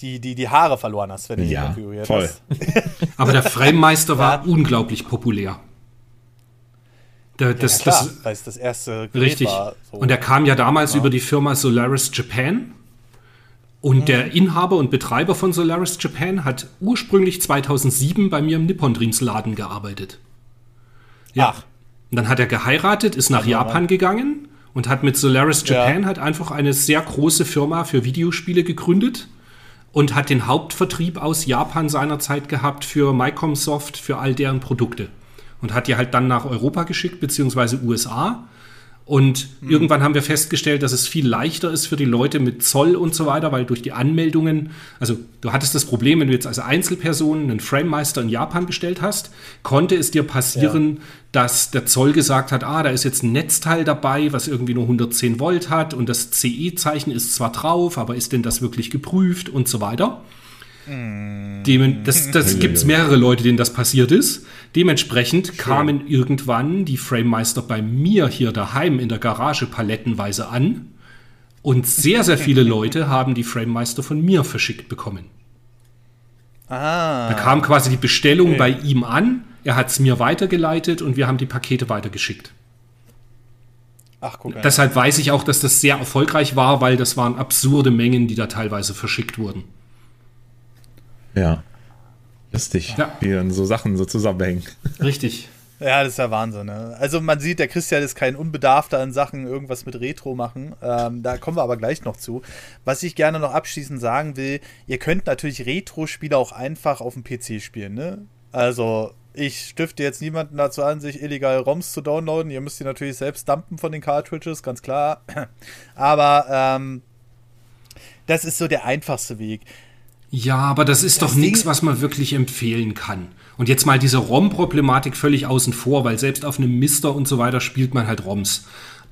die, die, die Haare verloren hast, wenn du ja, konfiguriert voll. hast. Aber der FrameMeister war ja. unglaublich populär. Der, das, ja, klar, das, weil es das erste Gerät richtig. war. So. Und er kam ja damals über die Firma Solaris Japan. Und der Inhaber und Betreiber von Solaris Japan hat ursprünglich 2007 bei mir im Nippon Dreams Laden gearbeitet. Ja. Ach. Und dann hat er geheiratet, ist nach Japan gegangen und hat mit Solaris Japan ja. halt einfach eine sehr große Firma für Videospiele gegründet und hat den Hauptvertrieb aus Japan seinerzeit gehabt für Microsoft, für all deren Produkte. Und hat die halt dann nach Europa geschickt, beziehungsweise USA. Und mhm. irgendwann haben wir festgestellt, dass es viel leichter ist für die Leute mit Zoll und so weiter, weil durch die Anmeldungen, also du hattest das Problem, wenn du jetzt als Einzelperson einen Framemeister in Japan gestellt hast, konnte es dir passieren, ja. dass der Zoll gesagt hat, ah, da ist jetzt ein Netzteil dabei, was irgendwie nur 110 Volt hat und das CE-Zeichen ist zwar drauf, aber ist denn das wirklich geprüft und so weiter. Dem, das das gibt es mehrere Leute, denen das passiert ist. Dementsprechend Schön. kamen irgendwann die Framemeister bei mir hier daheim in der Garage palettenweise an. Und sehr, sehr viele Leute haben die Framemeister von mir verschickt bekommen. Ah. Da kam quasi die Bestellung okay. bei ihm an, er hat es mir weitergeleitet und wir haben die Pakete weitergeschickt. Ach, guck mal. Deshalb weiß ich auch, dass das sehr erfolgreich war, weil das waren absurde Mengen, die da teilweise verschickt wurden. Ja. Lustig, ja. wie dann so Sachen so zusammenhängen. Richtig. Ja, das ist ja Wahnsinn. Ne? Also man sieht, der Christian ist kein Unbedarfter in Sachen irgendwas mit Retro machen. Ähm, da kommen wir aber gleich noch zu. Was ich gerne noch abschließend sagen will, ihr könnt natürlich Retro-Spiele auch einfach auf dem PC spielen. Ne? Also ich stifte jetzt niemanden dazu an, sich illegal ROMs zu downloaden. Ihr müsst die natürlich selbst dumpen von den Cartridges, ganz klar. Aber ähm, das ist so der einfachste Weg. Ja, aber das ist das doch nichts, was man wirklich empfehlen kann. Und jetzt mal diese ROM-Problematik völlig außen vor, weil selbst auf einem Mister und so weiter spielt man halt ROMs.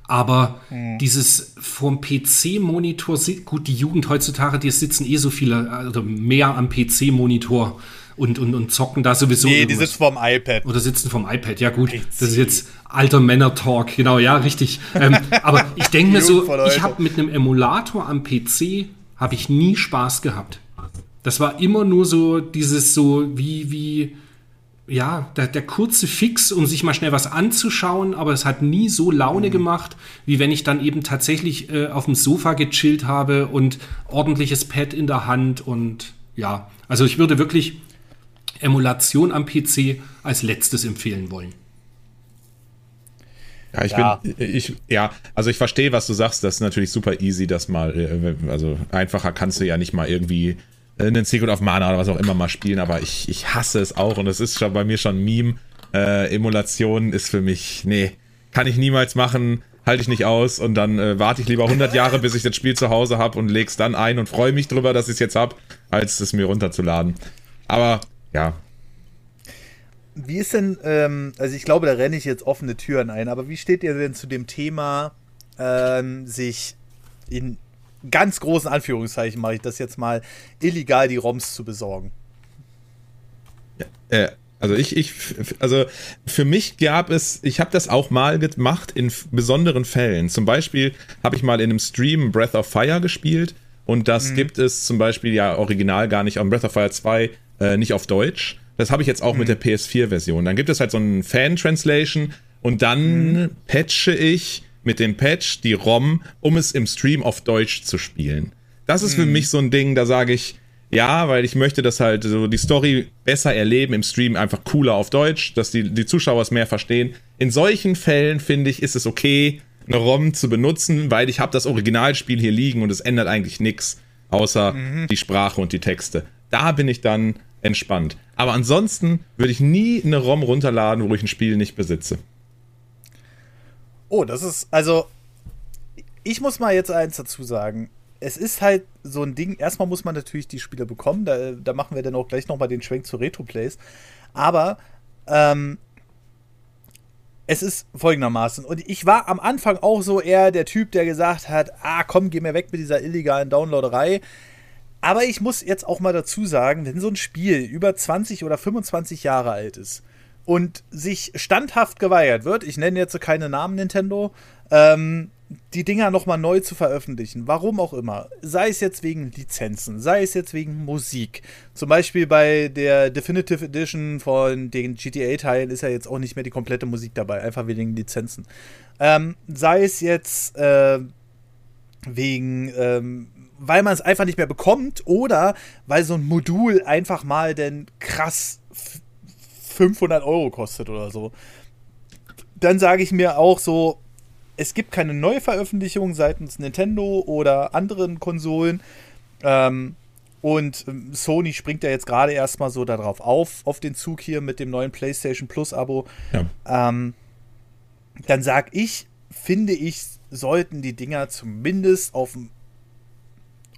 Aber hm. dieses vom PC-Monitor, gut, die Jugend heutzutage, die sitzen eh so viele, also mehr am PC-Monitor und, und, und zocken da sowieso. Nee, irgendwas. die sitzen vom iPad. Oder sitzen vom iPad, ja gut. PC. Das ist jetzt alter Männer-Talk, genau, ja, richtig. ähm, aber ich denke mir so, ich habe mit einem Emulator am PC, habe ich nie Spaß gehabt. Das war immer nur so dieses so wie, wie, ja, der, der, kurze Fix, um sich mal schnell was anzuschauen, aber es hat nie so Laune mhm. gemacht, wie wenn ich dann eben tatsächlich äh, auf dem Sofa gechillt habe und ordentliches Pad in der Hand und ja, also ich würde wirklich Emulation am PC als letztes empfehlen wollen. Ja, ich ja. bin, ich, ja, also ich verstehe, was du sagst. Das ist natürlich super easy, das mal, äh, also einfacher kannst du ja nicht mal irgendwie einen Secret of Mana oder was auch immer mal spielen, aber ich, ich hasse es auch und es ist schon bei mir schon ein Meme. Äh, Emulation ist für mich, nee, kann ich niemals machen, halte ich nicht aus und dann äh, warte ich lieber 100 Jahre, bis ich das Spiel zu Hause habe und leg's dann ein und freue mich drüber, dass ich es jetzt habe, als es mir runterzuladen. Aber ja. Wie ist denn, ähm, also ich glaube, da renne ich jetzt offene Türen ein, aber wie steht ihr denn zu dem Thema, ähm, sich in ganz großen Anführungszeichen mache ich das jetzt mal, illegal die ROMs zu besorgen. Ja, äh, also ich, ich, also für mich gab es, ich habe das auch mal gemacht in besonderen Fällen. Zum Beispiel habe ich mal in einem Stream Breath of Fire gespielt und das mhm. gibt es zum Beispiel ja original gar nicht auf Breath of Fire 2 äh, nicht auf Deutsch. Das habe ich jetzt auch mhm. mit der PS4-Version. Dann gibt es halt so einen Fan-Translation und dann mhm. patche ich mit dem Patch die ROM, um es im Stream auf Deutsch zu spielen. Das ist für hm. mich so ein Ding, da sage ich, ja, weil ich möchte das halt so die Story besser erleben im Stream, einfach cooler auf Deutsch, dass die, die Zuschauer es mehr verstehen. In solchen Fällen finde ich, ist es okay, eine ROM zu benutzen, weil ich habe das Originalspiel hier liegen und es ändert eigentlich nichts, außer mhm. die Sprache und die Texte. Da bin ich dann entspannt. Aber ansonsten würde ich nie eine ROM runterladen, wo ich ein Spiel nicht besitze. Oh, das ist, also, ich muss mal jetzt eins dazu sagen. Es ist halt so ein Ding, erstmal muss man natürlich die Spiele bekommen, da, da machen wir dann auch gleich nochmal den Schwenk zu Retro-Plays. Aber, ähm, es ist folgendermaßen. Und ich war am Anfang auch so eher der Typ, der gesagt hat: Ah, komm, geh mir weg mit dieser illegalen Downloaderei. Aber ich muss jetzt auch mal dazu sagen, wenn so ein Spiel über 20 oder 25 Jahre alt ist und sich standhaft geweigert wird, ich nenne jetzt keine Namen Nintendo, ähm, die Dinger nochmal neu zu veröffentlichen. Warum auch immer. Sei es jetzt wegen Lizenzen, sei es jetzt wegen Musik. Zum Beispiel bei der Definitive Edition von den GTA-Teilen ist ja jetzt auch nicht mehr die komplette Musik dabei, einfach wegen Lizenzen. Ähm, sei es jetzt äh, wegen, ähm, weil man es einfach nicht mehr bekommt oder weil so ein Modul einfach mal denn krass 500 Euro kostet oder so. Dann sage ich mir auch so, es gibt keine neue Veröffentlichung seitens Nintendo oder anderen Konsolen. Ähm, und ähm, Sony springt ja jetzt gerade erstmal so darauf auf, auf den Zug hier mit dem neuen PlayStation Plus-Abo. Ja. Ähm, dann sag ich, finde ich, sollten die Dinger zumindest auf dem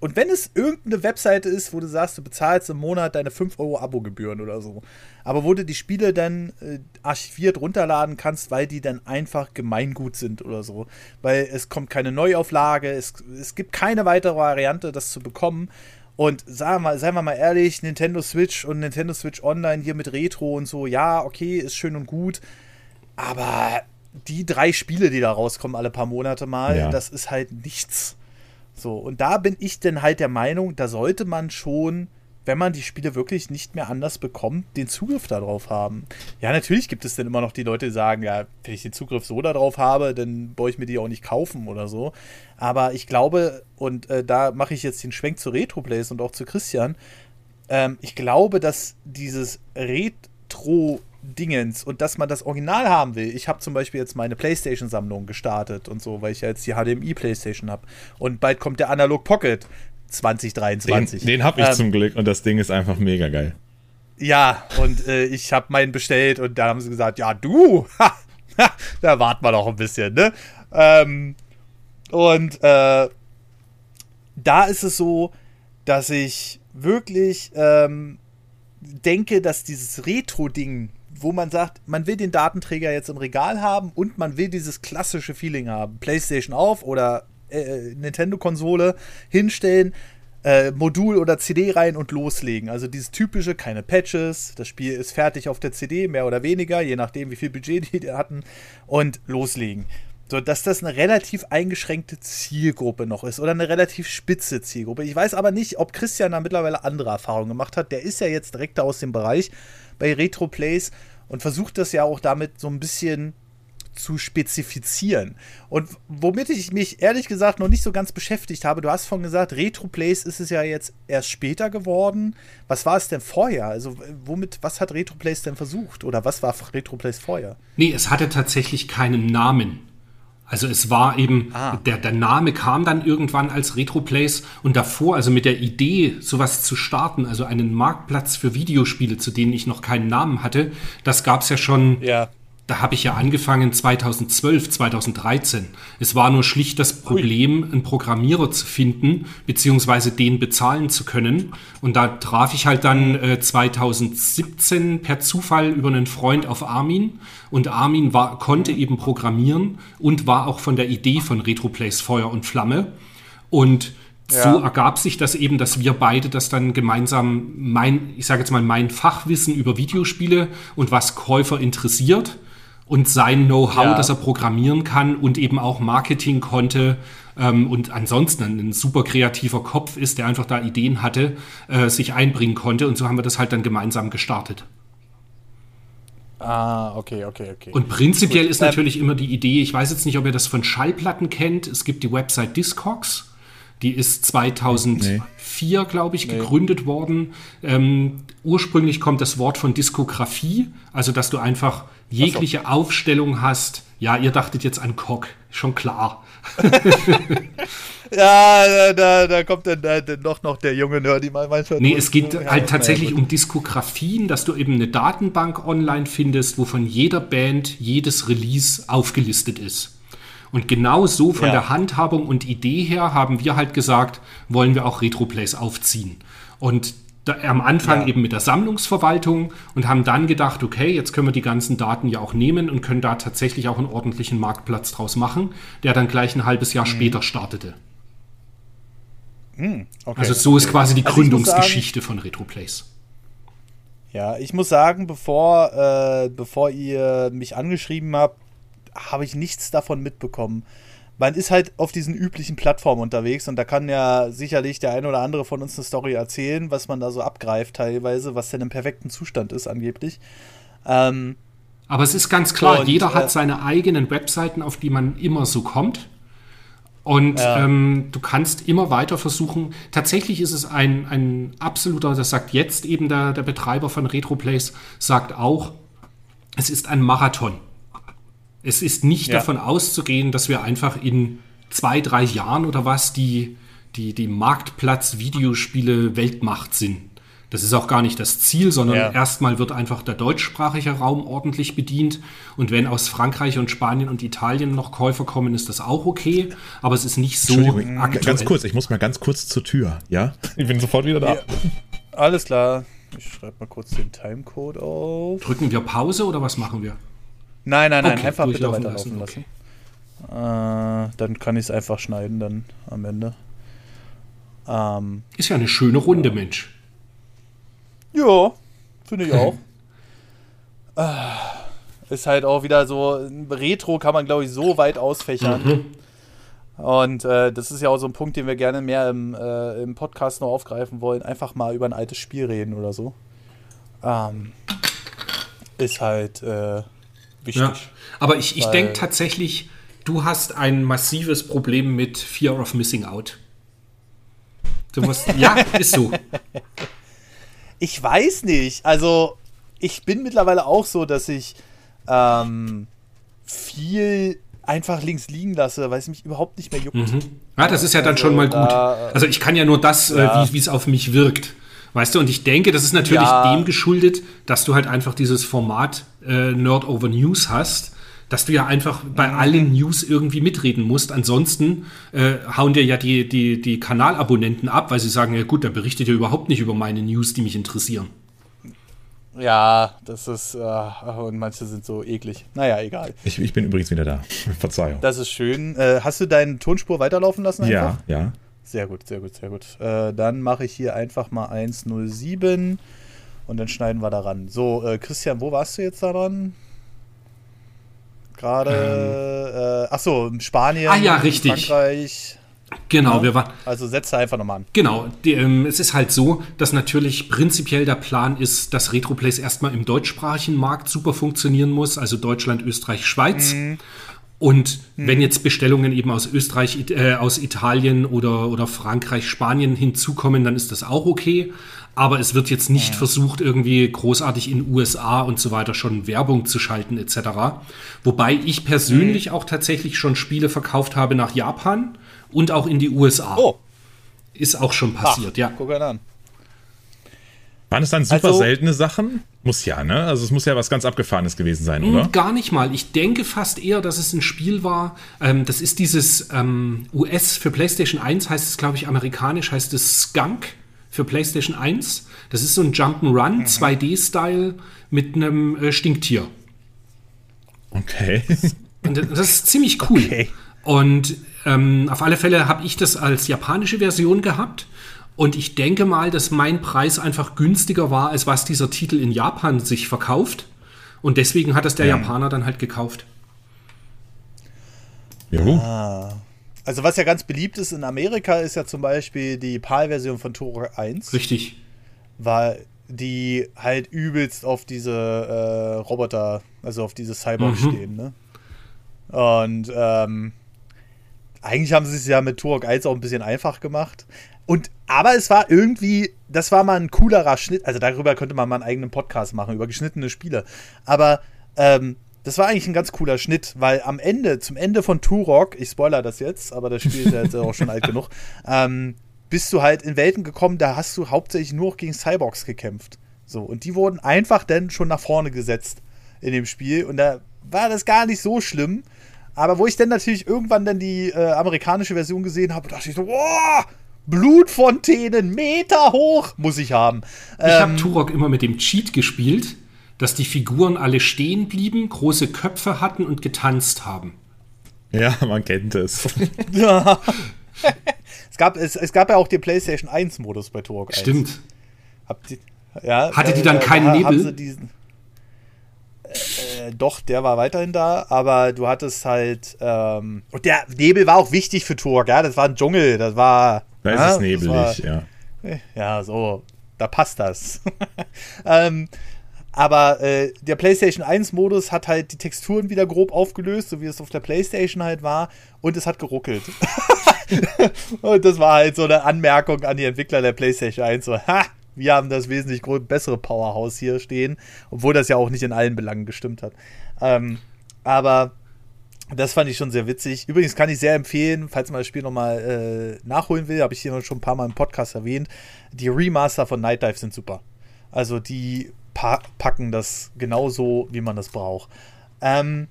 und wenn es irgendeine Webseite ist, wo du sagst, du bezahlst im Monat deine 5 Euro Abogebühren oder so, aber wo du die Spiele dann äh, archiviert runterladen kannst, weil die dann einfach gemeingut sind oder so. Weil es kommt keine Neuauflage, es, es gibt keine weitere Variante, das zu bekommen. Und sagen wir, seien wir mal ehrlich, Nintendo Switch und Nintendo Switch Online hier mit Retro und so, ja, okay, ist schön und gut. Aber die drei Spiele, die da rauskommen, alle paar Monate mal, ja. das ist halt nichts. So, und da bin ich dann halt der Meinung, da sollte man schon, wenn man die Spiele wirklich nicht mehr anders bekommt, den Zugriff darauf haben. Ja, natürlich gibt es dann immer noch die Leute, die sagen, ja, wenn ich den Zugriff so darauf habe, dann brauche ich mir die auch nicht kaufen oder so. Aber ich glaube, und äh, da mache ich jetzt den Schwenk zu Retro-Plays und auch zu Christian, ähm, ich glaube, dass dieses Retro- Dingens und dass man das Original haben will. Ich habe zum Beispiel jetzt meine PlayStation-Sammlung gestartet und so, weil ich ja jetzt die HDMI-PlayStation habe. Und bald kommt der Analog Pocket 2023. Den, den habe ich ähm, zum Glück und das Ding ist einfach mega geil. Ja, und äh, ich habe meinen bestellt und da haben sie gesagt, ja, du, da warten wir noch ein bisschen, ne? Ähm, und äh, da ist es so, dass ich wirklich ähm, denke, dass dieses Retro-Ding wo man sagt, man will den Datenträger jetzt im Regal haben und man will dieses klassische Feeling haben. PlayStation auf oder äh, Nintendo-Konsole hinstellen, äh, Modul oder CD rein und loslegen. Also dieses typische, keine Patches, das Spiel ist fertig auf der CD, mehr oder weniger, je nachdem, wie viel Budget die hatten, und loslegen. So, dass das eine relativ eingeschränkte Zielgruppe noch ist oder eine relativ spitze Zielgruppe. Ich weiß aber nicht, ob Christian da mittlerweile andere Erfahrungen gemacht hat. Der ist ja jetzt direkt aus dem Bereich bei Retro Plays und versucht das ja auch damit so ein bisschen zu spezifizieren. Und womit ich mich ehrlich gesagt noch nicht so ganz beschäftigt habe, du hast vorhin gesagt, Retroplays ist es ja jetzt erst später geworden. Was war es denn vorher? Also womit, was hat Retroplays denn versucht? Oder was war Retroplays vorher? Nee, es hatte tatsächlich keinen Namen. Also es war eben, ah. der, der Name kam dann irgendwann als Retroplays und davor, also mit der Idee, sowas zu starten, also einen Marktplatz für Videospiele, zu denen ich noch keinen Namen hatte, das gab es ja schon ja da habe ich ja angefangen 2012, 2013. Es war nur schlicht das Problem, einen Programmierer zu finden, beziehungsweise den bezahlen zu können. Und da traf ich halt dann äh, 2017 per Zufall über einen Freund auf Armin. Und Armin war, konnte eben programmieren und war auch von der Idee von Retroplays Feuer und Flamme. Und ja. so ergab sich das eben, dass wir beide das dann gemeinsam mein, ich sage jetzt mal, mein Fachwissen über Videospiele und was Käufer interessiert und sein Know-how, ja. das er programmieren kann und eben auch Marketing konnte ähm, und ansonsten ein super kreativer Kopf ist, der einfach da Ideen hatte, äh, sich einbringen konnte. Und so haben wir das halt dann gemeinsam gestartet. Ah, okay, okay, okay. Und prinzipiell Gut. ist natürlich immer die Idee, ich weiß jetzt nicht, ob ihr das von Schallplatten kennt, es gibt die Website Discogs. Die ist 2004, nee. glaube ich, nee. gegründet worden. Ähm, ursprünglich kommt das Wort von Diskografie, also dass du einfach jegliche so. Aufstellung hast. Ja, ihr dachtet jetzt an Cock, schon klar. ja, da, da kommt dann da, doch noch der junge Nerdy mal manchmal. Nee, es geht ja, halt tatsächlich um Diskografien, dass du eben eine Datenbank online findest, wo von jeder Band jedes Release aufgelistet ist. Und genau so von ja. der Handhabung und Idee her haben wir halt gesagt, wollen wir auch Retroplays aufziehen. Und Da, am Anfang ja. eben mit der Sammlungsverwaltung und haben dann gedacht, okay, jetzt können wir die ganzen Daten ja auch nehmen und können da tatsächlich auch einen ordentlichen Marktplatz draus machen, der dann gleich ein halbes Jahr mhm. später startete. Mhm, okay. Also so ist quasi die also Gründungsgeschichte von RetroPlays. Ja, ich muss sagen, bevor, äh, bevor ihr mich angeschrieben habt, habe ich nichts davon mitbekommen man ist halt auf diesen üblichen Plattformen unterwegs und da kann ja sicherlich der eine oder andere von uns eine Story erzählen, was man da so abgreift teilweise, was denn im perfekten Zustand ist angeblich. Ähm, Aber es ist ganz klar, und, jeder hat äh, seine eigenen Webseiten, auf die man immer so kommt. Und ja. ähm, du kannst immer weiter versuchen. Tatsächlich ist es ein, ein absoluter, das sagt jetzt eben der, der Betreiber von RetroPlays, sagt auch, es ist ein Marathon. Es ist nicht ja. davon auszugehen, dass wir einfach in zwei, drei Jahren oder was die, die, die Marktplatz-Videospiele-Weltmacht sind. Das ist auch gar nicht das Ziel, sondern ja. erstmal wird einfach der deutschsprachige Raum ordentlich bedient. Und wenn aus Frankreich und Spanien und Italien noch Käufer kommen, ist das auch okay. Aber es ist nicht so aktuell. Ganz kurz, ich muss mal ganz kurz zur Tür, ja? Ich bin sofort wieder da. Ja. Alles klar. Ich schreibe mal kurz den Timecode auf. Drücken wir Pause oder was machen wir? Nein, nein, nein, okay, einfach bitte weiterlaufen lassen. Okay. Äh, dann kann ich es einfach schneiden dann am Ende. Ähm, ist ja eine schöne Runde, ja. Mensch. Ja, finde ich auch. äh, ist halt auch wieder so, Retro kann man, glaube ich, so weit ausfächern. Mhm. Und äh, das ist ja auch so ein Punkt, den wir gerne mehr im, äh, im Podcast noch aufgreifen wollen. Einfach mal über ein altes Spiel reden oder so. Ähm, ist halt äh, wichtig. Ja. Aber ich, ich denke tatsächlich, du hast ein massives Problem mit Fear of Missing Out. Du musst, ja, ist so. Ich weiß nicht. Also, ich bin mittlerweile auch so, dass ich ähm, viel einfach links liegen lasse, weil es mich überhaupt nicht mehr juckt. Mhm. Ja, das ist ja dann also, schon mal gut. Da, also ich kann ja nur das, äh, ja. äh, wie es auf mich wirkt. Weißt du, und ich denke, das ist natürlich ja. dem geschuldet, dass du halt einfach dieses Format äh, Nerd Over News hast, dass du ja einfach bei mhm. allen News irgendwie mitreden musst. Ansonsten äh, hauen dir ja die, die, die Kanalabonnenten ab, weil sie sagen, ja gut, der berichtet ja überhaupt nicht über meine News, die mich interessieren. Ja, das ist, äh, und manche sind so eklig. Naja, egal. Ich, ich bin übrigens wieder da. Verzeihung. Das ist schön. Äh, hast du deine Tonspur weiterlaufen lassen? Einfach? Ja, ja. Sehr gut, sehr gut, sehr gut. Äh, dann mache ich hier einfach mal 107 und dann schneiden wir daran. So, äh, Christian, wo warst du jetzt daran? Gerade, ähm. äh, achso, Spanien, ah, ja, richtig. Frankreich. Genau, ja, wir waren. Also setze einfach nochmal an. Genau, die, ähm, es ist halt so, dass natürlich prinzipiell der Plan ist, dass Retroplays erstmal im deutschsprachigen Markt super funktionieren muss, also Deutschland, Österreich, Schweiz. Mhm. Und hm. wenn jetzt Bestellungen eben aus Österreich, äh, aus Italien oder, oder Frankreich, Spanien hinzukommen, dann ist das auch okay. Aber es wird jetzt nicht ja. versucht, irgendwie großartig in USA und so weiter schon Werbung zu schalten etc. Wobei ich persönlich hm. auch tatsächlich schon Spiele verkauft habe nach Japan und auch in die USA. Oh. Ist auch schon passiert, Ach, ja. Guck an. Waren es dann super also, seltene Sachen? Muss ja, ne? Also es muss ja was ganz Abgefahrenes gewesen sein, oder? Gar nicht mal. Ich denke fast eher, dass es ein Spiel war. Ähm, das ist dieses ähm, US für PlayStation 1, heißt es, glaube ich, amerikanisch heißt es Skunk für PlayStation 1. Das ist so ein Jump'n'Run, mhm. 2D-Style mit einem äh, Stinktier. Okay. Und das ist ziemlich cool. Okay. Und ähm, auf alle Fälle habe ich das als japanische Version gehabt. Und ich denke mal, dass mein Preis einfach günstiger war, als was dieser Titel in Japan sich verkauft. Und deswegen hat es der ja. Japaner dann halt gekauft. Ja. Ah. Also was ja ganz beliebt ist in Amerika, ist ja zum Beispiel die PAL-Version von Turok 1. Richtig. Weil die halt übelst auf diese äh, Roboter, also auf diese Cyborg mhm. stehen, ne? Und ähm, eigentlich haben sie es ja mit Turok 1 auch ein bisschen einfach gemacht. Und, aber es war irgendwie, das war mal ein coolerer Schnitt. Also darüber könnte man mal einen eigenen Podcast machen, über geschnittene Spiele. Aber ähm, das war eigentlich ein ganz cooler Schnitt, weil am Ende, zum Ende von Turok, ich spoiler das jetzt, aber das Spiel ist ja jetzt auch schon alt genug, ähm, bist du halt in Welten gekommen, da hast du hauptsächlich nur gegen Cyborgs gekämpft. So, und die wurden einfach dann schon nach vorne gesetzt in dem Spiel. Und da war das gar nicht so schlimm. Aber wo ich dann natürlich irgendwann dann die äh, amerikanische Version gesehen habe, dachte ich so, wow, Blutfontänen, Meter hoch, muss ich haben. Ich ähm, habe Turok immer mit dem Cheat gespielt, dass die Figuren alle stehen blieben, große Köpfe hatten und getanzt haben. Ja, man kennt es. ja. es, gab, es, es gab ja auch den PlayStation 1-Modus bei Turok 1. Stimmt. Die, ja, Hatte die dann äh, keinen Nebel? Diesen, äh, doch, der war weiterhin da, aber du hattest halt. Ähm, und der Nebel war auch wichtig für Turok, ja. Das war ein Dschungel, das war. Da ist es nebelig, war, ja. Ja, so, da passt das. ähm, aber äh, der PlayStation 1-Modus hat halt die Texturen wieder grob aufgelöst, so wie es auf der PlayStation halt war, und es hat geruckelt. und das war halt so eine Anmerkung an die Entwickler der PlayStation 1, so, ha, wir haben das wesentlich bessere Powerhouse hier stehen, obwohl das ja auch nicht in allen Belangen gestimmt hat. Ähm, aber das fand ich schon sehr witzig. Übrigens kann ich sehr empfehlen, falls man das Spiel nochmal äh, nachholen will, habe ich hier schon ein paar Mal im Podcast erwähnt. Die Remaster von Night Dive sind super. Also die pa packen das genauso, wie man das braucht. Ähm,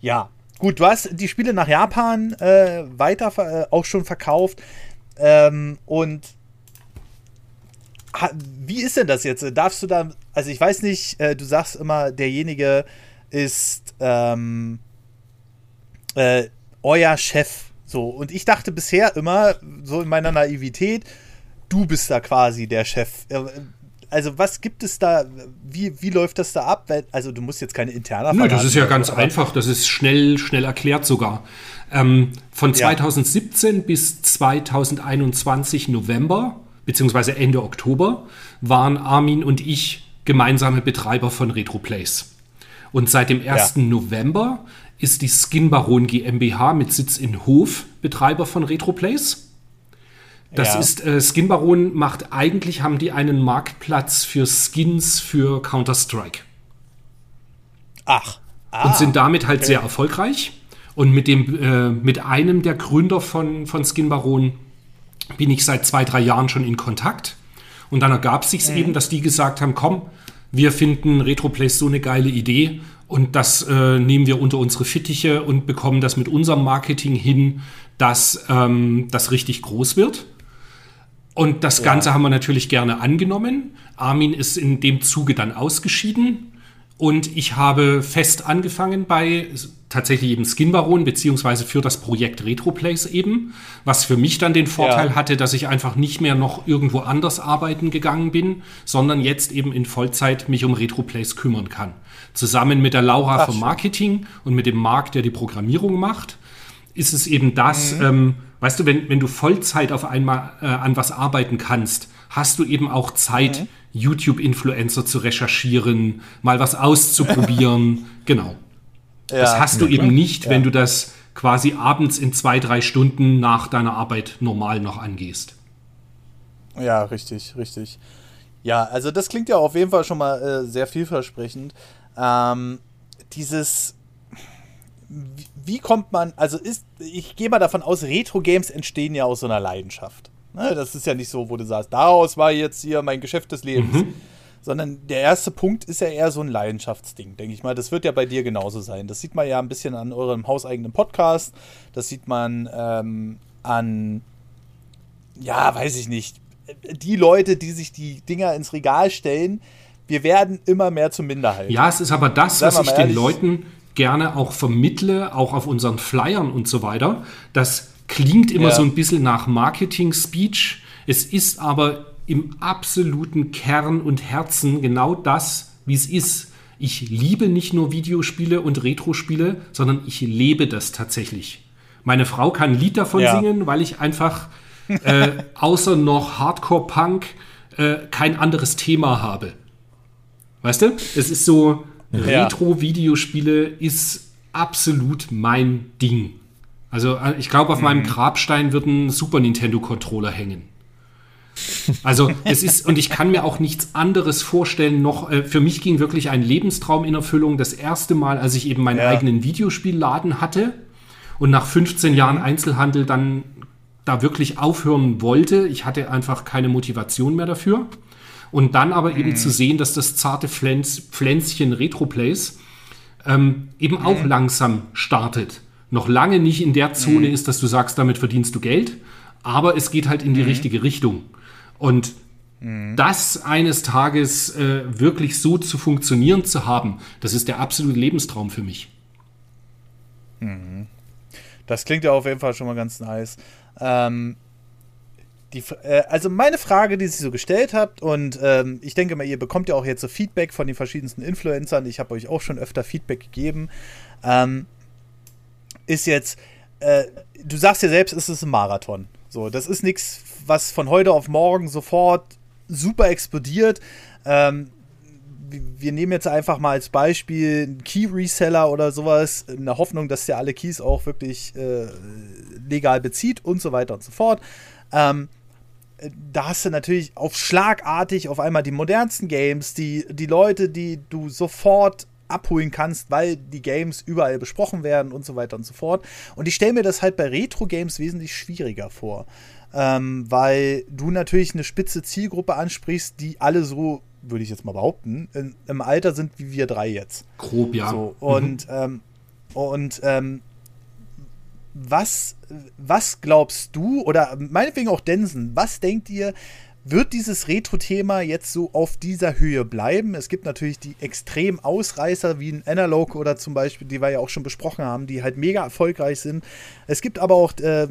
ja, gut, du hast die Spiele nach Japan äh, weiter äh, auch schon verkauft. Ähm, und wie ist denn das jetzt? Darfst du da, also ich weiß nicht, äh, du sagst immer, derjenige ist ähm, äh, euer Chef. So, und ich dachte bisher immer, so in meiner Naivität, du bist da quasi der Chef. Äh, also was gibt es da, wie, wie läuft das da ab? Also du musst jetzt keine interne Nö, das ist ja ganz einfach, das ist schnell, schnell erklärt sogar. Ähm, von 2017 ja. bis 2021 November, beziehungsweise Ende Oktober, waren Armin und ich gemeinsame Betreiber von RetroPlays. Und seit dem 1. Ja. November ist die Skin Baron GmbH mit Sitz in Hof Betreiber von RetroPlays. Das ja. ist, äh, Skin Baron macht eigentlich, haben die einen Marktplatz für Skins für Counter-Strike. Ach. Ah, und sind damit halt okay. sehr erfolgreich. Und mit, dem, äh, mit einem der Gründer von, von Skin Baron bin ich seit zwei, drei Jahren schon in Kontakt. Und dann ergab sich mhm. eben, dass die gesagt haben, komm, wir finden RetroPlays so eine geile Idee und das äh, nehmen wir unter unsere Fittiche und bekommen das mit unserem Marketing hin, dass ähm, das richtig groß wird. Und das Ganze ja. haben wir natürlich gerne angenommen. Armin ist in dem Zuge dann ausgeschieden. Und ich habe fest angefangen bei tatsächlich eben Skin Baron, beziehungsweise für das Projekt Retroplays eben, was für mich dann den Vorteil ja. hatte, dass ich einfach nicht mehr noch irgendwo anders arbeiten gegangen bin, sondern jetzt eben in Vollzeit mich um Retroplays kümmern kann. Zusammen mit der Laura Ach, vom Marketing und mit dem Marc, der die Programmierung macht, ist es eben das, mhm. ähm, weißt du, wenn, wenn du Vollzeit auf einmal äh, an was arbeiten kannst, hast du eben auch Zeit, mhm. YouTube-Influencer zu recherchieren, mal was auszuprobieren. genau. Ja, das hast du eben nicht, ja. wenn du das quasi abends in zwei, drei Stunden nach deiner Arbeit normal noch angehst. Ja, richtig, richtig. Ja, also das klingt ja auf jeden Fall schon mal äh, sehr vielversprechend. Ähm, dieses wie, wie, kommt man, also ist, ich gehe mal davon aus, Retro-Games entstehen ja aus so einer Leidenschaft. Ne, das ist ja nicht so, wo du sagst, daraus war jetzt hier mein Geschäft des Lebens. Mhm. Sondern der erste Punkt ist ja eher so ein Leidenschaftsding, denke ich mal. Das wird ja bei dir genauso sein. Das sieht man ja ein bisschen an eurem hauseigenen Podcast. Das sieht man ähm, an, ja, weiß ich nicht, die Leute, die sich die Dinger ins Regal stellen. Wir werden immer mehr zur Minderheit. Ja, es ist aber das, was ich den Leuten gerne auch vermittle, auch auf unseren Flyern und so weiter. Das klingt immer ja. so ein bisschen nach Marketing-Speech. Es ist aber im absoluten Kern und Herzen genau das, wie es ist. Ich liebe nicht nur Videospiele und Retro-Spiele, sondern ich lebe das tatsächlich. Meine Frau kann ein Lied davon ja. singen, weil ich einfach äh, außer noch Hardcore-Punk äh, kein anderes Thema habe. Weißt du? Es ist so, Retro-Videospiele ist absolut mein Ding. Also äh, ich glaube, auf mhm. meinem Grabstein wird ein Super Nintendo-Controller hängen. Also es ist, und ich kann mir auch nichts anderes vorstellen, noch, äh, für mich ging wirklich ein Lebenstraum in Erfüllung. Das erste Mal, als ich eben meinen ja. eigenen Videospielladen hatte und nach 15 Jahren Einzelhandel dann da wirklich aufhören wollte. Ich hatte einfach keine Motivation mehr dafür. Und dann aber mhm. eben zu sehen, dass das zarte Pflänz, Pflänzchen Retroplays ähm, eben auch mhm. langsam startet. Noch lange nicht in der Zone mhm. ist, dass du sagst, damit verdienst du Geld. aber es geht halt in die mhm. richtige Richtung. Und mhm. das eines Tages äh, wirklich so zu funktionieren zu haben, das ist der absolute Lebenstraum für mich. Mhm. Das klingt ja auf jeden Fall schon mal ganz nice. Ähm, die, äh, also meine Frage, die Sie so gestellt habt, und ähm, ich denke mal, ihr bekommt ja auch jetzt so Feedback von den verschiedensten Influencern. Ich habe euch auch schon öfter Feedback gegeben. Ähm, ist jetzt, äh, du sagst ja selbst, es ist ein Marathon. So, das ist nichts, was von heute auf morgen sofort super explodiert. Ähm, wir nehmen jetzt einfach mal als Beispiel einen Key-Reseller oder sowas, in der Hoffnung, dass der alle Keys auch wirklich äh, legal bezieht und so weiter und so fort. Ähm, da hast du natürlich auf schlagartig auf einmal die modernsten Games, die, die Leute, die du sofort abholen kannst, weil die Games überall besprochen werden und so weiter und so fort. Und ich stelle mir das halt bei Retro-Games wesentlich schwieriger vor, ähm, weil du natürlich eine spitze Zielgruppe ansprichst, die alle so, würde ich jetzt mal behaupten, in, im Alter sind wie wir drei jetzt. Grob, ja. So, und mhm. ähm, und ähm, was, was glaubst du, oder meinetwegen auch Densen, was denkt ihr, wird dieses Retro-Thema jetzt so auf dieser Höhe bleiben? Es gibt natürlich die extrem Ausreißer wie ein Analog oder zum Beispiel, die wir ja auch schon besprochen haben, die halt mega erfolgreich sind. Es gibt aber auch äh,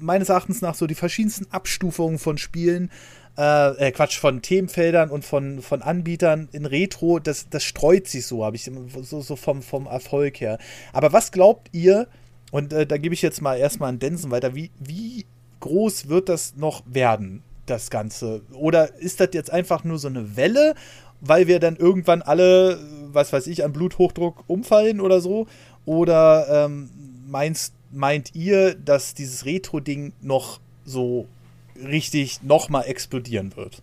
meines Erachtens nach so die verschiedensten Abstufungen von Spielen. Äh, äh, Quatsch, von Themenfeldern und von, von Anbietern in Retro, das, das streut sich so, habe ich so, so vom, vom Erfolg her. Aber was glaubt ihr, und äh, da gebe ich jetzt mal erstmal an Densen weiter, wie, wie groß wird das noch werden? Das Ganze? Oder ist das jetzt einfach nur so eine Welle, weil wir dann irgendwann alle, was weiß ich, an Bluthochdruck umfallen oder so? Oder ähm, meinst, meint ihr, dass dieses Retro-Ding noch so richtig nochmal explodieren wird?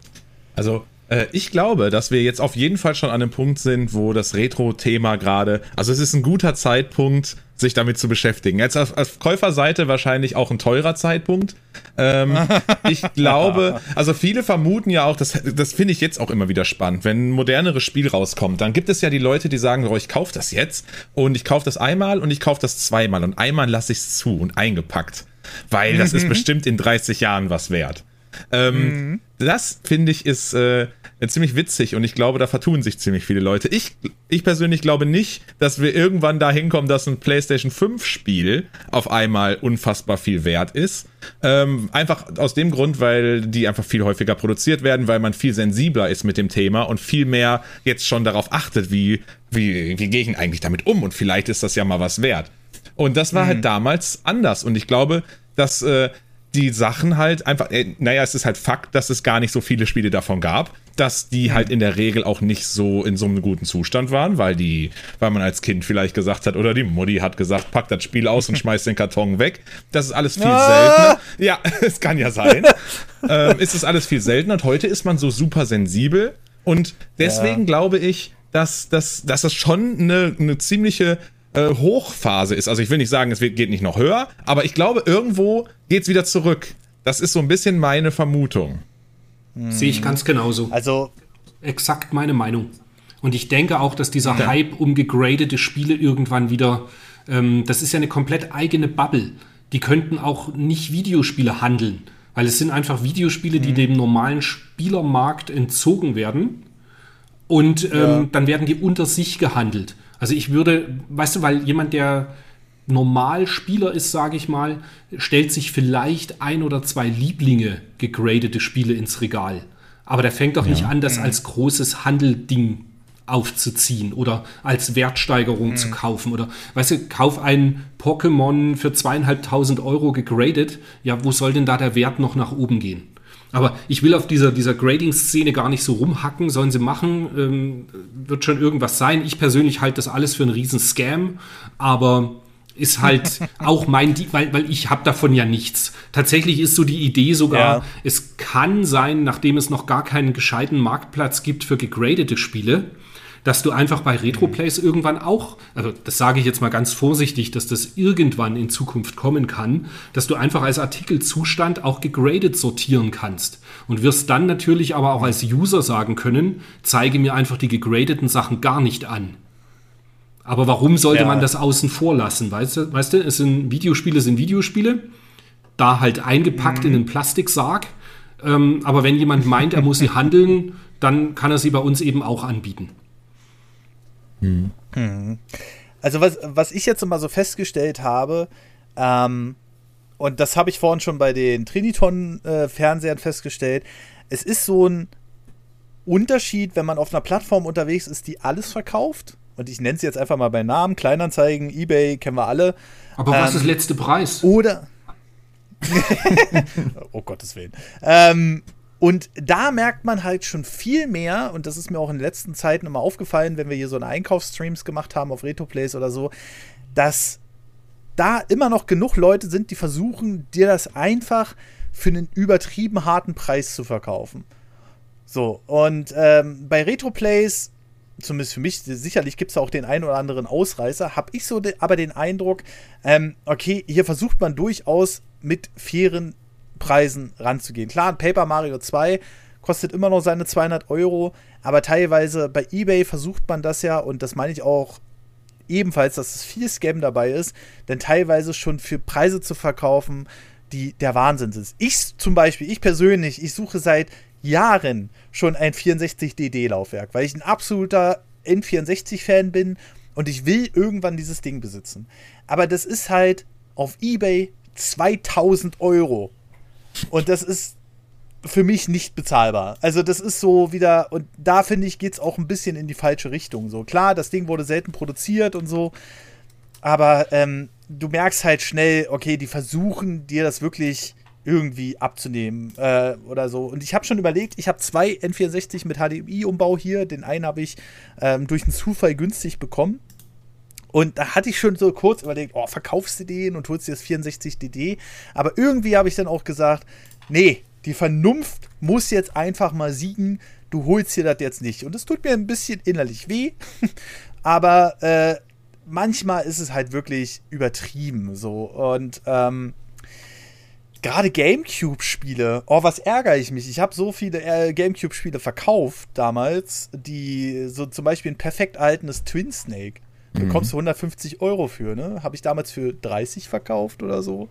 Also äh, ich glaube, dass wir jetzt auf jeden Fall schon an einem Punkt sind, wo das Retro-Thema gerade, also es ist ein guter Zeitpunkt, sich damit zu beschäftigen. Jetzt auf, auf Käuferseite wahrscheinlich auch ein teurer Zeitpunkt. Ähm, ich glaube, also viele vermuten ja auch, das, das finde ich jetzt auch immer wieder spannend, wenn ein moderneres Spiel rauskommt, dann gibt es ja die Leute, die sagen, oh, ich kaufe das jetzt und ich kaufe das einmal und ich kaufe das zweimal und einmal lasse ich es zu und eingepackt, weil das ist bestimmt in 30 Jahren was wert. Ähm, mhm. Das finde ich ist äh, ziemlich witzig und ich glaube, da vertun sich ziemlich viele Leute. Ich, ich persönlich glaube nicht, dass wir irgendwann da hinkommen, dass ein PlayStation 5 Spiel auf einmal unfassbar viel wert ist. Ähm, einfach aus dem Grund, weil die einfach viel häufiger produziert werden, weil man viel sensibler ist mit dem Thema und viel mehr jetzt schon darauf achtet, wie, wie, wie gehe ich eigentlich damit um und vielleicht ist das ja mal was wert. Und das war halt mhm. halt damals anders und ich glaube, dass äh, die Sachen halt einfach, äh, naja, es ist halt Fakt, dass es gar nicht so viele Spiele davon gab, dass die mhm. halt in der Regel auch nicht so in so einem guten Zustand waren, weil die, weil man als Kind vielleicht gesagt hat, oder die Mutti hat gesagt, pack das Spiel aus und schmeiß den Karton weg. Das ist alles viel ah! seltener. Ja, es kann ja sein. ähm, ist es alles viel seltener und heute ist man so super sensibel und deswegen ja. glaube ich, dass, dass, dass das schon eine, eine ziemliche äh, Hochphase ist. Also ich will nicht sagen, es geht nicht noch höher, aber ich glaube, irgendwo geht es wieder zurück. Das ist so ein bisschen meine Vermutung. Hm. Sehe ich ganz genauso. Also exakt meine Meinung. Und ich denke auch, dass dieser ja. Hype um gegradete Spiele irgendwann wieder, ähm, das ist ja eine komplett eigene Bubble. Die könnten auch nicht Videospiele handeln, weil es sind einfach Videospiele, die mhm. dem normalen Spielermarkt entzogen werden. Und ähm, ja. dann werden die unter sich gehandelt. Also ich würde, weißt du, weil jemand, der normal Spieler ist, sage ich mal, stellt sich vielleicht ein oder zwei Lieblinge gegradete Spiele ins Regal. Aber der fängt doch ja. nicht an, das mhm. als großes Handelding aufzuziehen oder als Wertsteigerung mhm. zu kaufen. Oder weißt du, kauf ein Pokémon für zweieinhalbtausend Euro gegradet. Ja, wo soll denn da der Wert noch nach oben gehen? Aber ich will auf dieser, dieser Grading-Szene gar nicht so rumhacken, sollen sie machen, ähm, wird schon irgendwas sein. Ich persönlich halte das alles für einen riesen Scam, aber ist halt auch mein, weil, weil ich habe davon ja nichts. Tatsächlich ist so die Idee sogar, ja. es kann sein, nachdem es noch gar keinen gescheiten Marktplatz gibt für gegradete Spiele, dass du einfach bei Retroplays irgendwann auch, also das sage ich jetzt mal ganz vorsichtig, dass das irgendwann in Zukunft kommen kann, dass du einfach als Artikelzustand auch gegradet sortieren kannst und wirst dann natürlich aber auch als User sagen können, zeige mir einfach die gegradeten Sachen gar nicht an. Aber warum sollte ja. man das außen vor lassen? Weißt du, weißt du, es sind Videospiele sind Videospiele. da halt eingepackt mhm. in einen Plastiksarg. Ähm, aber wenn jemand meint, er muss sie handeln, dann kann er sie bei uns eben auch anbieten. Mhm. Also was, was ich jetzt mal so festgestellt habe, ähm, und das habe ich vorhin schon bei den Triniton-Fernsehern äh, festgestellt, es ist so ein Unterschied, wenn man auf einer Plattform unterwegs ist, die alles verkauft. Und ich nenne es jetzt einfach mal bei Namen, Kleinanzeigen, Ebay, kennen wir alle. Aber ähm, was ist letzte Preis? Oder. oh Gottes Willen. Ähm, und da merkt man halt schon viel mehr, und das ist mir auch in den letzten Zeiten immer aufgefallen, wenn wir hier so eine Einkaufsstreams gemacht haben auf Retroplays oder so, dass da immer noch genug Leute sind, die versuchen, dir das einfach für einen übertrieben harten Preis zu verkaufen. So, und ähm, bei Retroplays, zumindest für mich, sicherlich gibt es auch den einen oder anderen Ausreißer, habe ich so de aber den Eindruck, ähm, okay, hier versucht man durchaus mit fairen Preisen ranzugehen. Klar, ein Paper Mario 2 kostet immer noch seine 200 Euro, aber teilweise bei eBay versucht man das ja, und das meine ich auch ebenfalls, dass es viel Scam dabei ist, denn teilweise schon für Preise zu verkaufen, die der Wahnsinn sind. Ich zum Beispiel, ich persönlich, ich suche seit Jahren schon ein 64DD-Laufwerk, weil ich ein absoluter N64-Fan bin und ich will irgendwann dieses Ding besitzen. Aber das ist halt auf eBay 2000 Euro. Und das ist für mich nicht bezahlbar. Also das ist so wieder, und da finde ich, geht es auch ein bisschen in die falsche Richtung. So klar, das Ding wurde selten produziert und so, aber ähm, du merkst halt schnell, okay, die versuchen dir das wirklich irgendwie abzunehmen äh, oder so. Und ich habe schon überlegt, ich habe zwei N64 mit HDMI-Umbau hier. Den einen habe ich ähm, durch einen Zufall günstig bekommen. Und da hatte ich schon so kurz überlegt, oh, verkaufst du den und holst dir das 64DD. Aber irgendwie habe ich dann auch gesagt, nee, die Vernunft muss jetzt einfach mal siegen. Du holst dir das jetzt nicht. Und es tut mir ein bisschen innerlich weh. aber äh, manchmal ist es halt wirklich übertrieben so. Und ähm, gerade Gamecube-Spiele, oh, was ärgere ich mich. Ich habe so viele äh, Gamecube-Spiele verkauft damals, die so zum Beispiel ein perfekt altenes Twin Snake. Mhm. bekommst du 150 Euro für, ne? Habe ich damals für 30 verkauft oder so.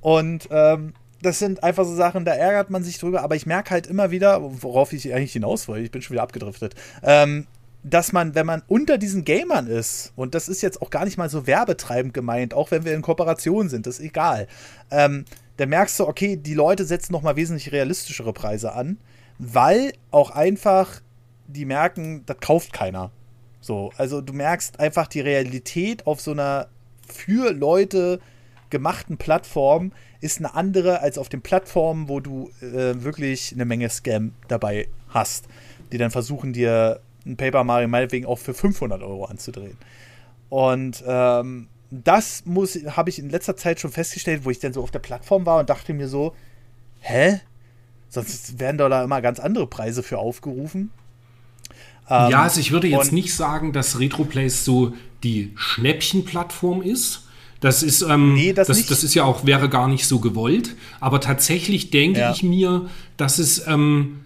Und ähm, das sind einfach so Sachen, da ärgert man sich drüber, aber ich merke halt immer wieder, worauf ich eigentlich hinaus wollte, ich bin schon wieder abgedriftet, ähm, dass man, wenn man unter diesen Gamern ist, und das ist jetzt auch gar nicht mal so werbetreibend gemeint, auch wenn wir in Kooperation sind, das ist egal, ähm, da merkst du, okay, die Leute setzen noch mal wesentlich realistischere Preise an, weil auch einfach die merken, das kauft keiner. So, also du merkst einfach die Realität auf so einer für Leute gemachten Plattform ist eine andere als auf den Plattformen, wo du äh, wirklich eine Menge Scam dabei hast, die dann versuchen dir ein Paper Mario meinetwegen auch für 500 Euro anzudrehen. Und ähm, das muss, habe ich in letzter Zeit schon festgestellt, wo ich dann so auf der Plattform war und dachte mir so, hä? Sonst werden da immer ganz andere Preise für aufgerufen. Ähm, ja, also ich würde jetzt nicht sagen, dass RetroPlays so die Schnäppchenplattform ist. Das ist, ähm, nee, das, das, das, ist ja auch, wäre gar nicht so gewollt. Aber tatsächlich denke ja. ich mir, dass es ähm,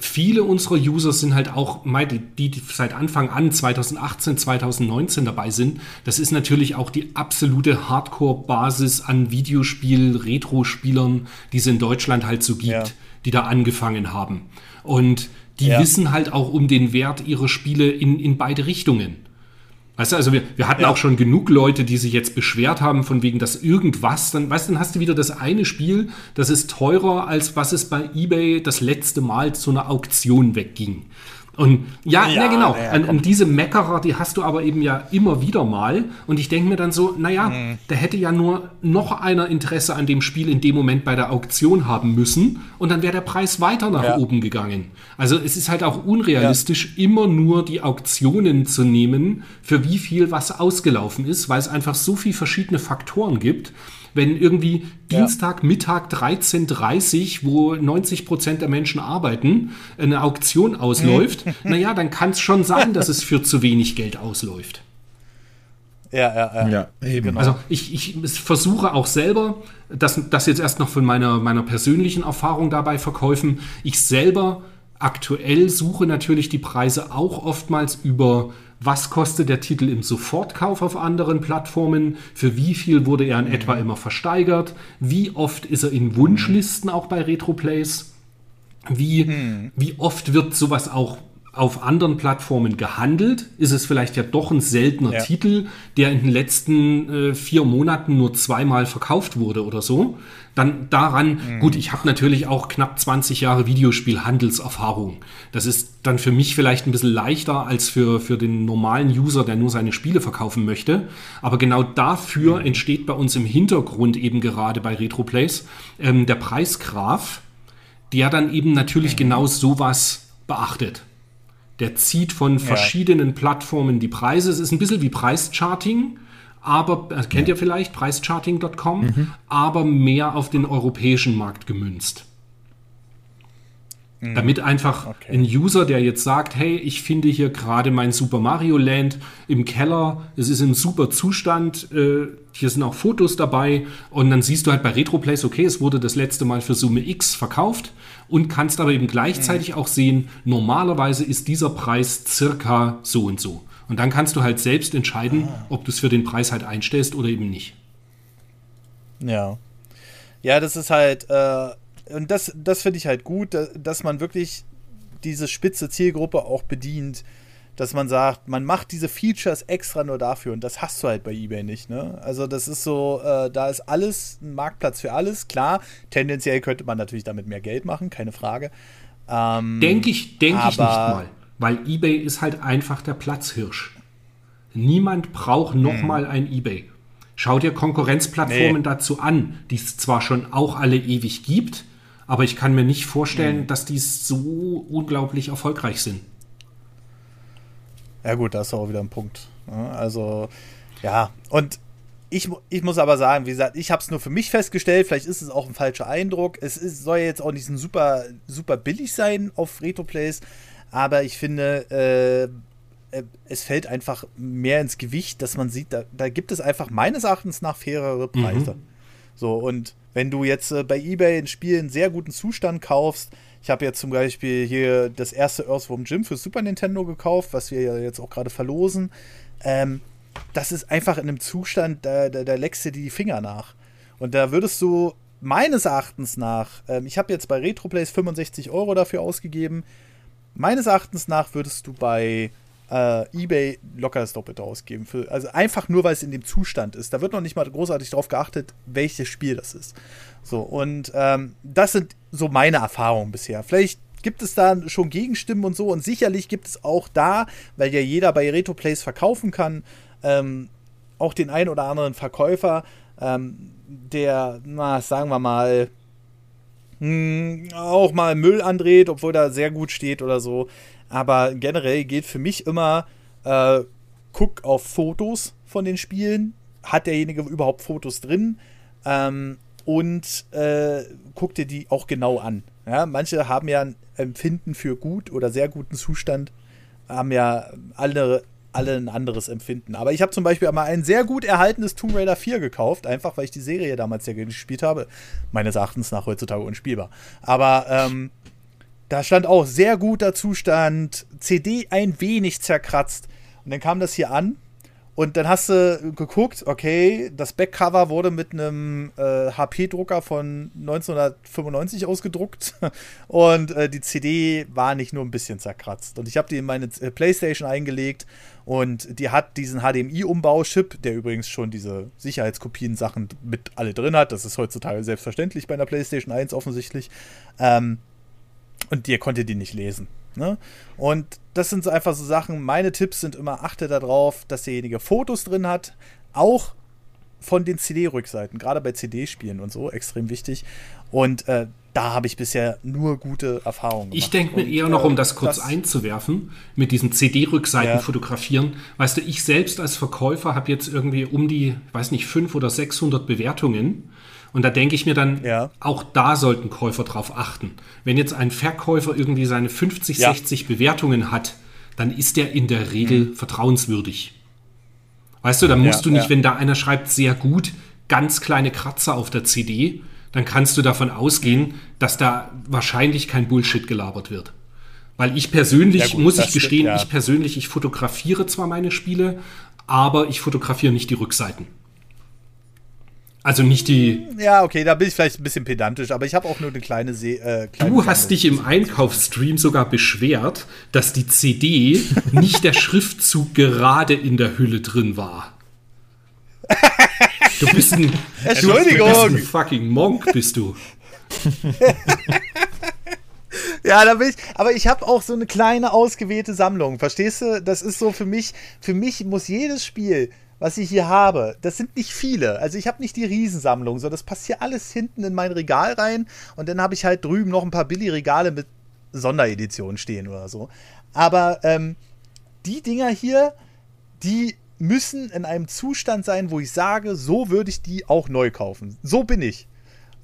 viele unserer User sind halt auch, die, die seit Anfang an 2018, 2019 dabei sind. Das ist natürlich auch die absolute Hardcore-Basis an Videospiel-Retro-Spielern, die es in Deutschland halt so gibt, ja. die da angefangen haben. Und die ja. wissen halt auch um den Wert ihrer Spiele in, in beide Richtungen. Weißt du, also wir, wir hatten ja. auch schon genug Leute, die sich jetzt beschwert haben, von wegen, dass irgendwas, dann, weißt du, dann hast du wieder das eine Spiel, das ist teurer, als was es bei eBay das letzte Mal zu einer Auktion wegging. Und ja, ja, ja genau. Ja, und, und, diese Meckerer, die hast du aber eben ja immer wieder mal. Und ich denke mir dann so, naja, mhm. da hätte ja nur noch einer Interesse an dem Spiel in dem Moment bei der Auktion haben müssen. Und dann wäre der Preis weiter nach ja. oben gegangen. Also es ist halt auch unrealistisch, immer nur die Auktionen zu nehmen, für wie viel was ausgelaufen ist, weil es einfach so viele verschiedene Faktoren gibt wenn irgendwie Dienstag, ja. Mittag 13.30 wo 90 Prozent der Menschen arbeiten, eine Auktion ausläuft, naja, dann kann es schon sein, dass es für zu wenig Geld ausläuft. Ja, ja, ja. ja eben. Genau. Also ich, ich versuche auch selber, das, das jetzt erst noch von meiner, meiner persönlichen Erfahrung dabei verkäufen, ich selber aktuell suche natürlich die Preise auch oftmals über was kostet der Titel im Sofortkauf auf anderen Plattformen, für wie viel wurde er in mhm. etwa immer versteigert, wie oft ist er in Wunschlisten auch bei Retroplays, wie, mhm. wie oft wird sowas auch auf anderen Plattformen gehandelt? Ist es vielleicht ja doch ein seltener ja. Titel, der in den letzten äh, vier Monaten nur zweimal verkauft wurde oder so? Dann daran, mhm. gut, ich habe natürlich auch knapp 20 Jahre Videospielhandelserfahrung. Das ist dann für mich vielleicht ein bisschen leichter als für, für den normalen User, der nur seine Spiele verkaufen möchte. Aber genau dafür mhm. entsteht bei uns im Hintergrund eben gerade bei Retroplays ähm, der Preisgraph, der dann eben natürlich mhm. genau sowas beachtet. Der zieht von verschiedenen ja. Plattformen die Preise. Es ist ein bisschen wie Preischarting, aber äh, kennt ja. ihr vielleicht preischarting.com, mhm. aber mehr auf den europäischen Markt gemünzt. Mhm. Damit einfach okay. ein User, der jetzt sagt, hey, ich finde hier gerade mein Super Mario Land im Keller, es ist im super Zustand, äh, hier sind auch Fotos dabei und dann siehst du halt bei Retroplays, okay, es wurde das letzte Mal für Summe X verkauft und kannst aber eben gleichzeitig mhm. auch sehen, normalerweise ist dieser Preis circa so und so. Und dann kannst du halt selbst entscheiden, ah. ob du es für den Preis halt einstellst oder eben nicht. Ja. Ja, das ist halt, äh, und das, das finde ich halt gut, dass man wirklich diese spitze Zielgruppe auch bedient, dass man sagt, man macht diese Features extra nur dafür und das hast du halt bei eBay nicht. Ne? Also das ist so, äh, da ist alles ein Marktplatz für alles. Klar, tendenziell könnte man natürlich damit mehr Geld machen, keine Frage. Ähm, denke ich, denke ich nicht mal, weil eBay ist halt einfach der Platzhirsch. Niemand braucht noch hm. mal ein eBay. Schau dir Konkurrenzplattformen nee. dazu an, die es zwar schon auch alle ewig gibt, aber ich kann mir nicht vorstellen, hm. dass die so unglaublich erfolgreich sind. Ja, gut, da ist auch wieder ein Punkt. Ne? Also, ja, und ich, ich muss aber sagen, wie gesagt, ich habe es nur für mich festgestellt, vielleicht ist es auch ein falscher Eindruck. Es ist, soll jetzt auch nicht super, super billig sein auf Retroplays, aber ich finde, äh, äh, es fällt einfach mehr ins Gewicht, dass man sieht, da, da gibt es einfach meines Erachtens nach fairere Preise. Mhm. So, und wenn du jetzt äh, bei eBay ein Spiel in sehr guten Zustand kaufst, ich habe jetzt zum Beispiel hier das erste Earthworm Jim für Super Nintendo gekauft, was wir ja jetzt auch gerade verlosen. Ähm, das ist einfach in einem Zustand, da, da, da leckst du dir die Finger nach. Und da würdest du meines Erachtens nach, ähm, ich habe jetzt bei Retroplays 65 Euro dafür ausgegeben, meines Erachtens nach würdest du bei äh, eBay locker das Doppelte ausgeben. Für, also einfach nur, weil es in dem Zustand ist. Da wird noch nicht mal großartig darauf geachtet, welches Spiel das ist. So, und ähm, das sind so meine Erfahrungen bisher. Vielleicht gibt es da schon Gegenstimmen und so und sicherlich gibt es auch da, weil ja jeder bei Retroplays verkaufen kann, ähm, auch den einen oder anderen Verkäufer, ähm, der, na, sagen wir mal, auch mal Müll andreht, obwohl da sehr gut steht oder so. Aber generell geht für mich immer, äh, guck auf Fotos von den Spielen. Hat derjenige überhaupt Fotos drin? Ähm, und äh, guck dir die auch genau an. Ja, manche haben ja ein Empfinden für gut oder sehr guten Zustand, haben ja alle, alle ein anderes Empfinden. Aber ich habe zum Beispiel einmal ein sehr gut erhaltenes Tomb Raider 4 gekauft, einfach weil ich die Serie damals ja gespielt habe. Meines Erachtens nach heutzutage unspielbar. Aber ähm, da stand auch sehr guter Zustand, CD ein wenig zerkratzt. Und dann kam das hier an und dann hast du geguckt, okay, das Backcover wurde mit einem äh, HP-Drucker von 1995 ausgedruckt und äh, die CD war nicht nur ein bisschen zerkratzt. Und ich habe die in meine äh, PlayStation eingelegt und die hat diesen HDMI-Umbauchip, der übrigens schon diese Sicherheitskopien-Sachen mit alle drin hat. Das ist heutzutage selbstverständlich bei einer PlayStation 1 offensichtlich. Ähm, und ihr konntet die nicht lesen. Ne? Und das sind so einfach so Sachen. Meine Tipps sind immer, achte darauf, dass derjenige Fotos drin hat. Auch von den CD-Rückseiten, gerade bei CD-Spielen und so, extrem wichtig. Und äh, da habe ich bisher nur gute Erfahrungen gemacht. Ich denke mir eher noch, um das kurz das, einzuwerfen, mit diesen CD-Rückseiten ja. fotografieren. Weißt du, ich selbst als Verkäufer habe jetzt irgendwie um die, weiß nicht, 500 oder 600 Bewertungen. Und da denke ich mir dann, ja. auch da sollten Käufer drauf achten. Wenn jetzt ein Verkäufer irgendwie seine 50, ja. 60 Bewertungen hat, dann ist der in der Regel mhm. vertrauenswürdig. Weißt du, dann musst ja, du nicht, wenn da einer schreibt, sehr gut, ganz kleine Kratzer auf der CD, dann kannst du davon ausgehen, dass da wahrscheinlich kein Bullshit gelabert wird. Weil ich persönlich, Ja gut, muss ich gestehen, stimmt, ja. ich persönlich, ich fotografiere zwar meine Spiele, aber ich fotografiere nicht die Rückseiten. Also nicht die. Ja, okay, da bin ich vielleicht ein bisschen pedantisch, aber ich habe auch nur eine kleine See. Äh, kleine Du hast dich im Einkaufsstream sogar beschwert, dass die CD nicht der Schriftzug gerade in der Hülle drin war. Du bist ein, Entschuldigung. Du bist ein fucking Monk, bist du. Ja, da bin ich. Aber ich habe auch so eine kleine ausgewählte Sammlung. Verstehst du? Das ist so für mich. Für mich muss jedes Spiel, was ich hier habe, das sind nicht viele. Also ich habe nicht die Riesensammlung, so das passt hier alles hinten in mein Regal rein. Und dann habe ich halt drüben noch ein paar Billigregale mit Sondereditionen stehen oder so. Aber ähm, die Dinger hier, die müssen in einem Zustand sein, wo ich sage, so würde ich die auch neu kaufen. So bin ich.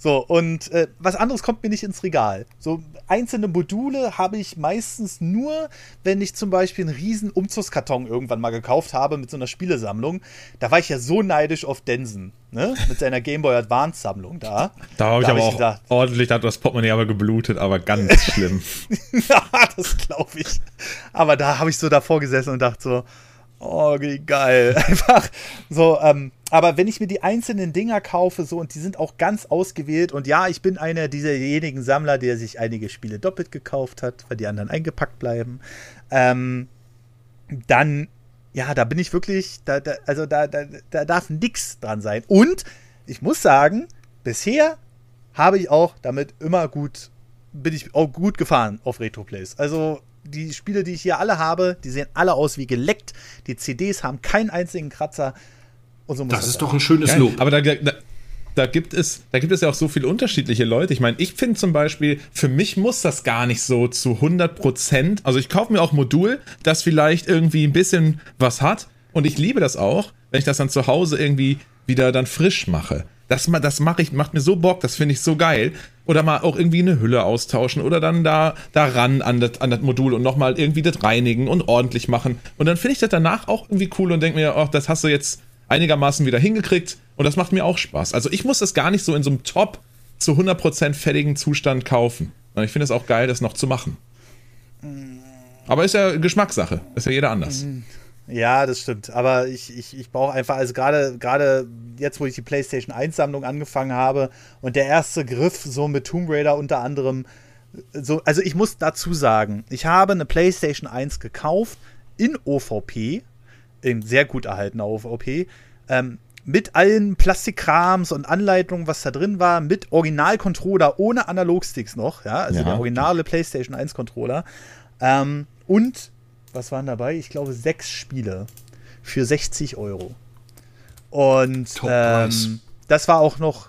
So, und äh, was anderes kommt mir nicht ins Regal. So einzelne Module habe ich meistens nur, wenn ich zum Beispiel einen riesen Umzugskarton irgendwann mal gekauft habe mit so einer Spielesammlung. Da war ich ja so neidisch auf Densen, ne? Mit seiner Game Boy Advance Sammlung da. Da habe ich hab aber auch gedacht, ordentlich, da hat das Portemonnaie aber geblutet, aber ganz schlimm. ja, das glaube ich. Aber da habe ich so davor gesessen und dachte so, oh, wie geil. Einfach so, ähm, aber wenn ich mir die einzelnen Dinger kaufe, so, und die sind auch ganz ausgewählt, und ja, ich bin einer dieserjenigen Sammler, der sich einige Spiele doppelt gekauft hat, weil die anderen eingepackt bleiben, ähm, dann, ja, da bin ich wirklich, da, da, also da, da, da darf nix dran sein. Und ich muss sagen, bisher habe ich auch damit immer gut, bin ich auch gut gefahren auf Retroplays. Also die Spiele, die ich hier alle habe, die sehen alle aus wie geleckt. Die CDs haben keinen einzigen Kratzer. Und so muss Das ist sein. doch ein schönes Geil. Lob. Aber da, da, da, gibt es, da gibt es ja auch so viele unterschiedliche Leute. Ich meine, ich finde zum Beispiel, für mich muss das gar nicht so zu 100 Prozent. Also ich kaufe mir auch Modul, das vielleicht irgendwie ein bisschen was hat. Und ich liebe das auch, wenn ich das dann zu Hause irgendwie wieder dann frisch mache. Das, das mache ich, macht mir so Bock, das finde ich so geil. Oder mal auch irgendwie eine Hülle austauschen oder dann da, da ran an das, an das Modul und nochmal irgendwie das reinigen und ordentlich machen. Und dann finde ich das danach auch irgendwie cool und denke mir, ach, das hast du jetzt einigermaßen wieder hingekriegt und das macht mir auch Spaß. Also ich muss das gar nicht so in so einem Top zu 100% fertigen Zustand kaufen. Und ich finde es auch geil, das noch zu machen. Aber ist ja Geschmackssache. Ist ja jeder anders. Ja, das stimmt. Aber ich, ich, ich brauche einfach, also gerade gerade jetzt, wo ich die PlayStation 1 Sammlung angefangen habe und der erste Griff so mit Tomb Raider unter anderem, so, also ich muss dazu sagen, ich habe eine PlayStation 1 gekauft in OVP, in sehr gut erhaltener OVP, ähm, mit allen Plastikkrams und Anleitungen, was da drin war, mit Original-Controller ohne Analogsticks noch, ja, also Ja. der originale PlayStation 1 Controller. Ähm, und was waren dabei? Ich glaube, sechs Spiele für 60 Euro. Und ähm, das war auch noch,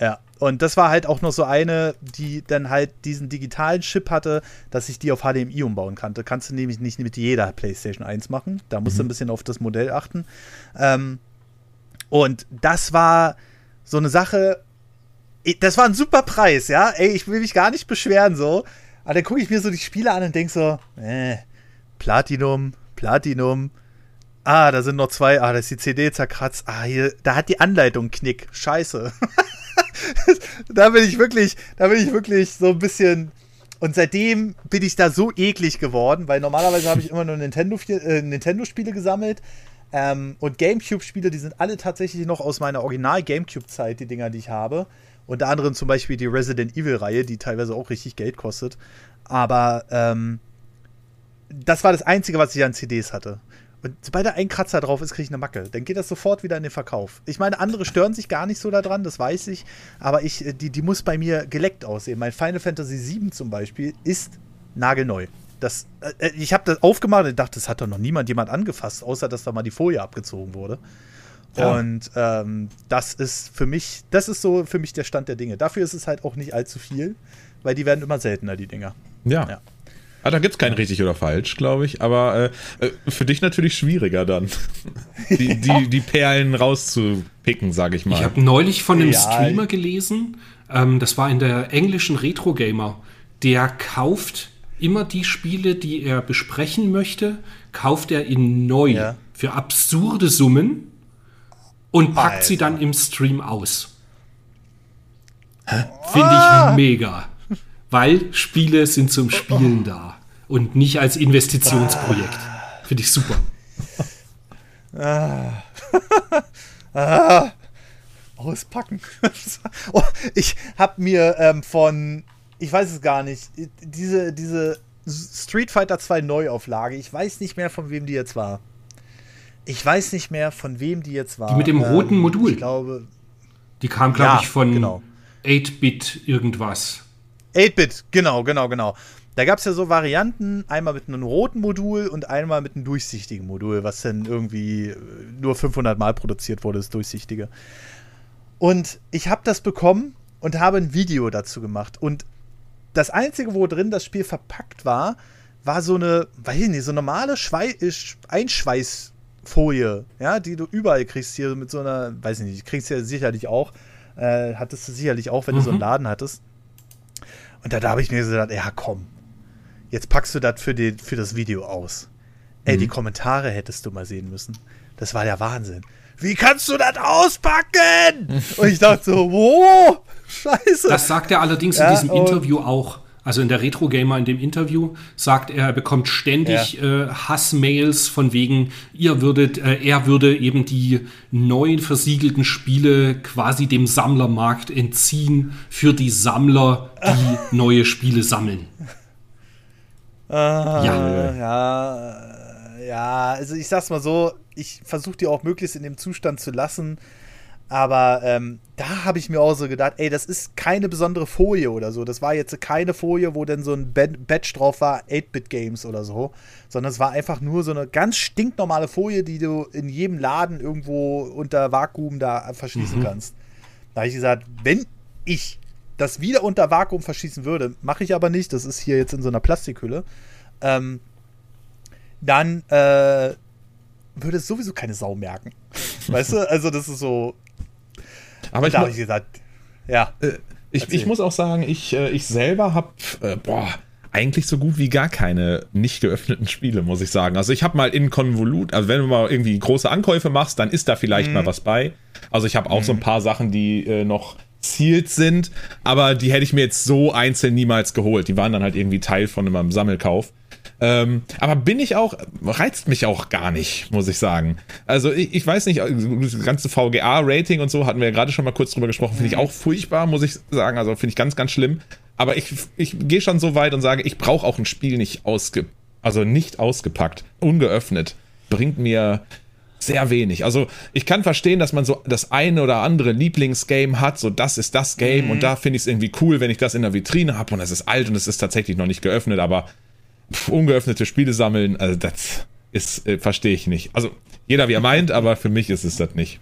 ja, und das war halt auch noch so eine, die dann halt diesen digitalen Chip hatte, dass ich die auf HDMI umbauen kannte. Kannst du nämlich nicht mit jeder PlayStation 1 machen. Da musst du ein bisschen auf das Modell achten. Ähm, und das war so eine Sache, das war ein super Preis, ja. Ey, ich will mich gar nicht beschweren so. Aber dann gucke ich mir so die Spiele an und denke so, äh, Platinum, Platinum. Ah, da sind noch zwei. Ah, da ist die CD zerkratzt. Ah, hier, da hat die Anleitung Knick. Scheiße. da bin ich wirklich, da bin ich wirklich so ein bisschen. Und seitdem bin ich da so eklig geworden, weil normalerweise habe ich immer nur Nintendo, äh, Nintendo-Spiele gesammelt. Ähm, und Gamecube-Spiele, die sind alle tatsächlich noch aus meiner Original-Gamecube-Zeit, die Dinger, die ich habe. Unter anderem zum Beispiel die Resident Evil-Reihe, die teilweise auch richtig Geld kostet. Aber ähm, das war das Einzige, was ich an CDs hatte. Und sobald da ein Kratzer drauf ist, kriege ich eine Macke. Dann geht das sofort wieder in den Verkauf. Ich meine, andere stören sich gar nicht so daran, das weiß ich. Aber ich, äh, die, die muss bei mir geleckt aussehen. Mein Final Fantasy VII zum Beispiel ist nagelneu. Das, äh, ich habe das aufgemacht und dachte, das hat doch noch niemand jemand angefasst, außer dass da mal die Folie abgezogen wurde. Ja. Und ähm, das ist für mich, das ist so für mich der Stand der Dinge. Dafür ist es halt auch nicht allzu viel, weil die werden immer seltener, die Dinger. Ja. Ja. Ah, da gibt es kein richtig oder falsch, glaube ich. Aber äh, äh, für dich natürlich schwieriger dann, die, die, die Perlen rauszupicken, sage ich mal. Ich habe neulich von einem Ja, Streamer gelesen, ähm, das war in der englischen Retro Gamer, der kauft immer die Spiele, die er besprechen möchte, kauft er in neu Ja. für absurde Summen und packt sie Alter. dann im Stream aus. Finde ich mega. Weil Spiele sind zum Spielen da. und nicht als Investitionsprojekt. Finde ich super. Ah. ah. Auspacken. oh, ich habe mir ähm, von, ich weiß es gar nicht, diese, diese Street Fighter 2 Neuauflage, ich weiß nicht mehr, von wem die jetzt war. Ich weiß nicht mehr, von wem die jetzt war. Die mit dem roten ähm, Modul. Ich glaube. Die kam, glaube ja, ich, von genau. 8-Bit irgendwas. 8-Bit, genau, genau, genau. Da gab es ja so Varianten, einmal mit einem roten Modul und einmal mit einem durchsichtigen Modul, was dann irgendwie nur 500 Mal produziert wurde, das durchsichtige. Und ich habe das bekommen und habe ein Video dazu gemacht. Und das Einzige, wo drin das Spiel verpackt war, war so eine, weiß ich nicht, so normale Schwei Einschweißfolie, ja, die du überall kriegst hier mit so einer, weiß ich nicht, kriegst du ja sicherlich auch, äh, hattest du sicherlich auch, wenn mhm. du so einen mhm. Laden hattest. Und da, da habe ich mir gesagt, ja komm, jetzt packst du das für, für das Video aus. Ey, mhm. die Kommentare hättest du mal sehen müssen. Das war der Wahnsinn wie kannst du das auspacken? Und ich dachte so, wow, scheiße. Das sagt er allerdings ja, in diesem Interview auch. Also in der Retro Gamer in dem Interview sagt er, er bekommt ständig ja. äh, Hassmails von wegen, ihr würdet, äh, er würde eben die neuen versiegelten Spiele quasi dem Sammlermarkt entziehen für die Sammler, die neue Spiele sammeln. Ah, ja. ja, ja, also ich sag's mal so, ich versuche die auch möglichst in dem Zustand zu lassen. Aber ähm, da habe ich mir auch so gedacht, ey, das ist keine besondere Folie oder so. Das war jetzt keine Folie, wo dann so ein Badge drauf war, 8-Bit-Games oder so. Sondern es war einfach nur so eine ganz stinknormale Folie, die du in jedem Laden irgendwo unter Vakuum da verschließen mhm. kannst. Da habe ich gesagt, wenn ich das wieder unter Vakuum verschließen würde, mache ich aber nicht. Das ist hier jetzt in so einer Plastikhülle. Ähm, dann äh, würde es sowieso keine Sau merken. weißt du? Also, das ist so. Aber ich, da ich gesagt, ja. Äh, ich, ich, muss auch sagen, ich, äh, ich selber habe, äh, boah, eigentlich so gut wie gar keine nicht geöffneten Spiele, muss ich sagen. Also ich habe mal in Konvolut, also wenn du mal irgendwie große Ankäufe machst, dann ist da vielleicht mhm. mal was bei. Also ich habe auch mhm. so ein paar Sachen, die äh, noch zielt sind, aber die hätte ich mir jetzt so einzeln niemals geholt. Die waren dann halt irgendwie Teil von einem Sammelkauf. Ähm, aber bin ich auch, reizt mich auch gar nicht, muss ich sagen. Also ich, ich weiß nicht, das ganze VGA-Rating und so hatten wir ja gerade schon mal kurz drüber gesprochen, finde ich auch furchtbar, muss ich sagen. Also finde ich ganz, ganz schlimm. Aber ich, ich gehe schon so weit und sage, ich brauche auch ein Spiel nicht ausge, also nicht ausgepackt, ungeöffnet. Bringt mir sehr wenig. Also ich kann verstehen, dass man so das eine oder andere Lieblingsgame hat, so das ist das Game mhm. und da finde ich es irgendwie cool, wenn ich das in der Vitrine habe und es ist alt und es ist tatsächlich noch nicht geöffnet, aber ungeöffnete Spiele sammeln, also das ist, äh, verstehe ich nicht. Also jeder wie er meint, aber für mich ist es das nicht.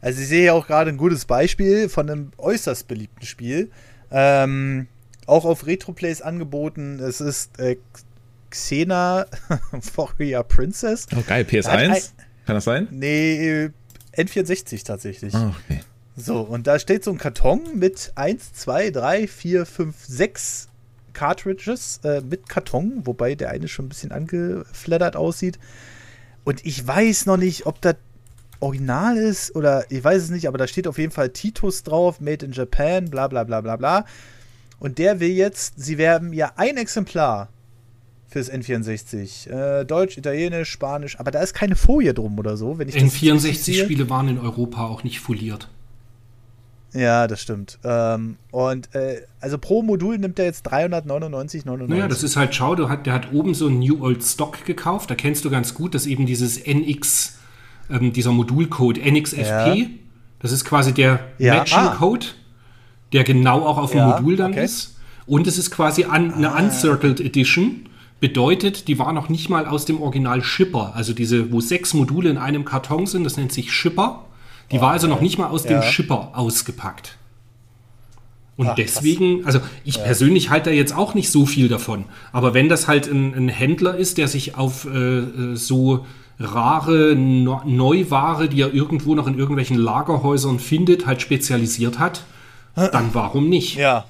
Also ich sehe ja auch gerade ein gutes Beispiel von einem äußerst beliebten Spiel. Ähm, auch auf Retroplays angeboten. Es ist äh, Xena Warrior Princess. Oh geil, PS1? Kann das sein? Nee, N64 tatsächlich. Oh, okay. So, und da steht so ein Karton mit 1, 2, 3, 4, 5, 6 Cartridges äh, mit Karton, wobei der eine schon ein bisschen angeflattert aussieht. Und ich weiß noch nicht, ob das original ist oder ich weiß es nicht, aber da steht auf jeden Fall Titus drauf, Made in Japan, bla bla bla bla bla. Und der will jetzt, sie werden ja ein Exemplar fürs N64. Äh, Deutsch, Italienisch, Spanisch, aber da ist keine Folie drum oder so. Wenn ich N64-Spiele waren in Europa auch nicht foliert. Ja, das stimmt. Ähm, und äh, also pro Modul nimmt er jetzt 399,99. Naja, das ist halt, schau, der hat, der hat oben so ein New Old Stock gekauft. Da kennst du ganz gut, dass eben dieses NX, ähm, dieser Modulcode NXFP, ja. das ist quasi der ja. Matching-Code, ah. der genau auch auf dem ja, Modul dann okay. ist. Und es ist quasi an, eine ah. Uncircled Edition. Bedeutet, die war noch nicht mal aus dem Original Shipper. Also diese, wo sechs Module in einem Karton sind, das nennt sich Shipper. Die war also noch nicht mal aus ja. dem Schipper ausgepackt. Und Ach, deswegen, krass. also ich ja. persönlich halte da jetzt auch nicht so viel davon. Aber wenn das halt ein, ein Händler ist, der sich auf äh, äh so rare no Neuware, die er irgendwo noch in irgendwelchen Lagerhäusern findet, halt spezialisiert hat, dann warum nicht? Ja.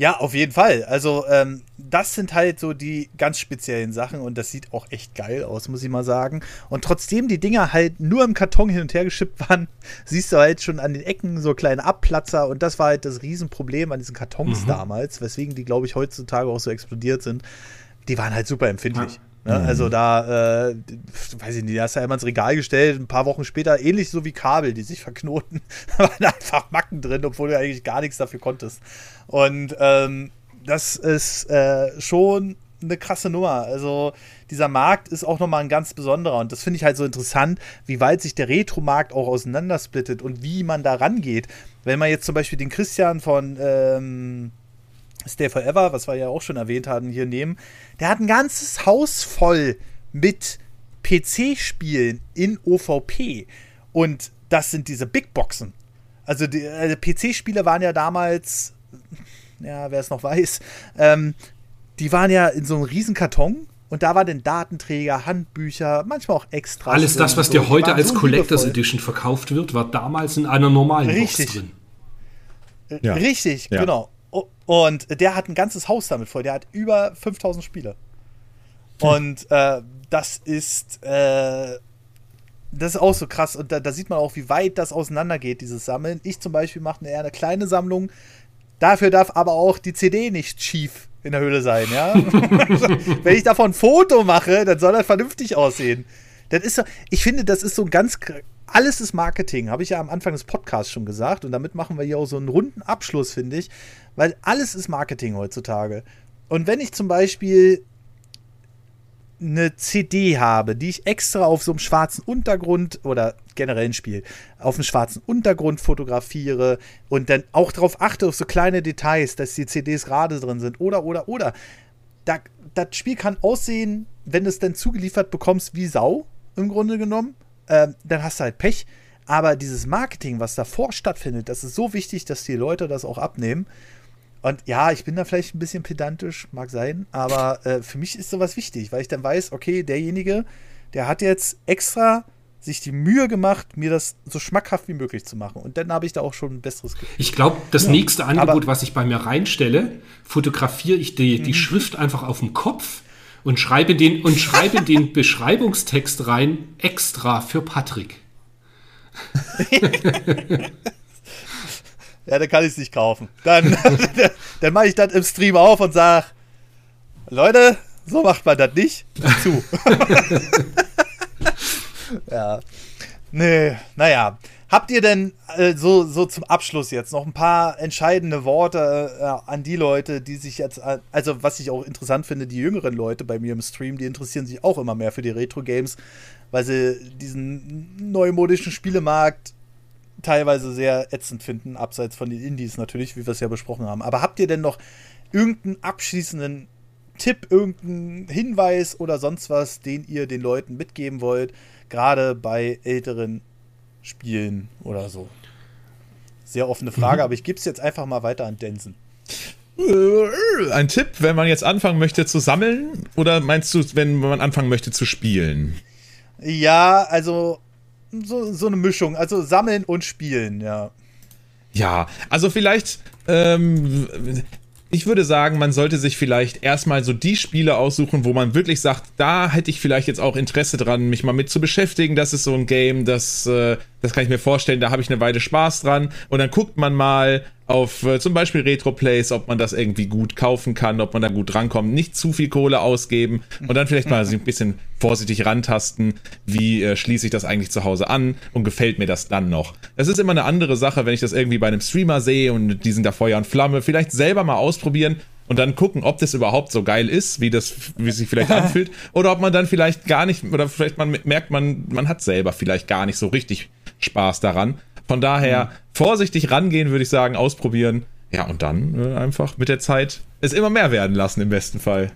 Ja, auf jeden Fall. Also, ähm, das sind halt so die ganz speziellen Sachen und das sieht auch echt geil aus, muss ich mal sagen. Und trotzdem die Dinger halt nur im Karton hin und her geschippt waren, siehst du halt schon an den Ecken so kleine Abplatzer und das war halt das Riesenproblem an diesen Kartons mhm. damals, weswegen die, glaube ich, heutzutage auch so explodiert sind. Die waren halt super empfindlich. Ja. Ne? Mhm. Also da, äh, weiß ich nicht, da hast du ja immer ins Regal gestellt, ein paar Wochen später, ähnlich so wie Kabel, die sich verknoten, waren einfach Macken drin, obwohl du eigentlich gar nichts dafür konntest. Und ähm, das ist äh, schon eine krasse Nummer. Also dieser Markt ist auch nochmal ein ganz besonderer und das finde ich halt so interessant, wie weit sich der Retro-Markt auch auseinandersplittet und wie man da rangeht. Wenn man jetzt zum Beispiel den Christian von ähm, Stay Forever, was wir ja auch schon erwähnt hatten, hier nehmen, der hat ein ganzes Haus voll mit PC-Spielen in OVP. Und das sind diese Big Boxen. Also die also PC-Spiele waren ja damals, ja, wer es noch weiß, ähm, die waren ja in so einem riesen Karton und da war dann Datenträger, Handbücher, manchmal auch extra. Alles das, was dir heute als so Collectors Edition verkauft wird, war damals in einer normalen Richtig. Box drin. Ja. Richtig, ja. genau. Und der hat ein ganzes Haus damit voll. Der hat über 5000 Spiele. Und äh, das ist, äh, das ist auch so krass. Und da, da, sieht man auch, wie weit das auseinandergeht, dieses Sammeln. Ich zum Beispiel mache eher eine kleine Sammlung. Dafür darf aber auch die CD nicht schief in der Höhle sein, ja. Wenn ich davon ein Foto mache, dann soll das vernünftig aussehen. Das ist so, ich finde, das ist so ganz alles ist Marketing, habe ich ja am Anfang des Podcasts schon gesagt. Und damit machen wir hier auch so einen runden Abschluss, finde ich. Weil alles ist Marketing heutzutage. Und wenn ich zum Beispiel eine CD habe, die ich extra auf so einem schwarzen Untergrund oder generell ein Spiel auf einem schwarzen Untergrund fotografiere und dann auch darauf achte auf so kleine Details, dass die CDs gerade drin sind oder oder oder. Da, das Spiel kann aussehen, wenn du es dann zugeliefert bekommst, wie Sau im Grunde genommen ähm, dann hast du halt Pech. Aber dieses Marketing, was davor stattfindet, das ist so wichtig, dass die Leute das auch abnehmen. Und ja, ich bin da vielleicht ein bisschen pedantisch, mag sein, aber äh, für mich ist sowas wichtig, weil ich dann weiß, okay, derjenige, der hat jetzt extra sich die Mühe gemacht, mir das so schmackhaft wie möglich zu machen. Und dann habe ich da auch schon ein besseres Gefühl. Ich glaube, das ja, nächste Angebot, was ich bei mir reinstelle, fotografiere ich die, die mhm. Schrift einfach auf dem Kopf und schreibe den, und schreibe den Beschreibungstext rein extra für Patrick. ja, dann kann ich es nicht kaufen. Dann, dann mache ich das im Stream auf und sage, Leute, so macht man das nicht. Zu. ja. Nee, naja. Habt ihr denn äh, so, so zum Abschluss jetzt noch ein paar entscheidende Worte äh, an die Leute, die sich jetzt, äh, also was ich auch interessant finde, die jüngeren Leute bei mir im Stream, die interessieren sich auch immer mehr für die Retro-Games, weil sie diesen neumodischen Spielemarkt teilweise sehr ätzend finden, abseits von den Indies natürlich, wie wir es ja besprochen haben. Aber habt ihr denn noch irgendeinen abschließenden Tipp, irgendeinen Hinweis oder sonst was, den ihr den Leuten mitgeben wollt, gerade bei älteren spielen oder so? Sehr offene Frage, mhm. aber ich gebe es jetzt einfach mal weiter an Densen. Ein Tipp, wenn man jetzt anfangen möchte zu sammeln oder meinst du, wenn man anfangen möchte zu spielen? Ja, also so, so eine Mischung, also sammeln und spielen, ja. Ja, also vielleicht ähm, ich würde sagen, man sollte sich vielleicht erstmal so die Spiele aussuchen, wo man wirklich sagt, da hätte ich vielleicht jetzt auch Interesse dran, mich mal mit zu beschäftigen. Das ist so ein Game, das, äh, das kann ich mir vorstellen, da habe ich eine Weile Spaß dran. Und dann guckt man mal, auf äh, zum Beispiel Retro-Plays, ob man das irgendwie gut kaufen kann, ob man da gut rankommt, nicht zu viel Kohle ausgeben und dann vielleicht mal so ein bisschen vorsichtig rantasten, wie äh, schließe ich das eigentlich zu Hause an und gefällt mir das dann noch. Das ist immer eine andere Sache, wenn ich das irgendwie bei einem Streamer sehe und die sind da Feuer und Flamme, vielleicht selber mal ausprobieren und dann gucken, ob das überhaupt so geil ist, wie das, wie es sich vielleicht anfühlt, oder ob man dann vielleicht gar nicht, oder vielleicht man merkt man, man hat selber vielleicht gar nicht so richtig Spaß daran von daher mhm. vorsichtig rangehen, würde ich sagen, ausprobieren. Ja, und dann äh, einfach mit der Zeit es immer mehr werden lassen, im besten Fall.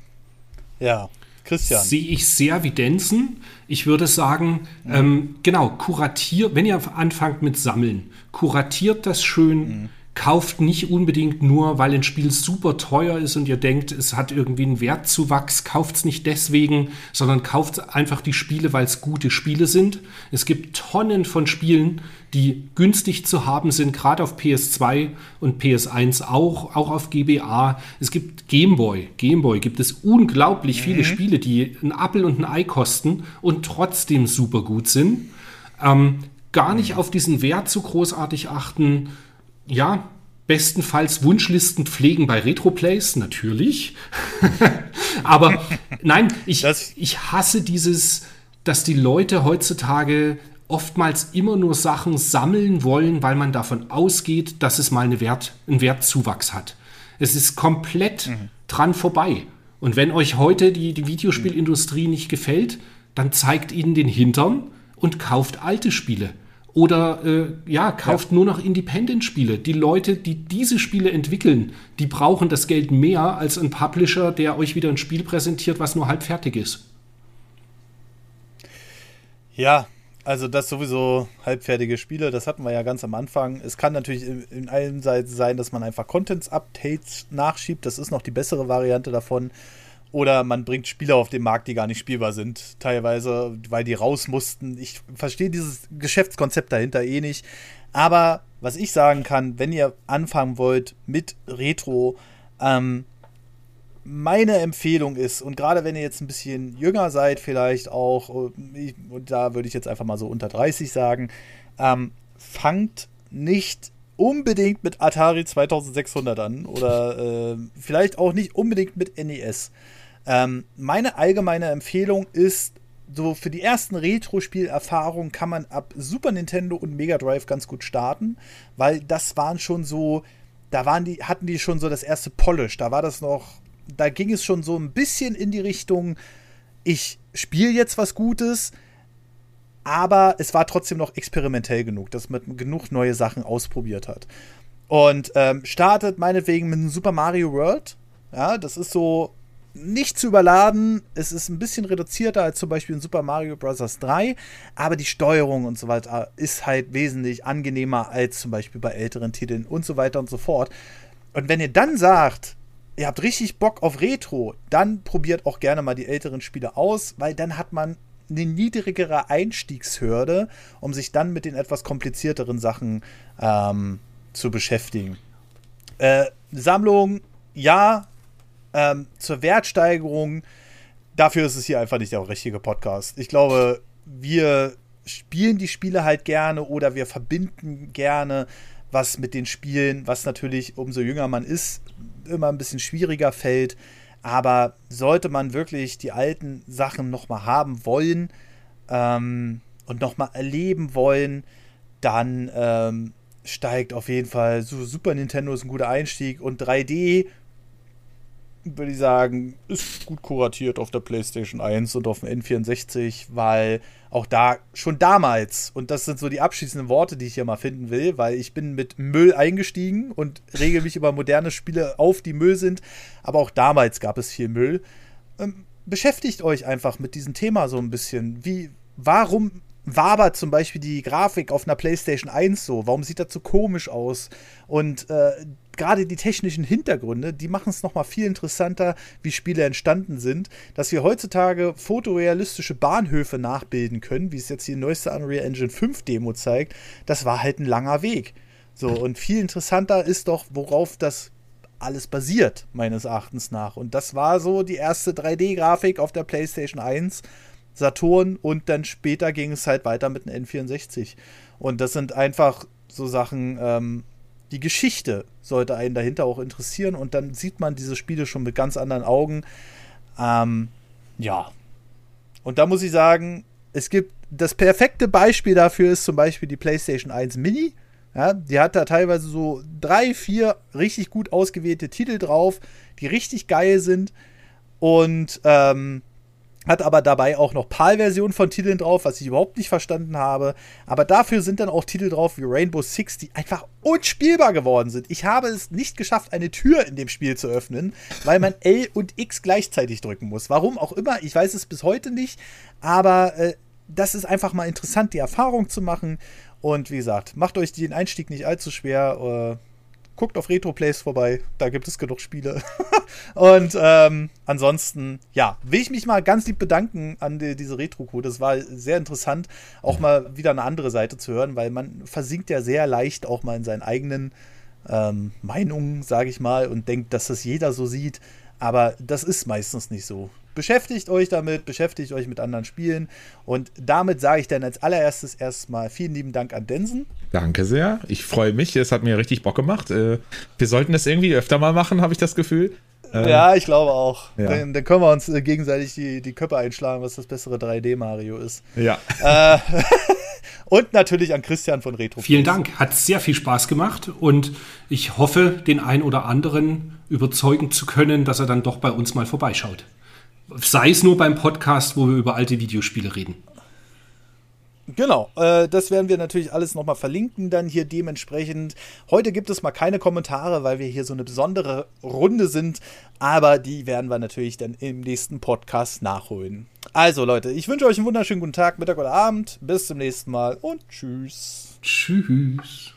Ja, Christian. Sehe ich sehr wie Denzen. Ich würde sagen, mhm. ähm, genau, kuratiert, wenn ihr anfangt mit Sammeln, kuratiert das schön, mhm. kauft nicht unbedingt nur, weil ein Spiel super teuer ist und ihr denkt, es hat irgendwie einen Wertzuwachs, kauft es nicht deswegen, sondern kauft einfach die Spiele, weil es gute Spiele sind. Es gibt Tonnen von Spielen, die günstig zu haben sind, gerade auf PS2 und PS1 auch, auch auf GBA. Es gibt Gameboy. Gameboy gibt es unglaublich mhm. viele Spiele, die ein Apple und ein Ei kosten und trotzdem super gut sind. Ähm, gar nicht auf diesen Wert so großartig achten ja, bestenfalls Wunschlisten pflegen bei Retroplays, natürlich. Aber nein, ich, ich hasse dieses, dass die Leute heutzutage oftmals immer nur Sachen sammeln wollen, weil man davon ausgeht, dass es mal eine Wert, einen Wertzuwachs hat. Es ist komplett mhm. dran vorbei. Und wenn euch heute die, die Videospielindustrie nicht gefällt, dann zeigt ihnen den Hintern und kauft alte Spiele. Oder äh, ja, kauft ja. nur noch Independent-Spiele. Die Leute, die diese Spiele entwickeln, die brauchen das Geld mehr als ein Publisher, der euch wieder ein Spiel präsentiert, was nur halb fertig ist. Ja, also das sowieso halbfertige Spiele, das hatten wir ja ganz am Anfang. Es kann natürlich in, in allen Seiten sein, dass man einfach Contents-Updates nachschiebt. Das ist noch die bessere Variante davon. Oder man bringt Spiele auf den Markt, die gar nicht spielbar sind, teilweise, weil die raus mussten. Ich verstehe dieses Geschäftskonzept dahinter eh nicht. Aber was ich sagen kann, wenn ihr anfangen wollt mit Retro, ähm, meine Empfehlung ist, und gerade wenn ihr jetzt ein bisschen jünger seid, vielleicht auch, und da würde ich jetzt einfach mal so unter 30 sagen, ähm, fangt nicht unbedingt mit Atari 2600 an oder äh, vielleicht auch nicht unbedingt mit NES. Ähm, meine allgemeine Empfehlung ist, so für die ersten Retro-Spielerfahrungen kann man ab Super Nintendo und Mega Drive ganz gut starten, weil das waren schon so, da waren die, hatten die schon so das erste Polish, da war das noch, da ging es schon so ein bisschen in die Richtung, ich spiele jetzt was Gutes, aber es war trotzdem noch experimentell genug, dass man genug neue Sachen ausprobiert hat. Und ähm, startet meinetwegen mit einem Super Mario World. Ja, das ist so nicht zu überladen. Es ist ein bisschen reduzierter als zum Beispiel in Super Mario Bros. 3, aber die Steuerung und so weiter ist halt wesentlich angenehmer als zum Beispiel bei älteren Titeln und so weiter und so fort. Und wenn ihr dann sagt, ihr habt richtig Bock auf Retro, dann probiert auch gerne mal die älteren Spiele aus, weil dann hat man eine niedrigere Einstiegshürde, um sich dann mit den etwas komplizierteren Sachen ähm, zu beschäftigen. Äh, Sammlung, ja, ähm, zur Wertsteigerung, dafür ist es hier einfach nicht der richtige Podcast. Ich glaube, wir spielen die Spiele halt gerne oder wir verbinden gerne was mit den Spielen, was natürlich, umso jünger man ist, immer ein bisschen schwieriger fällt. Aber sollte man wirklich die alten Sachen nochmal haben wollen ähm, und nochmal erleben wollen, dann ähm, steigt auf jeden Fall Super Nintendo ist ein guter Einstieg und 3D würde ich sagen, ist gut kuratiert auf der PlayStation 1 und auf dem N64, weil auch da schon damals, und das sind so die abschließenden Worte, die ich hier mal finden will, weil ich bin mit Müll eingestiegen und rege mich über moderne Spiele auf, die Müll sind, aber auch damals gab es viel Müll. Ähm, beschäftigt euch einfach mit diesem Thema so ein bisschen. Wie, warum wabert zum Beispiel die Grafik auf einer PlayStation 1 so? Warum sieht das so komisch aus? Und äh, gerade die technischen Hintergründe, die machen es nochmal viel interessanter, wie Spiele entstanden sind. Dass wir heutzutage fotorealistische Bahnhöfe nachbilden können, wie es jetzt die neueste Unreal Engine 5 Demo zeigt, das war halt ein langer Weg. So, und viel interessanter ist doch, worauf das alles basiert, meines Erachtens nach. Und das war so die erste 3D-Grafik auf der PlayStation 1, Saturn und dann später ging es halt weiter mit dem N64. Und das sind einfach so Sachen, ähm, die Geschichte sollte einen dahinter auch interessieren und dann sieht man diese Spiele schon mit ganz anderen Augen. Ähm, ja. Und da muss ich sagen, es gibt das perfekte Beispiel dafür ist zum Beispiel die PlayStation 1 Mini. Ja, die hat da teilweise so drei, vier richtig gut ausgewählte Titel drauf, die richtig geil sind. Und ähm, hat aber dabei auch noch PAL-Versionen von Titeln drauf, was ich überhaupt nicht verstanden habe. Aber dafür sind dann auch Titel drauf wie Rainbow Six, die einfach unspielbar geworden sind. Ich habe es nicht geschafft, eine Tür in dem Spiel zu öffnen, weil man L und X gleichzeitig drücken muss. Warum auch immer, ich weiß es bis heute nicht. Aber äh, das ist einfach mal interessant, die Erfahrung zu machen. Und wie gesagt, macht euch den Einstieg nicht allzu schwer. Äh, guckt auf RetroPlays vorbei, da gibt es genug Spiele. und ähm, ansonsten, ja, will ich mich mal ganz lieb bedanken an die, diese Retro-Crew. Das war sehr interessant, auch mal wieder eine andere Seite zu hören, weil man versinkt ja sehr leicht auch mal in seinen eigenen ähm, Meinungen, sage ich mal, und denkt, dass das jeder so sieht. Aber das ist meistens nicht so. Beschäftigt euch damit, beschäftigt euch mit anderen Spielen. Und damit sage ich dann als allererstes erstmal vielen lieben Dank an Densen. Danke sehr. Ich freue mich. Es hat mir richtig Bock gemacht. Äh, wir sollten das irgendwie öfter mal machen, habe ich das Gefühl. Äh, ja, ich glaube auch. Ja. Dann, dann, können wir uns äh, gegenseitig die, die Köpfe einschlagen, was das bessere 3D-Mario ist. Ja. Äh, und natürlich an Christian von Retro. Vielen Dank. Hat sehr viel Spaß gemacht und ich hoffe, den einen oder anderen überzeugen zu können, dass er dann doch bei uns mal vorbeischaut. Sei es nur beim Podcast, wo wir über alte Videospiele reden. Genau, äh, das werden wir natürlich alles nochmal verlinken, dann hier dementsprechend. Heute gibt es mal keine Kommentare, weil wir hier so eine besondere Runde sind, aber die werden wir natürlich dann im nächsten Podcast nachholen. Also Leute, ich wünsche euch einen wunderschönen guten Tag, Mittag oder Abend. Bis zum nächsten Mal und tschüss. Tschüss.